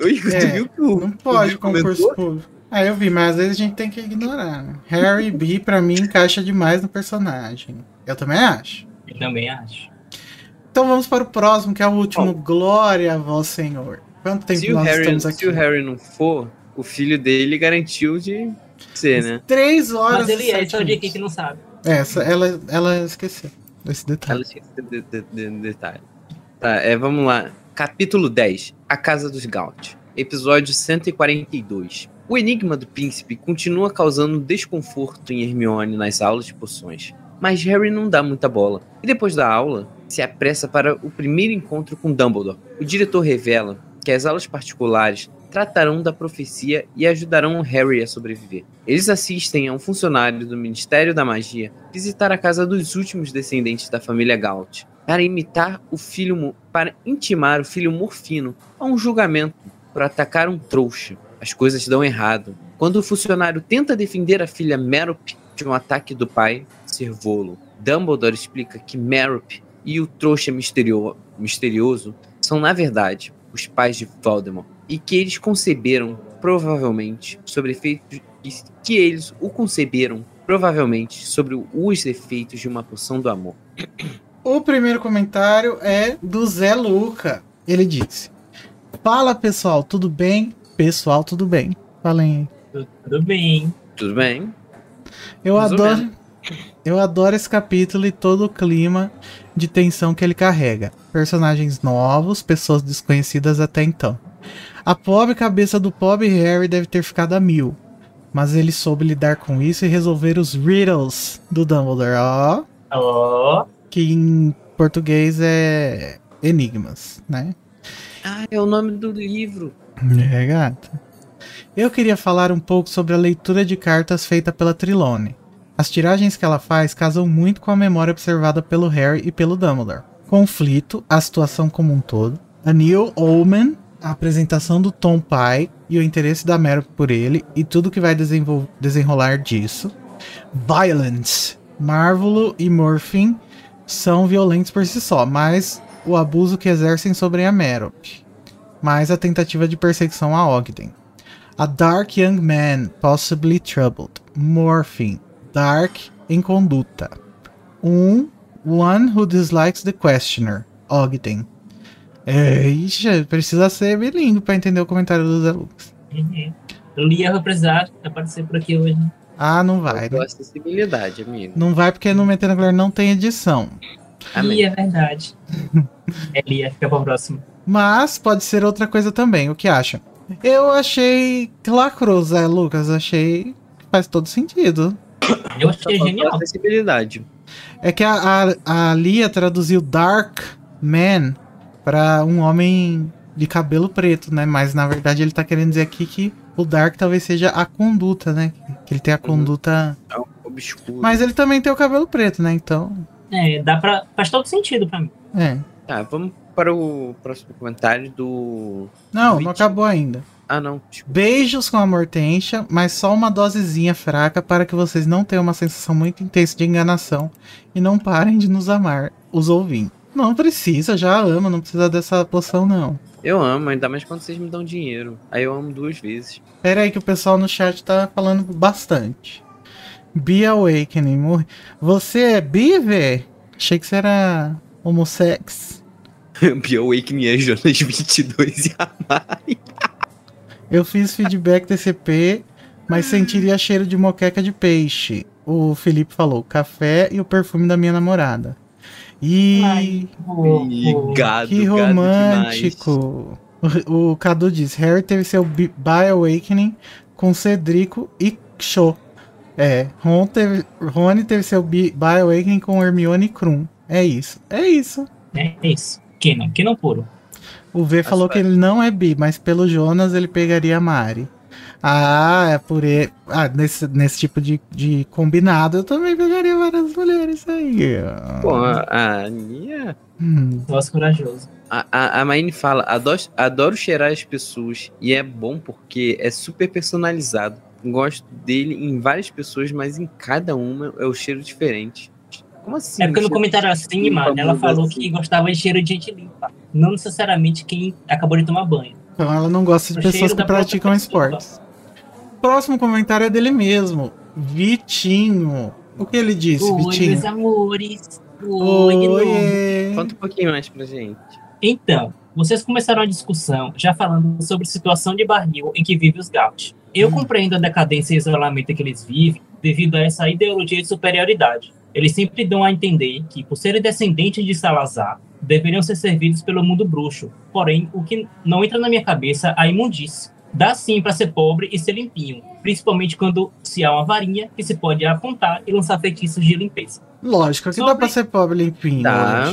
Oi, tu É, viu que o Não pode concurso público. Ah, eu vi, mas às vezes a gente tem que ignorar. né? Harry B, pra mim, encaixa demais no personagem. Eu também acho. Eu também acho. Então vamos para o próximo, que é o último. Glória a vós, Senhor. Quanto tempo Se o, nós Harry, estamos se aqui? o Harry não for, o filho dele garantiu de ser, né? Três horas Mas ele e é só de aqui minutos. que não sabe. É, Essa, ela, ela esqueceu desse detalhe. Ela esqueceu de, de- de- de- detalhe. Tá, é, vamos lá. Capítulo 10. A Casa dos Gaunt. Episódio 142. O enigma do príncipe continua causando desconforto em Hermione nas aulas de poções. Mas Harry não dá muita bola. E depois da aula, se apressa para o primeiro encontro com Dumbledore. O diretor revela que as aulas particulares tratarão da profecia e ajudarão Harry a sobreviver. Eles assistem a um funcionário do Ministério da Magia visitar a casa dos últimos descendentes da família Gaunt para imitar o filho para intimar o filho Morfino a um julgamento por atacar um trouxa. As coisas dão errado. Quando o funcionário tenta defender a filha Merop de um ataque do pai, Servolo, Dumbledore explica que Merop e o trouxa misterio- misterioso são, na verdade, os pais de Voldemort e que eles conceberam provavelmente sobre efeitos e que eles o conceberam provavelmente sobre os efeitos de uma poção do amor. O primeiro comentário é do Zé Luca. Ele disse: Fala pessoal, tudo bem? Pessoal, tudo bem. Falem aí. Tudo bem. Tudo bem? Eu Mais adoro. Eu adoro esse capítulo e todo o clima de tensão que ele carrega. Personagens novos, pessoas desconhecidas até então. A pobre cabeça do pobre Harry deve ter ficado a mil. Mas ele soube lidar com isso e resolver os riddles do Dumbledore. Ó, Ó. que em português é enigmas, né? Ah, é o nome do livro. É, gata. Eu queria falar um pouco sobre a leitura de cartas feita pela Trilone. As tiragens que ela faz casam muito com a memória observada pelo Harry e pelo Dumbledore. Conflito, a situação como um todo, a Neil Oldman, a apresentação do Tom Pye e o interesse da Mary por ele e tudo que vai desenrolar disso. Violence, Marvolo e Morphin são violentos por si só, mas o abuso que exercem sobre a Merop mais a tentativa de perseguição a Ogden. A Dark Young Man, Possibly Troubled. Morphine, Dark em conduta. Um, One Who Dislikes the Questioner. Ogden. É, ixi, precisa ser bilíngue pra entender o comentário do Zé Lucas. Uhum. O Lia vai precisar aparecer por aqui hoje. Ah, não vai. Né? acessibilidade, amigo. Não vai porque no Metendo Colher não tem edição. Amém. Lia, é verdade. é Lia, fica pra próxima. Mas pode ser outra coisa também. O que acha? Eu achei que lacrou, Zé Lucas. Achei que faz todo sentido. Eu achei genial. acessibilidade. É que a, a, a Lia traduziu Dark Man pra um homem de cabelo preto, né? Mas na verdade ele tá querendo dizer aqui que o Dark talvez seja a conduta, né? Que ele tem a conduta. É um obscuro. Mas ele também tem o cabelo preto, né? Então. É, dá pra. Faz todo sentido pra mim. É. Tá, vamos para o próximo comentário do. Não, Vinte. não acabou ainda. Ah, não. desculpa. Beijos com a Mortentia, mas só uma dosezinha fraca para que vocês não tenham uma sensação muito intensa de enganação e não parem de nos amar, os ouvintes. Não precisa, já amo, não precisa dessa poção, não. Eu amo, ainda mais quando vocês me dão dinheiro. Aí eu amo duas vezes. Pera aí que o pessoal no chat tá falando bastante. Be Awakening. morre- Você é bi, vé? Achei que você era homossex. Bioawakening é Jonas 22 e a Mari. Eu fiz feedback TCP, mas sentiria cheiro de moqueca de peixe. O Felipe falou, café e o perfume da minha namorada. E gado, que gado romântico. O, o Cadu diz, Harry teve seu bi- Bioawakening com Cedrico e Cho. É, Ron teve, Rony teve seu bi- Bioawakening com Hermione e Krum. É isso. É isso. É isso. Kenan, Kenan puro. O V falou que ele não é bi, mas pelo Jonas ele pegaria a Mari. Ah, é por ele. Ah, nesse, nesse tipo de, de combinado eu também pegaria várias mulheres aí. Pô, a, a Nia. Hum. Voz corajoso. A, a, a Maine fala: adoro, adoro cheirar as pessoas. E é bom porque é super personalizado. Gosto dele em várias pessoas, mas em cada uma é o cheiro diferente. Como assim? É porque no comentário acima, limpa, ela falou assim? que gostava de cheiro de gente limpa. Não necessariamente quem acabou de tomar banho. Então ela não gosta de O pessoas que praticam esportes. Próximo comentário é dele mesmo. Vitinho. O que ele disse, Oi, Vitinho? meus amores. Oi. Oi. Conta um pouquinho mais pra gente. Então, vocês começaram a discussão já falando sobre a situação de barril em que vivem os Gaut. Eu compreendo a decadência e isolamento que eles vivem devido a essa ideologia de superioridade. Eles sempre dão a entender que, por serem descendentes de Salazar, deveriam ser servidos pelo mundo bruxo. Porém, o que não entra na minha cabeça é a imundície. Dá sim para ser pobre e ser limpinho, principalmente quando se há uma varinha que se pode apontar e lançar feitiços de limpeza. Lógico que dá Sobre- pra ser pobre limpinho. Tá.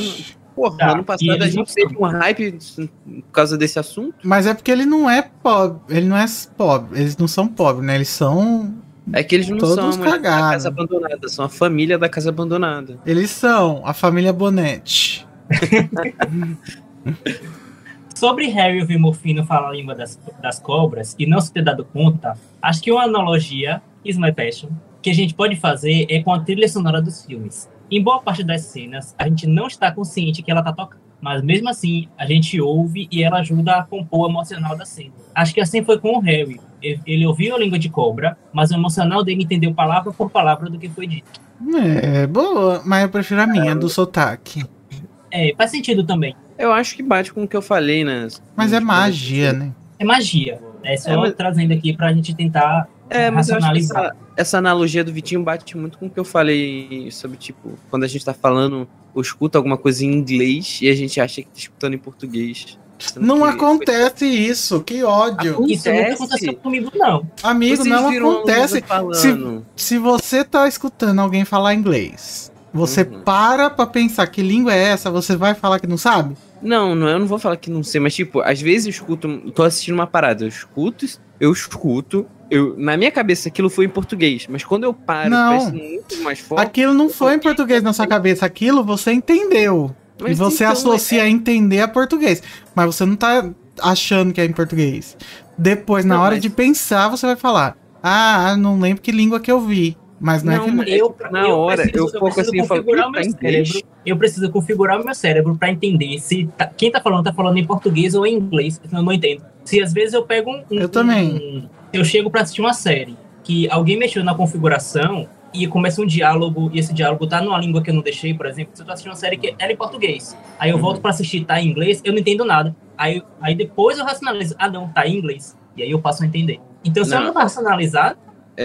Porra, Tá, ano e passado a gente teve um hype por causa desse assunto. Mas é porque ele não é pobre. Ele não é pobre. Eles não são pobres, né? Eles são. É que eles não Todos são da cagados. casa abandonada, são a família da casa abandonada. Eles são a família Bonete. Sobre Harry ouvir Morfino falar a língua das, das cobras e não se ter dado conta, acho que uma analogia, is my passion, que a gente pode fazer é com a trilha sonora dos filmes. Em boa parte das cenas, a gente não está consciente que ela está tocando, mas mesmo assim, a gente ouve e ela ajuda a compor o emocional da cena. Acho que assim foi com o Harry. Ele ele ouviu a língua de cobra, mas o emocional dele entendeu palavra por palavra do que foi dito. É, boa. Mas eu prefiro a minha, do sotaque. É, faz sentido também. Eu acho que bate com o que eu falei, né? Mas é magia, né? É magia. É só É, mas- trazendo aqui pra gente tentar É, mas eu acho que racionalizar. essa, essa analogia do Vitinho bate muito com o que eu falei sobre, tipo, quando a gente tá falando ou escuta alguma coisa em inglês e a gente acha que tá escutando em português. Não que- acontece isso, que ódio. Isso nunca Acontece. aconteceu comigo, não. Amigo, Vocês não acontece. Falando. Se você tá escutando alguém falar inglês, você Uhum. para pra pensar que língua é essa, você vai falar que não sabe? Não, não, eu não vou falar que não sei, mas tipo, às vezes eu escuto, tô assistindo uma parada, eu escuto, eu escuto, eu, na minha cabeça aquilo foi em português, mas quando eu paro, Não. muito mais foco, Aquilo não foi em português na sua cabeça, aquilo você entendeu. Mas e você então, associa a entender a português. Mas você não tá achando que é em português. Depois, na Não, hora mas- de pensar, você vai falar: Ah, não lembro que língua que eu vi. Mas não, Não, é que. Eu, na hora, eu foco preciso assim, eu falo, configurar o "Ih, meu tá inglês?" cérebro. Eu preciso configurar o meu cérebro pra entender se tá- quem tá falando tá falando em português ou em inglês, senão eu não entendo. Se às vezes eu pego um. Eu um- também. um- eu chego pra assistir uma série que alguém mexeu na configuração e começa um diálogo, e esse diálogo tá numa língua que eu não deixei, por exemplo, se eu tô assistindo uma série que era em português, aí eu Uhum. volto pra assistir tá em inglês, eu não entendo nada. Aí, aí depois eu racionalizo, ah não, tá em inglês. E aí eu passo a entender. Então se eu Não. não racionalizar,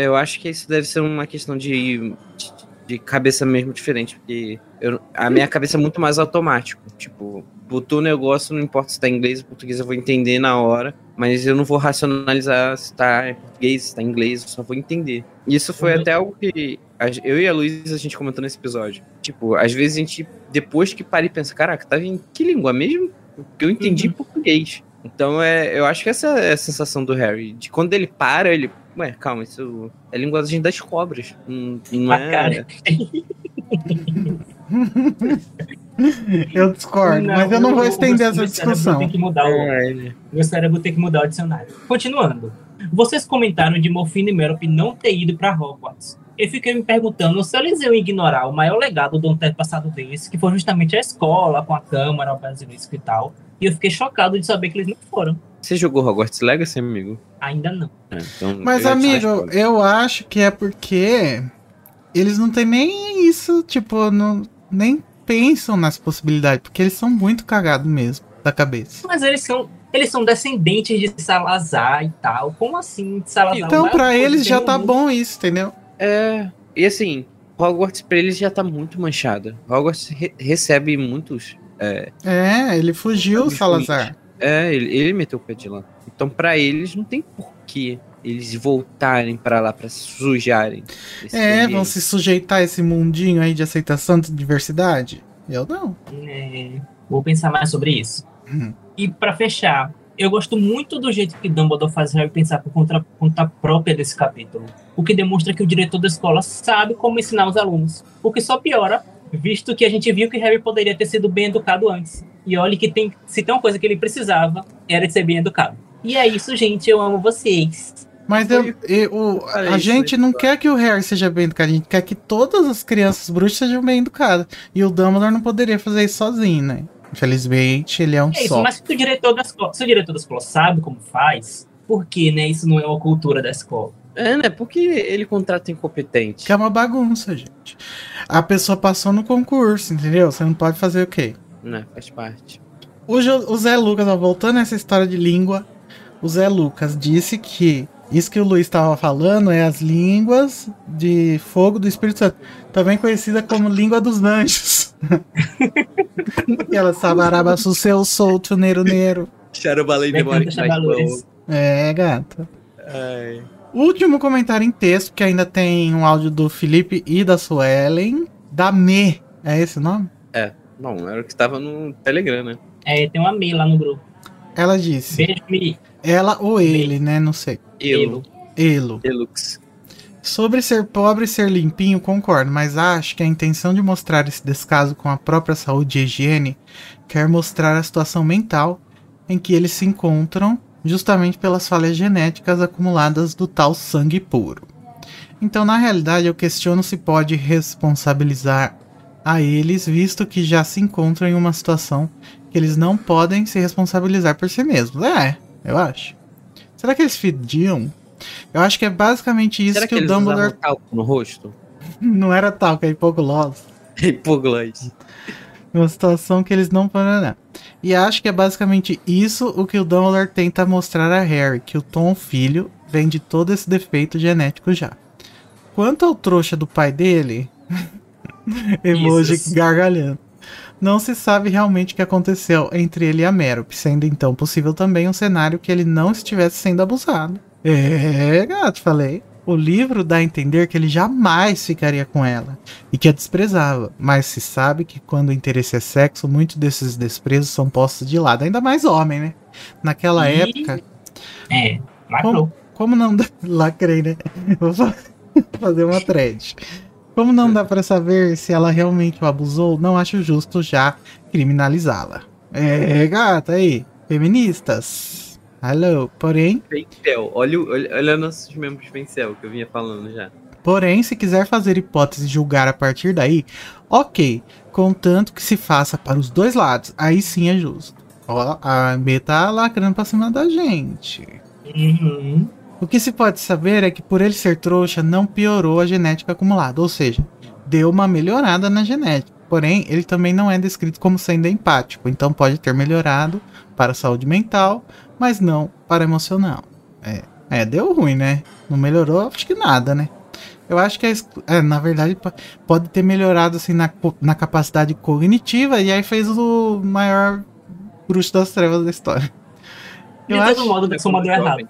Eu acho que isso deve ser uma questão de, de, de cabeça mesmo diferente, porque eu- a minha cabeça é muito mais automático. Tipo, botou o negócio, não importa se tá em inglês ou português, eu vou entender na hora, mas eu não vou racionalizar se tá em português, se tá em inglês, eu só vou entender. E isso foi Uhum. até algo que eu e a Luísa a gente comentou nesse episódio. Tipo, às vezes a gente, depois que para e pensa, caraca, tá em que língua mesmo? Porque eu entendi português. Então é, eu acho que essa é a sensação do Harry. De quando ele para, ele. Ué, calma, isso é linguagem das cobras. Não, não é. cara. Eu discordo, mas eu não vou estender essa discussão. Tem que mudar o, É, meu cérebro tem que mudar o dicionário. Continuando. Vocês comentaram de Morfina e Merop não ter ido para Hogwarts. Eu fiquei me perguntando se eles iam ignorar o maior legado do antepassado deles, que foi justamente a escola, com a Câmara, o Basilisco e tal. E eu fiquei chocado de saber que eles não foram. Você jogou Hogwarts Legacy, amigo? Ainda não. É, então Mas, eu amigo, eu acho que é porque eles não têm nem isso, tipo, não, nem pensam nas possibilidades, porque eles são muito cagados mesmo, da cabeça. Mas eles são, eles são descendentes de Salazar e tal. Como assim, Salazar? Então, pra poder eles já tá mundo. bom isso, entendeu? É. E assim, Hogwarts pra eles já tá muito manchada. Hogwarts re- recebe muitos. É, É, ele fugiu, Salazar. é ele, ele meteu o pé de lá. Então, pra eles, não tem porquê eles voltarem pra lá pra se sujarem. É, ambiente. vão se sujeitar a esse mundinho aí de aceitação de diversidade? Eu não. É, vou pensar mais sobre isso. Uhum. E pra fechar, eu gosto muito do jeito que Dumbledore faz Harry pensar por conta, conta própria desse capítulo. O que demonstra que o diretor da escola sabe como ensinar os alunos. O que só piora, visto que a gente viu que Harry poderia ter sido bem educado antes. E olha que tem, se tem uma coisa que ele precisava, era de ser bem educado. E é isso, gente. Eu amo vocês. Mas eu, eu- falei a gente não quer que o Harry seja bem educado, a gente quer que todas as crianças bruxas sejam bem educadas. E o Dumbledore não poderia fazer isso sozinho, né? Infelizmente, ele é um É isso, só. mas se o diretor da escola, se o diretor da escola sabe como faz, por que, né? Isso não é uma cultura da escola. É, né? Porque ele contrata incompetente. Que é uma bagunça, gente. A pessoa passou no concurso, entendeu? Você não pode fazer o quê? Né? Faz parte. O, Jo- o Zé Lucas, ó, voltando a essa história de língua, o Zé Lucas disse que isso que o Luiz estava falando é as línguas de fogo do Espírito Santo, também conhecida como língua dos anjos. Aquela sabaraba seu solto, neiro, neiro. Charubalei demora. É, gata. Ai. Último comentário em texto, que ainda tem um áudio do Felipe e da Suelen. Da Me. É esse o nome? É. Não, era o que tava no Telegram, né? É, tem uma May lá no grupo. Ela disse. Beijo, Mi. Ela ou ele, né? Não sei. Elo. Elo. Deluxe. Sobre ser pobre e ser limpinho, concordo, mas acho que a intenção de mostrar esse descaso com a própria saúde e higiene quer mostrar a situação mental em que eles se encontram, justamente pelas falhas genéticas acumuladas do tal sangue puro. Então, na realidade, eu questiono se pode responsabilizar a eles, visto que já se encontram em uma situação que eles não podem se responsabilizar por si mesmos. É, eu acho. Será que eles fediam? Eu acho que é basicamente isso Será que, que, o Dumbledore talco no rosto? não era tal, que é hipoglose. Hipoglós. Uma situação que eles não podem. né? E acho que é basicamente isso o que o Dumbledore tenta mostrar a Harry, que o Tom filho vem de todo esse defeito genético já. Quanto ao trouxa do pai dele, emoji gargalhando. Não se sabe realmente o que aconteceu entre ele e a Merope, sendo então possível também um cenário que ele não estivesse sendo abusado. É, gato, falei. O livro dá a entender que ele jamais ficaria com ela e que a desprezava, mas se sabe que quando o interesse é sexo, muitos desses desprezos são postos de lado, ainda mais homem, né? Naquela E- época, É, lacrou. como, como não dá. Lacrei, né? Vou fa- fazer uma thread. Como não dá pra saber se ela realmente o abusou, não acho justo já criminalizá-la. É, gata, aí. Feministas. Hello. Porém, Fencel. Olha, o- olha, olha nossos membros Fencel que eu vinha falando já. Porém, se quiser fazer hipótese e julgar a partir daí, ok, contanto que se faça para os dois lados, aí sim é justo. Ó, a B tá lacrando pra cima da gente. Uhum. O que se pode saber é que por ele ser trouxa, não piorou a genética acumulada, ou seja, deu uma melhorada na genética. Porém, ele também não é descrito como sendo empático, então pode ter melhorado para a saúde mental, mas não para a emocional. É, é deu ruim, né? Não melhorou, acho que nada, né? Eu acho que, é, exclu- é, na verdade, po- pode ter melhorado assim na, na capacidade cognitiva e aí fez o maior bruxo das trevas da história. De Eu todo acho, modo, da soma deu errado.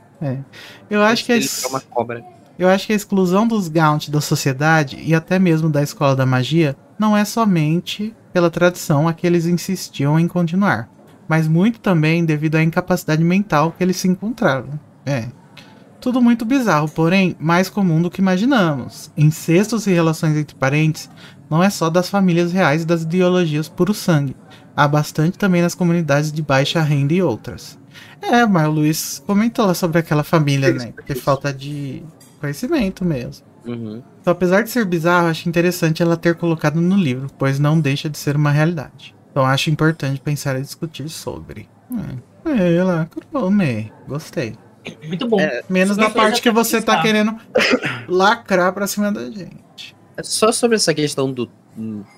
eu acho que é é cobra. Eu acho que a exclusão dos Gaunt da sociedade e até mesmo da escola da magia não é somente pela tradição a que eles insistiam em continuar, mas muito também devido à incapacidade mental que eles se encontraram. É. Tudo muito bizarro, porém mais comum do que imaginamos. Incestos e relações entre parentes não é só das famílias reais e das ideologias puro sangue. Há bastante também nas comunidades de baixa renda e outras. É, mas o Luiz comentou lá sobre aquela família, né? Porque falta de conhecimento mesmo. Uhum. Então, apesar de ser bizarro, acho interessante ela ter colocado no livro, pois não deixa de ser uma realidade. Então, acho importante pensar e discutir sobre. É, é ela, me, gostei. Muito bom. É, Menos fez parte que você tá pensar. querendo lacrar pra cima da gente. Só sobre essa questão do,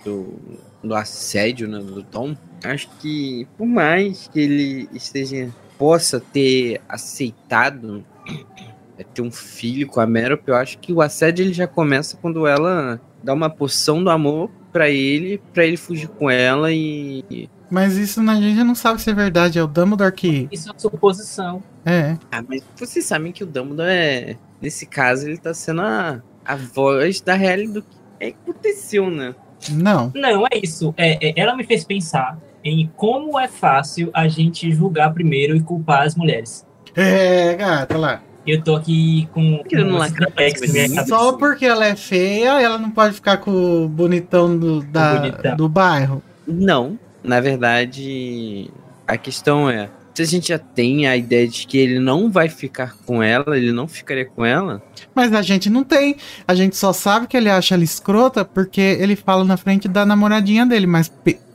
do, do assédio né, do Tom, acho que por mais que ele esteja possa ter aceitado é, ter um filho com a Meryl, eu acho que o assédio ele já começa quando ela dá uma poção do amor pra ele, pra ele fugir com ela e Mas isso a gente não sabe se é verdade, é o Dumbledore que. Isso é uma suposição. É. Ah, mas vocês sabem que o Dumbledore é. Nesse caso, ele tá sendo a, a voz da realidade do que aconteceu, né? Não. Não, é isso. É, é, ela me fez pensar em como é fácil a gente julgar primeiro e culpar as mulheres. É, gata, lá. Eu tô aqui com, Querendo com lacrar cabeça. Só porque ela é feia, ela não pode ficar com o bonitão do, da, bonitão. do bairro. Não. Na verdade, a questão é. Se a gente já tem a ideia de que ele não vai ficar com ela, ele não ficaria com ela, Mas a gente não tem. A gente só sabe que ele acha ela escrota porque ele fala na frente da namoradinha dele, mas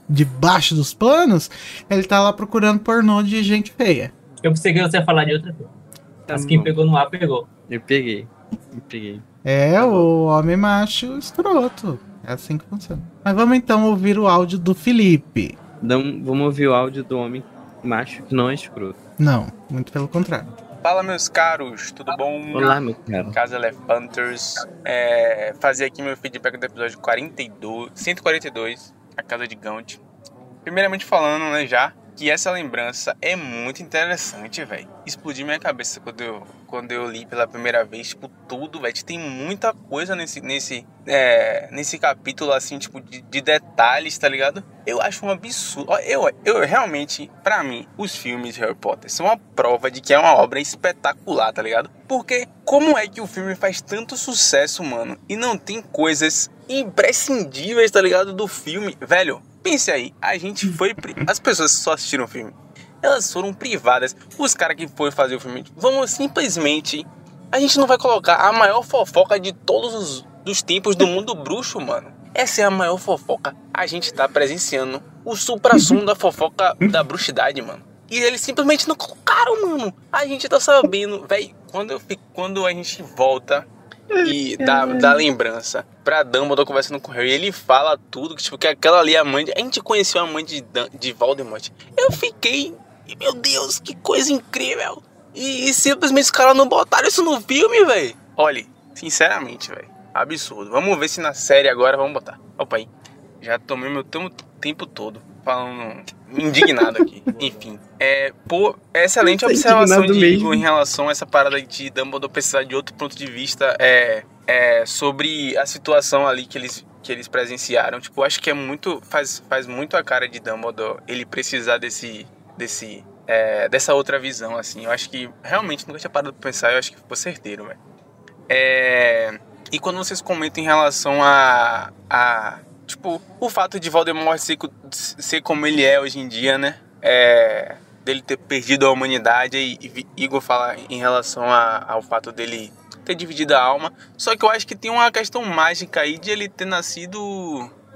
debaixo dos panos, ele tá lá procurando pornô de gente feia. Eu pensei que você ia falar de outra coisa. Tá Mas quem bom. pegou no ar, pegou. eu peguei. Eu peguei. É o homem macho escroto. É assim que funciona. Mas vamos então ouvir o áudio do Felipe. Então, vamos ouvir o áudio do homem macho que não é escroto. Não, muito pelo contrário. Fala, meus caros, tudo bom? Olá, meu caro. Casa Elefanters. É, fazer aqui meu feedback do episódio 42, 142, A Casa de Gaunt. Primeiramente falando, né, já, que essa lembrança é muito interessante, velho. Explodiu minha cabeça quando eu, quando eu li pela primeira vez, tipo, tudo, velho. Tem muita coisa nesse, nesse, é, nesse capítulo, assim, tipo, de, de detalhes, tá ligado? Eu acho um absurdo. Eu, eu realmente, pra mim, os filmes de Harry Potter são uma prova de que é uma obra espetacular, tá ligado? Porque como é que o filme faz tanto sucesso, mano, e não tem coisas imprescindíveis, tá ligado, do filme? Velho, pense aí, a gente foi... pri- As pessoas só assistiram o filme, elas foram privadas. Os caras que foram fazer o filme, vamos simplesmente... A gente não vai colocar a maior fofoca de todos os dos tempos do mundo bruxo, mano. Essa é a maior fofoca. A gente tá presenciando o supra-sumo da fofoca da bruxidade, mano. E eles simplesmente não colocaram, mano. A gente tá sabendo, velho. Quando, eu fico- quando a gente volta e dá, dá lembrança pra Dumbledore conversando com o Harry, ele fala tudo, que, tipo, que aquela ali é a mãe. De, a gente conheceu a mãe de, Dan- de Voldemort. Eu fiquei. Meu Deus, que coisa incrível! E, e simplesmente os caras não botaram isso no filme, velho. Olha, sinceramente, velho. Absurdo. Vamos ver se na série agora vamos botar. Opa aí. Já tomei meu tempo todo falando indignado aqui. Enfim. É, pô, excelente Tá observação de. Igor em relação a essa parada de Dumbledore precisar de outro ponto de vista é, é, sobre a situação ali que eles, que eles presenciaram. Tipo, acho que é muito. Faz, faz muito a cara de Dumbledore ele precisar desse. desse é, dessa outra visão, assim. Eu acho que realmente nunca tinha parado pra pensar, eu acho que ficou certeiro, velho. É, e quando vocês comentam em relação a, a. Tipo, o fato de Voldemort ser, ser como ele é hoje em dia, né? É, dele ter perdido a humanidade e, e Igor fala em relação a- ao fato dele ter dividido a alma. Só que eu acho que tem uma questão mágica aí de ele ter nascido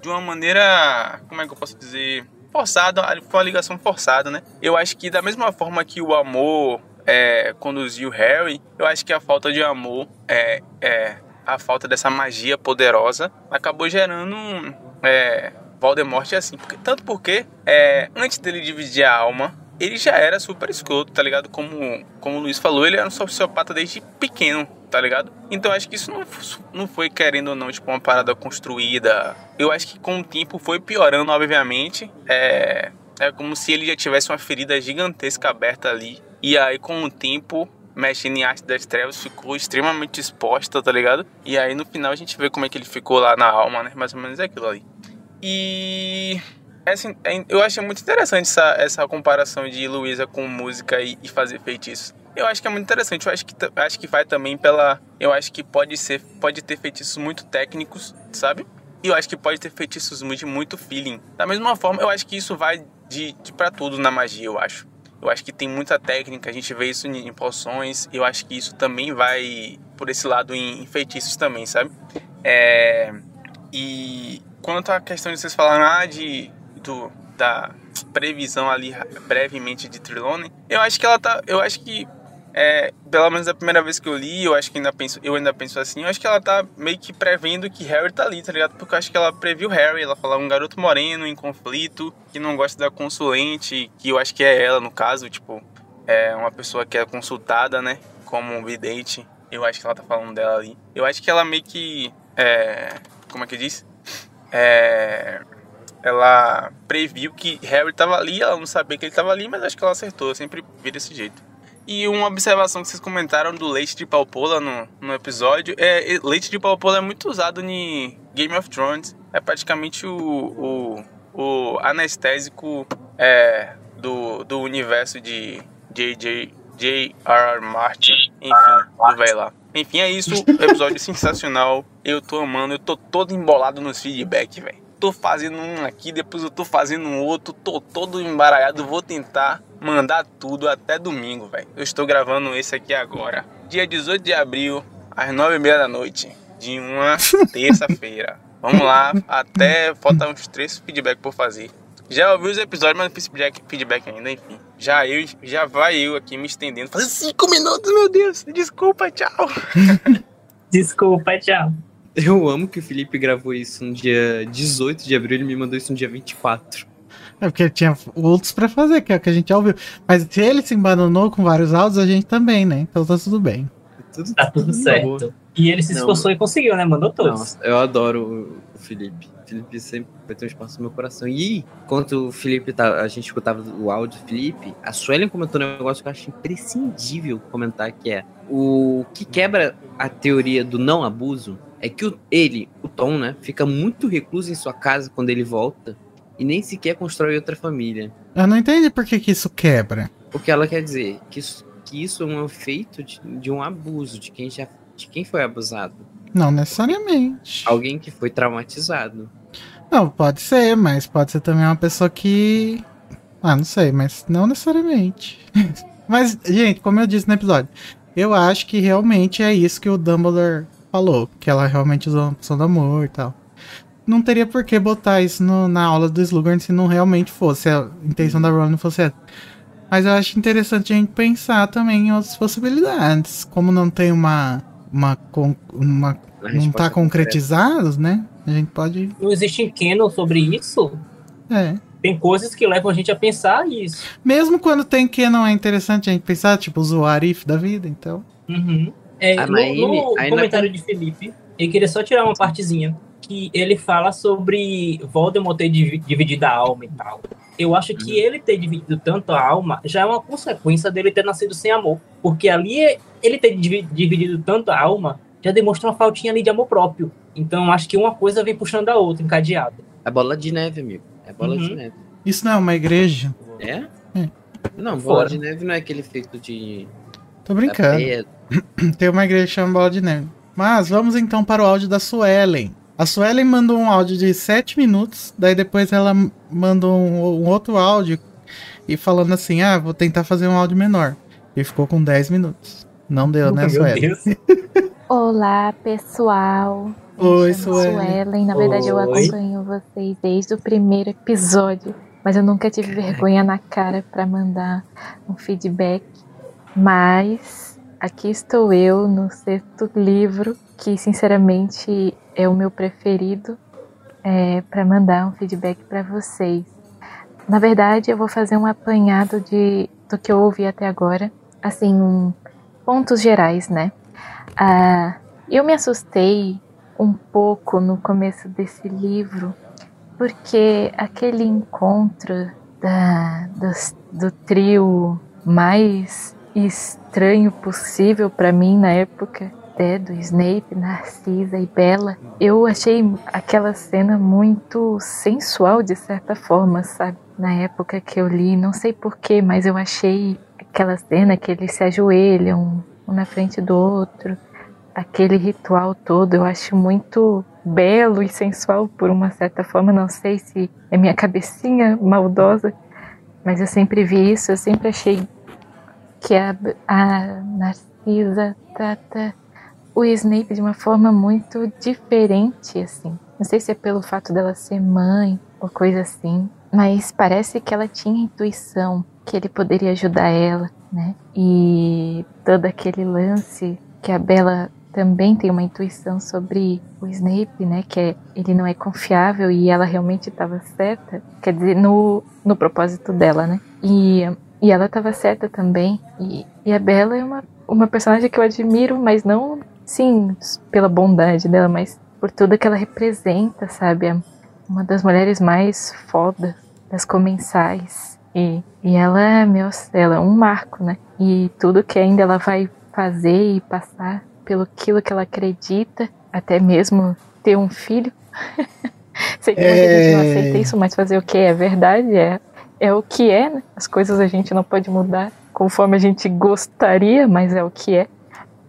de uma maneira. Como é que eu posso dizer? Forçada, foi uma ligação forçada, né? Eu acho que da mesma forma que o amor é, conduziu Harry, eu acho que a falta de amor é, é a falta dessa magia poderosa acabou gerando é, Voldemort assim. Porque- tanto porque é, antes dele dividir a alma, ele já era super escroto, tá ligado? Como, como o Luiz falou, ele era um sociopata desde pequeno, tá ligado? Então acho que isso não, não foi, querendo ou não, tipo, uma parada construída. Eu acho que com o tempo foi piorando, obviamente. É, é como se ele já tivesse uma ferida gigantesca aberta ali. E aí, com o tempo, mexendo em arte das trevas, ficou extremamente exposta, tá ligado? E aí, no final, a gente vê como é que ele ficou lá na alma, né? Mais ou menos é aquilo ali. E assim, é- eu achei muito interessante essa, essa comparação de Luísa com música e, e fazer feitiços. Eu acho que é muito interessante. Eu acho que, acho que vai também pela. Eu acho que pode ser. Pode ter feitiços muito técnicos, sabe? E eu acho que pode ter feitiços de muito feeling. Da mesma forma, eu acho que isso vai de, de para tudo na magia, eu acho. Eu acho que tem muita técnica, a gente vê isso em poções. Eu acho que isso também vai por esse lado em, em feitiços também, sabe? É, e quanto à questão de vocês falaram ah, de, do, da previsão ali brevemente de Trelawney, eu acho que ela tá. Eu acho que é, pelo menos a primeira vez que eu li, eu acho que ainda penso, eu ainda penso assim, eu acho que ela tá meio que prevendo que Harry tá ali, tá ligado? Porque eu acho que ela previu Harry, ela fala um garoto moreno em conflito, que não gosta da consulente, que eu acho que é ela no caso, tipo, é uma pessoa que é consultada, né, como vidente. Eu acho que ela tá falando dela ali. Eu acho que ela meio que é, como é que diz? É, ela previu que Harry tava ali, ela não sabia que ele tava ali, mas acho que ela acertou, eu sempre vi desse jeito. E uma observação que vocês comentaram do leite de palpola no, no episódio é leite de palpola é muito usado em Game of Thrones. É praticamente o, o, o anestésico é, do, do universo de J.J. J.R.R. Martin, enfim, do velho lá. Enfim, é isso. Episódio sensacional. Eu tô amando, eu tô todo embolado nos feedback, velho. Tô fazendo um aqui, depois eu tô fazendo um outro, tô todo embaralhado. Vou tentar mandar tudo até domingo, velho. Eu estou gravando esse aqui agora. Dia 18 de abril, às 9h30 da noite, de uma terça-feira. Vamos lá, até falta uns três feedback por fazer. Já ouvi os episódios, mas não fiz feedback, feedback ainda, enfim. Já eu, já vai eu aqui me estendendo. Fazendo cinco minutos, meu Deus. Desculpa, tchau. Desculpa, tchau. Eu amo que o Felipe gravou isso no dia 18 de abril, ele me mandou isso no dia 24. É porque tinha outros pra fazer, que é o que a gente já ouviu. Mas se ele se embananou com vários áudios, a gente também, né? Então tá tudo bem. Tudo, tá tudo certo. E ele se esforçou e conseguiu, né? Mandou todos. Nossa, eu adoro o Felipe. O Felipe sempre vai ter um espaço no meu coração. E enquanto o Felipe tá, a gente escutava o áudio do Felipe, a Suelen comentou um negócio que eu acho imprescindível comentar, que é o que quebra a teoria do não abuso é que o, ele, o Tom, né, fica muito recluso em sua casa quando ele volta e nem sequer constrói outra família. Eu não entendi por que, que isso quebra. O que ela quer dizer? Que isso, que isso é um efeito de, de um abuso, de quem já de quem foi abusado. Não necessariamente. Alguém que foi traumatizado. Não, pode ser, mas pode ser também uma pessoa que. Ah, não sei, mas não necessariamente. mas, gente, como eu disse no episódio, eu acho que realmente é isso que o Dumbledore falou, que ela realmente usou uma opção do amor e tal. Não teria por que botar isso no, na aula do Slughorn se não realmente fosse, a intenção da Rowling não fosse essa. Mas eu acho interessante a gente pensar também em outras possibilidades. Como não tem uma. uma, uma não tá concretizado, né? A gente pode. Não existe canon sobre isso? É. Tem coisas que levam a gente a pensar isso. Mesmo quando tem canon é interessante a gente pensar, tipo, o Arif da vida, então. Uhum. É, no, no comentário de Felipe, eu queria só tirar uma partezinha. Que ele fala sobre Voldemort ter dividido a alma e tal. Eu acho que uhum. ele ter dividido tanto a alma já é uma consequência dele ter nascido sem amor. Porque ali, ele ter dividido tanto a alma já demonstra uma faltinha ali de amor próprio. Então acho que uma coisa vem puxando a outra, encadeada. É bola de neve, amigo. É bola uhum. de neve. Isso não é uma igreja? É? é. Não, bola Fora. de neve não é aquele feito de. Tô brincando. Tem uma igreja que chama Bola de Neve. Mas vamos então para o áudio da Suelen. A Suelen mandou um áudio de 7 minutos, daí depois ela mandou um, um, outro áudio e falando assim: Ah, vou tentar fazer um áudio menor. E ficou com 10 minutos. Não deu, né, Suelen? Olá, pessoal. Oi, Suelen. Suelen. Na verdade, Oi. eu acompanho vocês desde o primeiro episódio, mas eu nunca tive vergonha na cara para mandar um feedback. Mas aqui estou eu no sexto livro, que sinceramente é o meu preferido, é, para mandar um feedback para vocês. Na verdade, eu vou fazer um apanhado de, do que eu ouvi até agora, assim, um, pontos gerais, né? Ah, eu me assustei um pouco no começo desse livro, porque aquele encontro da, do, do trio mais estranho possível para mim na época, né, do Snape, Narcisa e Bella. Eu achei aquela cena muito sensual de certa forma, sabe? Na época que eu li, não sei porquê, mas eu achei aquela cena que eles se ajoelham um na frente do outro, aquele ritual todo, eu acho muito belo e sensual por uma certa forma, não sei se é minha cabecinha maldosa, Mas eu sempre vi isso, eu sempre achei que a, a Narcisa trata o Snape de uma forma muito diferente, assim. Não sei se é pelo fato dela ser mãe ou coisa assim, mas parece que ela tinha intuição que ele poderia ajudar ela, né? E todo aquele lance que a Bella também tem uma intuição sobre o Snape, né? Que é, ele não é confiável e ela realmente estava certa. Quer dizer, no, no propósito dela, né? E, e ela estava certa também. E, e a Bella é uma, uma personagem que eu admiro, mas não, sim, pela bondade dela, mas por tudo que ela representa, sabe? É uma das mulheres mais fodas das comensais. E, e ela, é, meu, ela é um marco, né? E tudo que ainda ela vai fazer e passar pelo aquilo que ela acredita, até mesmo ter um filho. Sei que muita gente não aceita isso, mas fazer o que é verdade, é, é o que é, né? As coisas a gente não pode mudar conforme a gente gostaria, mas é o que é.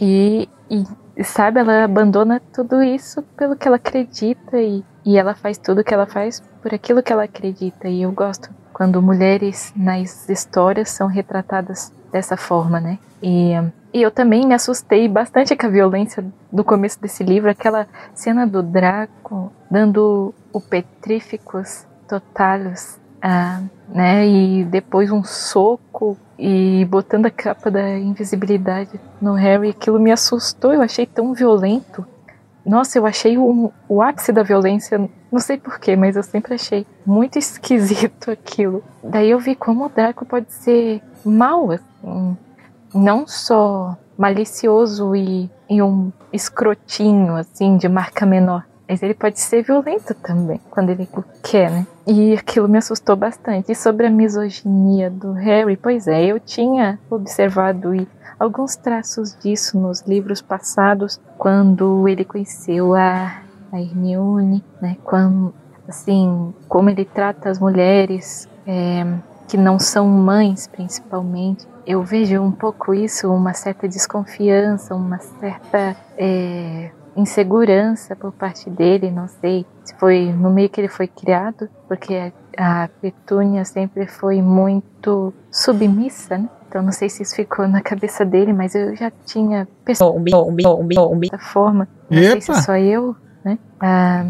E, e sabe, ela abandona tudo isso pelo que ela acredita e, e ela faz tudo que ela faz por aquilo que ela acredita. E eu gosto quando mulheres nas histórias são retratadas dessa forma, né? E, e eu também me assustei bastante com a violência do começo desse livro, aquela cena do Draco dando o petríficos totalos, ah, né? E depois um soco e botando a capa da invisibilidade no Harry, aquilo me assustou, eu achei tão violento. Nossa, eu achei o, o ápice da violência, não sei porquê, mas eu sempre achei muito esquisito aquilo. Daí eu vi como o Draco pode ser mal, assim, não só malicioso e, e um escrotinho, assim, de marca menor, mas ele pode ser violento também, quando ele quer, né? E aquilo me assustou bastante. E sobre a misoginia do Harry, pois é, eu tinha observado e alguns traços disso nos livros passados, quando ele conheceu a, a Hermione, né? Quando, assim, como ele trata as mulheres é, que não são mães, principalmente. Eu vejo um pouco isso, uma certa desconfiança, uma certa é, insegurança por parte dele, não sei se foi no meio que ele foi criado, porque a Petúnia sempre foi muito submissa, né? Então não sei se isso ficou na cabeça dele, mas eu já tinha pensado dessa forma. Não Epa. sei se só eu, né? Ah,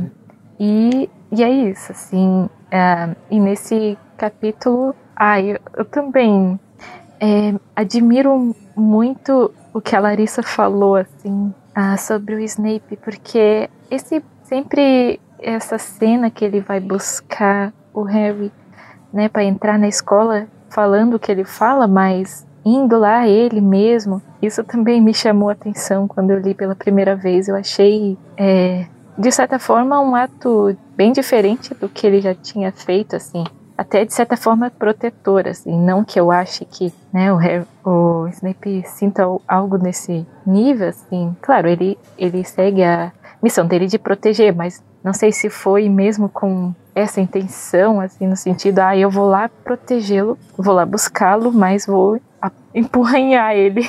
e, e é isso, assim. ah, e nesse capítulo, ah, eu, eu também é, admiro muito o que a Larissa falou, assim, ah, sobre o Snape, porque esse sempre essa cena que ele vai buscar o Harry, né, para entrar na escola, falando o que ele fala, mas indo lá ele mesmo, isso também me chamou a atenção quando eu li pela primeira vez. Eu achei, é, de certa forma, um ato bem diferente do que ele já tinha feito, assim até de certa forma protetora, assim, não que eu ache que né, o, o Snape sinta algo nesse nível, assim, claro, ele, ele segue a missão dele de proteger, mas não sei se foi mesmo com essa intenção, assim, no sentido, ah, eu vou lá protegê-lo, vou lá buscá-lo, mas vou empurranhar ele,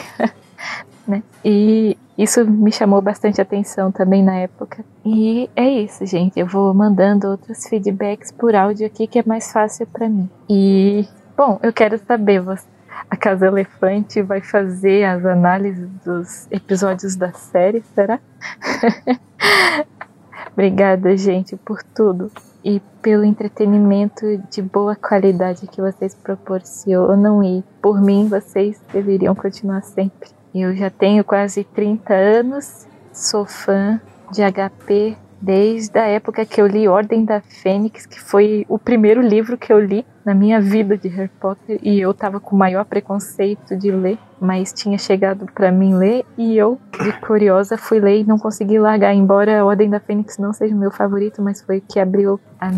né? E isso me chamou bastante atenção também na época. E é isso, gente. Eu vou mandando outros feedbacks por áudio aqui que é mais fácil para mim. E, bom, eu quero saber, a Casa Elefante vai fazer as análises dos episódios da série, será? Obrigada, gente, por tudo e pelo entretenimento de boa qualidade que vocês proporcionam e por mim vocês deveriam continuar sempre. Eu já tenho quase 30 anos, sou fã de HP desde a época que eu li Ordem da Fênix, que foi o primeiro livro que eu li na minha vida de Harry Potter e eu tava com o maior preconceito de ler, mas tinha chegado para mim ler e eu, de curiosa, fui ler e não consegui largar, embora a Ordem da Fênix não seja o meu favorito, mas foi o que abriu a,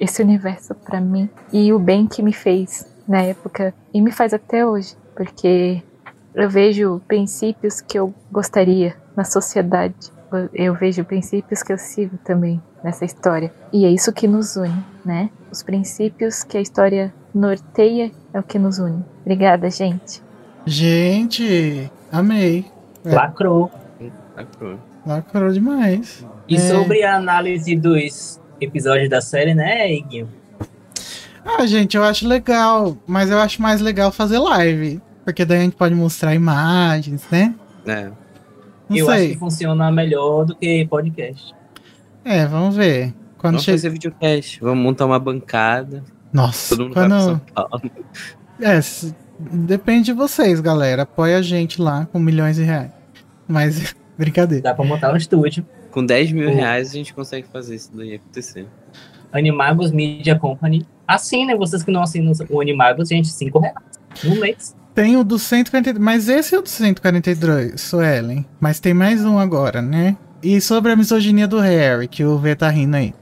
esse universo para mim e o bem que me fez na época e me faz até hoje, porque eu vejo princípios que eu gostaria na sociedade eu vejo princípios que eu sigo também nessa história. E é isso que nos une, né? Os princípios que a história norteia é o que nos une. Obrigada, gente. Gente, amei. É, Lacrou. Lacrou. lacrou demais. E É. sobre a análise dos episódios da série, né, Iguinho? Ah, gente, eu acho legal, mas eu acho mais legal fazer live. Porque daí a gente pode mostrar imagens, né? É. Não eu sei. acho que funciona melhor do que podcast. É, vamos ver. Quando Vamos chega. fazer videocast. Vamos montar uma bancada. Nossa, Todo mundo vai pra quando. São Paulo. É, depende de vocês, galera. Apoia a gente lá com milhões de reais. Mas, brincadeira. Dá pra montar um estúdio. Com 10 mil Oh. reais a gente consegue fazer isso daí acontecer. Animagos Media Company. Assinem, vocês que não assinam o Animagos, gente, 5 reais no mês. Tem o do 142. Mas esse é o do 142, Suelen. Mas tem mais um agora, né? E sobre a misoginia do Harry, que o V tá rindo aí.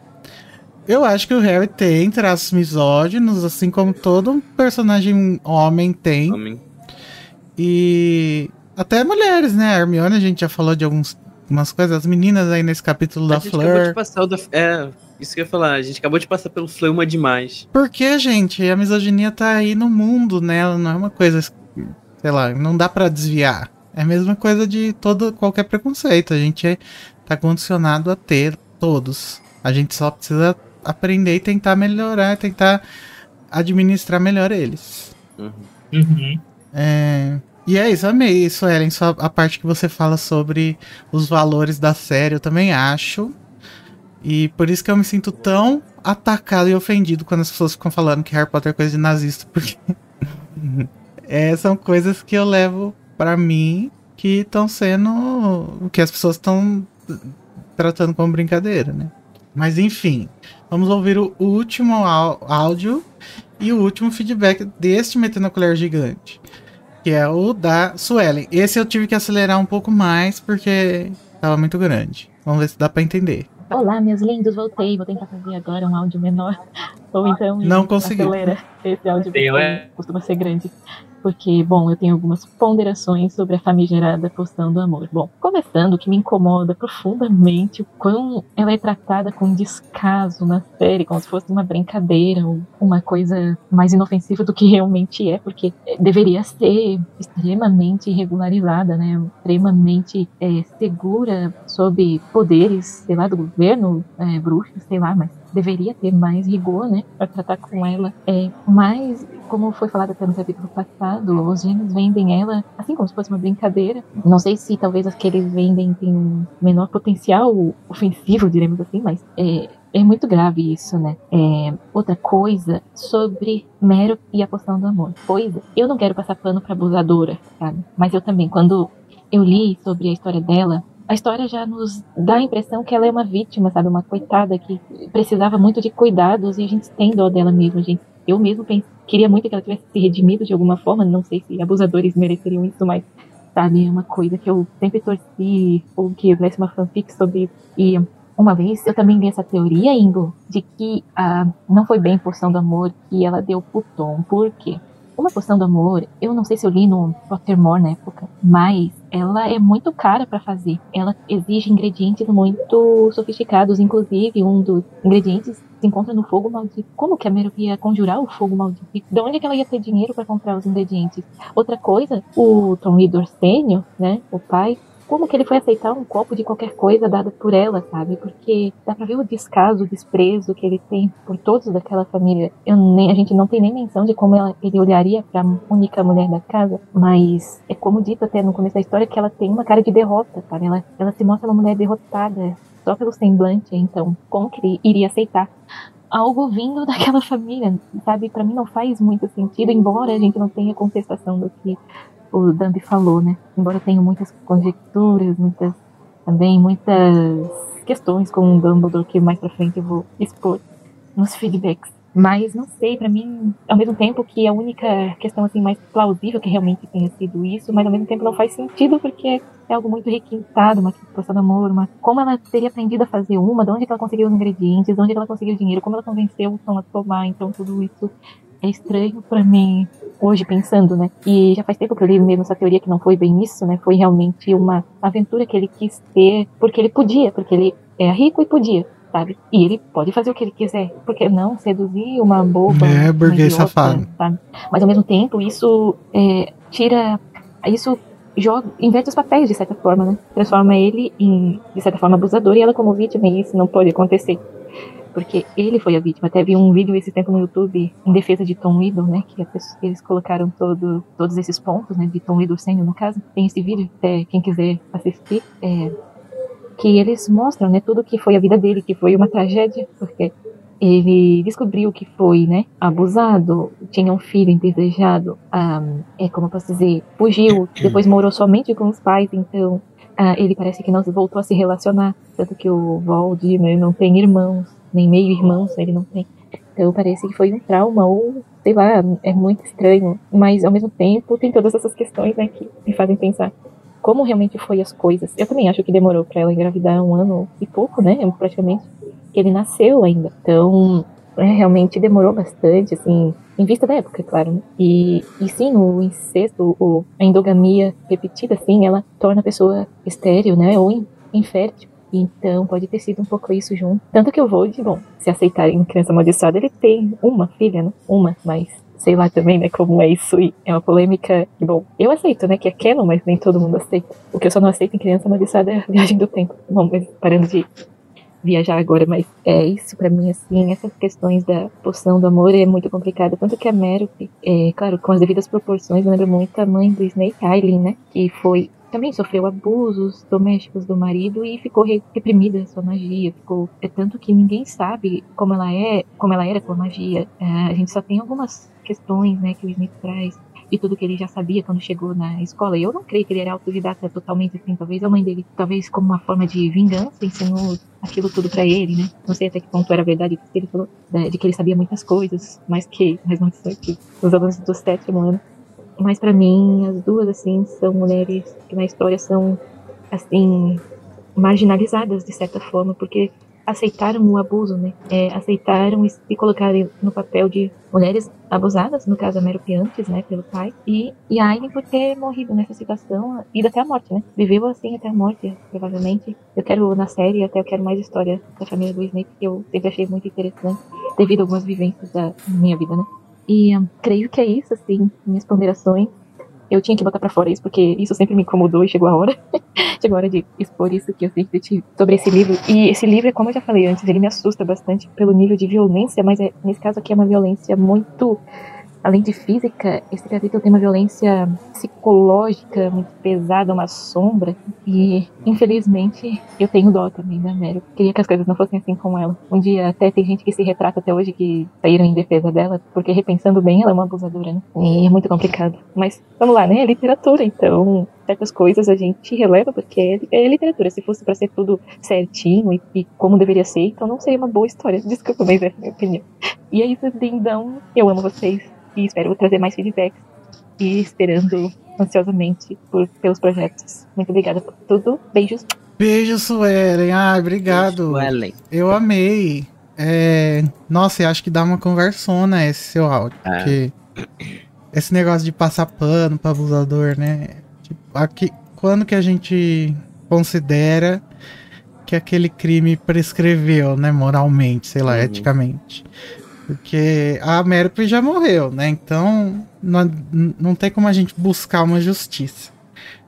Eu acho que o Harry tem traços misóginos, assim como todo personagem homem tem. Homem. E até mulheres, né? A Hermione, a gente já falou de alguns, algumas coisas. As meninas aí nesse capítulo da a gente acabou de passar o da... É, isso que eu ia falar. A gente acabou de passar pelo Fleuma demais. Porque, gente, a misoginia tá aí no mundo, né? Ela não é uma coisa, sei lá, não dá pra desviar. É a mesma coisa de todo qualquer preconceito. A gente é, tá condicionado a ter todos. A gente só precisa aprender e tentar melhorar, tentar administrar melhor eles. Uhum. Uhum. É, E é isso, amei isso, Ellen. Só a parte que você fala sobre os valores da série, eu também acho. E por isso que eu me sinto tão atacado e ofendido quando as pessoas ficam falando que Harry Potter é coisa de nazista, porque é, são coisas que eu levo pra mim que estão sendo. que as pessoas estão tratando como brincadeira, né? Mas enfim, vamos ouvir o último áudio e o último feedback deste Metendo a Colher Gigante, que é o da Suelen. Esse eu tive que acelerar um pouco mais porque tava muito grande. Vamos ver se dá pra entender. Olá, meus lindos, voltei. Vou tentar fazer agora um áudio menor. Ou então. Não consegui. acelera. Esse áudio Eu, é. costuma ser grande. Porque, bom, eu tenho algumas ponderações sobre a famigerada poção do amor. Bom, começando, o que me incomoda profundamente o quão ela é tratada com descaso na série, como se fosse uma brincadeira ou uma coisa mais inofensiva do que realmente é, porque eh, deveria ser extremamente regularizada, né? Extremamente eh, segura sob poderes, sei lá, do governo, eh, bruxos, sei lá, mas deveria ter mais rigor, né, para tratar com ela. É, mas, como foi falado até no capítulo passado, os gêmeos vendem ela assim como se fosse uma brincadeira. Não sei se talvez as que eles vendem têm menor potencial ofensivo, diremos assim, mas é, é muito grave isso, né? É, outra coisa sobre Mero e a poção do amor. Coisa, eu não quero passar pano pra abusadora, sabe? Mas eu também, quando eu li sobre a história dela, a história já nos dá a impressão que ela é uma vítima, sabe? Uma coitada que precisava muito de cuidados e a gente tem dó dela mesmo, gente. Eu mesmo pense, queria muito que ela tivesse se redimido de alguma forma, não sei se abusadores mereceriam isso, mas, sabe, é uma coisa que eu sempre torci ou que houvesse uma fanfic sobre isso. E uma vez eu também vi essa teoria, Ingo, de que ah, não foi bem poção do amor que ela deu pro Tom. Por quê? Uma poção do amor, eu não sei se eu li no Pottermore na época, mas ela é muito cara para fazer. Ela exige ingredientes muito sofisticados, inclusive um dos ingredientes se encontra no fogo maldito. Como que a Meryl ia conjurar o fogo maldito? De onde é que ela ia ter dinheiro para comprar os ingredientes? Outra coisa, o Tom Riddle Sênior, né, o pai, como que ele foi aceitar um copo de qualquer coisa dada por ela, sabe? Porque dá pra ver o descaso, o desprezo que ele tem por todos daquela família. Eu nem, a gente não tem nem menção de como ela, ele olharia pra única mulher da casa, mas é como dito até no começo da história que ela tem uma cara de derrota, sabe? Ela, ela se mostra uma mulher derrotada só pelo semblante, então como que ele iria aceitar? algo vindo daquela família, sabe? Para mim não faz muito sentido, embora a gente não tenha contestação do que o Dambi falou, né? Embora tenha muitas conjecturas, muitas também muitas questões com o Dumbledore que mais pra frente eu vou expor nos feedbacks. Mas não sei, para mim, ao mesmo tempo que a única questão assim mais plausível que realmente tenha sido isso, mas ao mesmo tempo não faz sentido porque é algo muito requintado, uma questão de amor, uma como ela teria aprendido a fazer uma, de onde ela conseguiu os ingredientes, de onde ela conseguiu o dinheiro, como ela convenceu o Tom a tomar, então tudo isso é estranho para mim hoje pensando, né? E já faz tempo que eu li mesmo essa teoria que não foi bem isso, né? Foi realmente uma aventura que ele quis ter porque ele podia, porque ele é rico e podia, sabe? E ele pode fazer o que ele quiser, porque não seduzir uma boba, É, burguês safado. sabe? Mas ao mesmo tempo isso é, tira, isso joga, inverte os papéis de certa forma, né? Transforma ele em de certa forma abusador e ela como vítima e isso não pode acontecer. Porque ele foi a vítima. Até vi um vídeo esse tempo no YouTube em defesa de Tom Riddle, né? Que pessoa, eles colocaram todo, todos esses pontos, né? De Tom Riddle sendo, no caso. Tem esse vídeo, até quem quiser assistir. É, que eles mostram, né? Tudo que foi a vida dele, que foi uma tragédia, porque ele descobriu que foi, né, abusado, tinha um filho indesejado, um, é como eu posso dizer, fugiu, depois morou somente com os pais, então uh, ele parece que não voltou a se relacionar, tanto que o Valdemar não tem irmãos, nem meio irmãos ele não tem. Então parece que foi um trauma ou sei lá, é muito estranho, mas ao mesmo tempo tem todas essas questões, né, que me fazem pensar como realmente foi as coisas. Eu também acho que demorou para ela engravidar um ano e pouco, né, praticamente que ele nasceu ainda. Então, é, realmente demorou bastante, assim, em vista da época, claro. Né? E, e sim, o incesto, o, a endogamia repetida, assim, ela torna a pessoa estéril, né, ou infértil. Então, pode ter sido um pouco isso junto. Tanto que eu vou de, bom, se aceitarem criança amaldiçoada, ele tem uma filha, né? Uma, mas sei lá também, né, como é isso. E é uma polêmica. Bom, eu aceito, né, que é canon, mas nem todo mundo aceita. O que eu só não aceito em criança amaldiçoada é a viagem do tempo. Bom, mas parando de viajar agora, mas é isso para mim, assim, essas questões da poção do amor é muito complicada. Tanto que a Meryl, é, claro, com as devidas proporções, lembra muito a mãe do Snake Eileen, né? Que foi também sofreu abusos domésticos do marido e ficou reprimida sua magia. Ficou é tanto que ninguém sabe como ela é, como ela era com a magia. É, a gente só tem algumas questões, né, que o Smith traz de tudo que ele já sabia quando chegou na escola. E eu não creio que ele era autodidata totalmente assim. Talvez a mãe dele, talvez como uma forma de vingança, ensinou aquilo tudo para ele, né? Não sei até que ponto era verdade que ele falou, né, de que ele sabia muitas coisas, mais que mais não sei que os alunos do sétimo ano. Mas para mim, as duas, assim, são mulheres que na história são, assim, marginalizadas de certa forma, porque aceitaram o abuso, né? É, aceitaram se colocarem no papel de mulheres abusadas, no caso a Merope antes, né, pelo pai, e, e a Aileen por ter morrido nessa situação, ido até a morte, né? Viveu assim até a morte, provavelmente. Eu quero, na série, até eu quero mais história da família do Snape, que eu sempre achei muito interessante, devido a algumas vivências da minha vida, né? E creio que é isso, assim, minhas ponderações eu tinha que botar para fora isso, porque isso sempre me incomodou e chegou a hora. chegou a hora de expor isso que eu sempre tive sobre esse livro. E esse livro, como eu já falei antes, ele me assusta bastante pelo nível de violência, mas é, nesse caso aqui é uma violência muito além de física, esse capítulo tem uma violência psicológica muito pesada, uma sombra. E, infelizmente, eu tenho dó também da Meryl. Queria que as coisas não fossem assim com ela. Um dia até tem gente que se retrata até hoje que saíram em defesa dela, porque repensando bem, ela é uma abusadora, né? E é muito complicado. Mas, vamos lá, né? É literatura, então certas coisas a gente releva porque é, é literatura. Se fosse para ser tudo certinho e, e, como deveria ser, então não seria uma boa história. Desculpa, mas é a minha opinião. E é isso, então, eu amo vocês e espero trazer mais feedbacks e esperando ansiosamente por, pelos projetos. Muito obrigada por tudo. Beijos. Beijo, Suelen. Ah, obrigado. Suelen. Eu amei. É... Nossa, eu acho que dá uma conversona esse seu áudio. É. Porque esse negócio de passar pano para abusador, né? Aqui, quando que a gente considera que aquele crime prescreveu, né? Moralmente, sei lá, uhum. eticamente. Porque a Merope já morreu, né? Então não, não tem como a gente buscar uma justiça.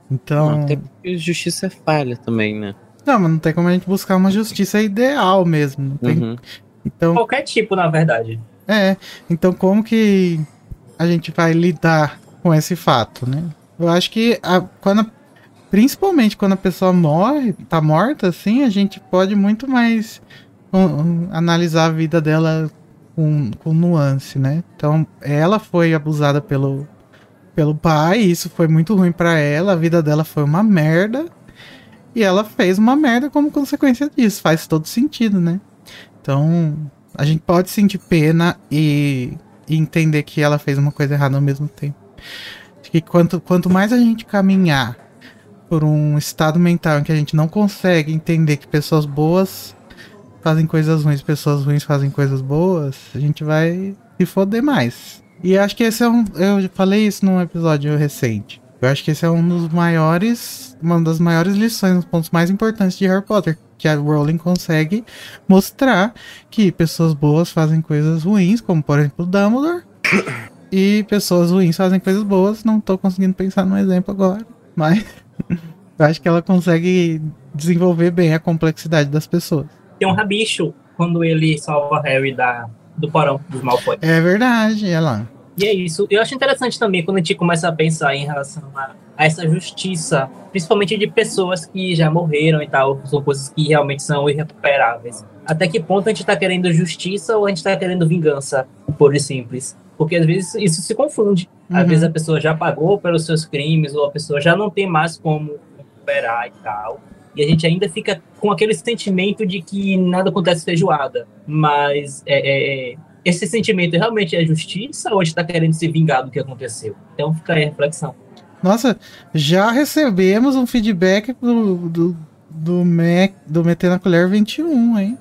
Então. Até porque justiça é falha também, né? Não, mas não tem como a gente buscar uma justiça ideal mesmo. Tem... Uhum. Então, Qualquer tipo, na verdade. É. Então como que a gente vai lidar com esse fato, né? Eu acho que a, quando a, principalmente quando a pessoa morre, tá morta, assim, a gente pode muito mais um, analisar a vida dela com, com nuance, né? Então, ela foi abusada pelo, pelo pai, isso foi muito ruim para ela, a vida dela foi uma merda. E ela fez uma merda como consequência disso, faz todo sentido, né? Então, a gente pode sentir pena e, e entender que ela fez uma coisa errada ao mesmo tempo. Acho que quanto, quanto mais a gente caminhar por um estado mental em que a gente não consegue entender que pessoas boas fazem coisas ruins, pessoas ruins fazem coisas boas, a gente vai se foder mais. E acho que esse é um. Eu falei isso num episódio recente. Eu acho que esse é um dos maiores. Uma das maiores lições, um dos pontos mais importantes de Harry Potter. Que a Rowling consegue mostrar que pessoas boas fazem coisas ruins, como por exemplo Dumbledore. E pessoas ruins fazem coisas boas. Não tô conseguindo pensar num exemplo agora. Mas eu acho que ela consegue desenvolver bem a complexidade das pessoas tem um rabicho quando ele salva Harry da, do porão dos Malfoy. É verdade, olha lá. E é isso. Eu acho interessante também quando a gente começa a pensar em relação a, a essa justiça, principalmente de pessoas que já morreram e tal, são coisas que realmente são irrecuperáveis. Até que ponto a gente tá querendo justiça ou a gente tá querendo vingança, pura e simples? Porque às vezes isso se confunde. Às Uhum. vezes a pessoa já pagou pelos seus crimes, ou a pessoa já não tem mais como recuperar e tal. E a gente ainda fica com aquele sentimento de que nada acontece feijoada. Mas é, é, esse sentimento realmente é justiça ou a gente está querendo se vingar do que aconteceu? Então fica aí a reflexão. Nossa, já recebemos um feedback do, do, do, Mac, do Meter na Colher 21, hein?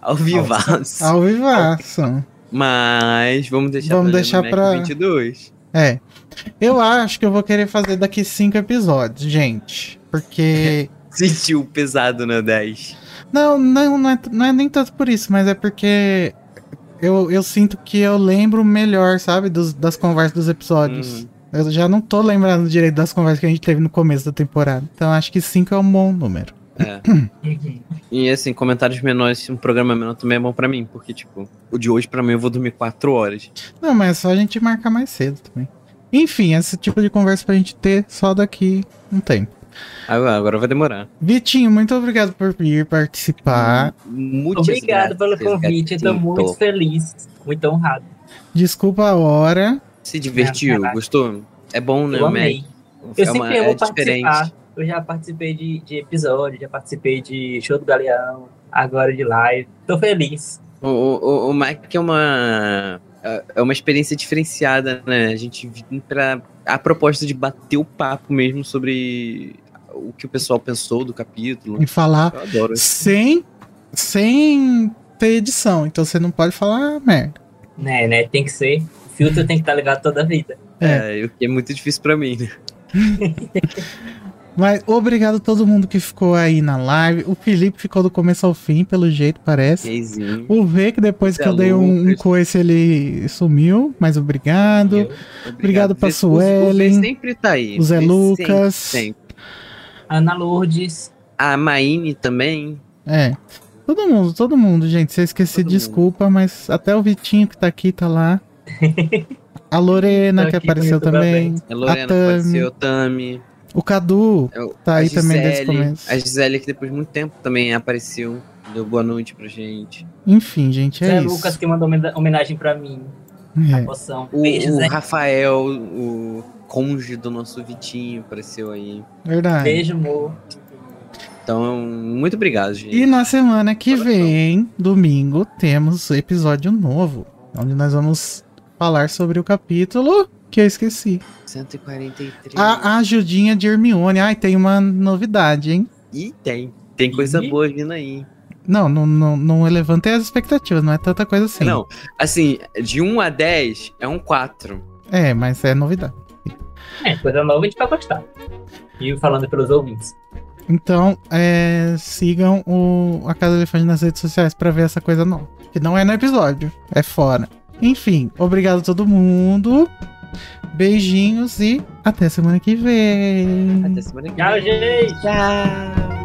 Ao vivaço. Ao vivaço. Mas vamos deixar Vamos pra deixar pra- 22. É. Eu acho que eu vou querer fazer daqui cinco episódios, gente. Porque. Sentiu pesado na 10. Não, não, não é, não é nem tanto por isso, mas é porque eu, eu sinto que eu lembro melhor, sabe, dos, das conversas dos episódios. Eu já não tô lembrando direito das conversas que a gente teve no começo da temporada. Então acho que 5 é um bom número. É. E assim, comentários menores, um programa menor também é bom pra mim, porque, tipo, o de hoje pra mim eu vou dormir 4 horas. Não, mas é só a gente marcar mais cedo também. Enfim, esse tipo de conversa pra gente ter só daqui um tempo. Agora, agora vai demorar. Vitinho, muito obrigado por vir participar. Muitas Obrigado pelo convite, eu tô gatito. muito feliz, muito honrado. Desculpa a hora. Se divertiu, gostou? É bom, né, Eu o amei. Mac? Eu É uma- sempre amo é diferente. Eu já participei de, de episódio, já participei de show do Galeão, agora de live. Tô feliz. O, o, o Mac é uma. é- É uma experiência diferenciada, né? A gente vem pra. A proposta de bater o papo mesmo sobre o que o pessoal pensou do capítulo. E falar Eu adoro. sem, sem ter edição. Então você não pode falar merda. Né, né? Tem que ser. O filtro tem que estar ligado toda a vida. É, o que é muito difícil pra mim, né? Mas obrigado a todo mundo que ficou aí na live. O Felipe ficou do começo ao fim, pelo jeito, parece. O V, que depois Zé que eu dei um, um coice, ele sumiu. Mas obrigado. Obrigado pra Vê- o- sempre tá aí. O Zé Lucas. Sempre, sempre. Ana Lourdes. A Maine também. É. Todo mundo, todo mundo, gente. Se eu esqueci, desculpa, mas até o Vitinho que tá aqui tá lá. A Lorena, Tô que apareceu comigo também. A Lorena Tami. apareceu, Tami. O Cadu tá aí a também desde o Gisele, começo. A Gisele, que depois de muito tempo também apareceu. Deu boa noite pra gente. Enfim, gente, é Zé isso. Lucas que mandou homena- homenagem pra mim. É. Poção. O, Beijo, o. Rafael, o cônjuge do nosso Vitinho, apareceu aí. Verdade. Beijo, amor. Então, muito obrigado, gente. E na semana que vem, domingo, temos episódio novo. Onde nós vamos falar sobre o capítulo que eu esqueci. 143. A, a ajudinha de Hermione. Ai, tem uma novidade, hein? E tem. Tem coisa Ih. boa vindo aí. Não, não, não, não levantei as expectativas, não é tanta coisa assim. Não, assim, de 1 a 10 é um 4. É, mas é novidade. É, coisa nova a gente vai gostar. E falando pelos ouvintes. Então, é, sigam o, a Casa Elefante nas redes sociais pra ver essa coisa nova. Que não é no episódio, é fora. Enfim, obrigado a todo mundo. Beijinhos e até semana que vem. Até semana que Tchau, gente. Tchau.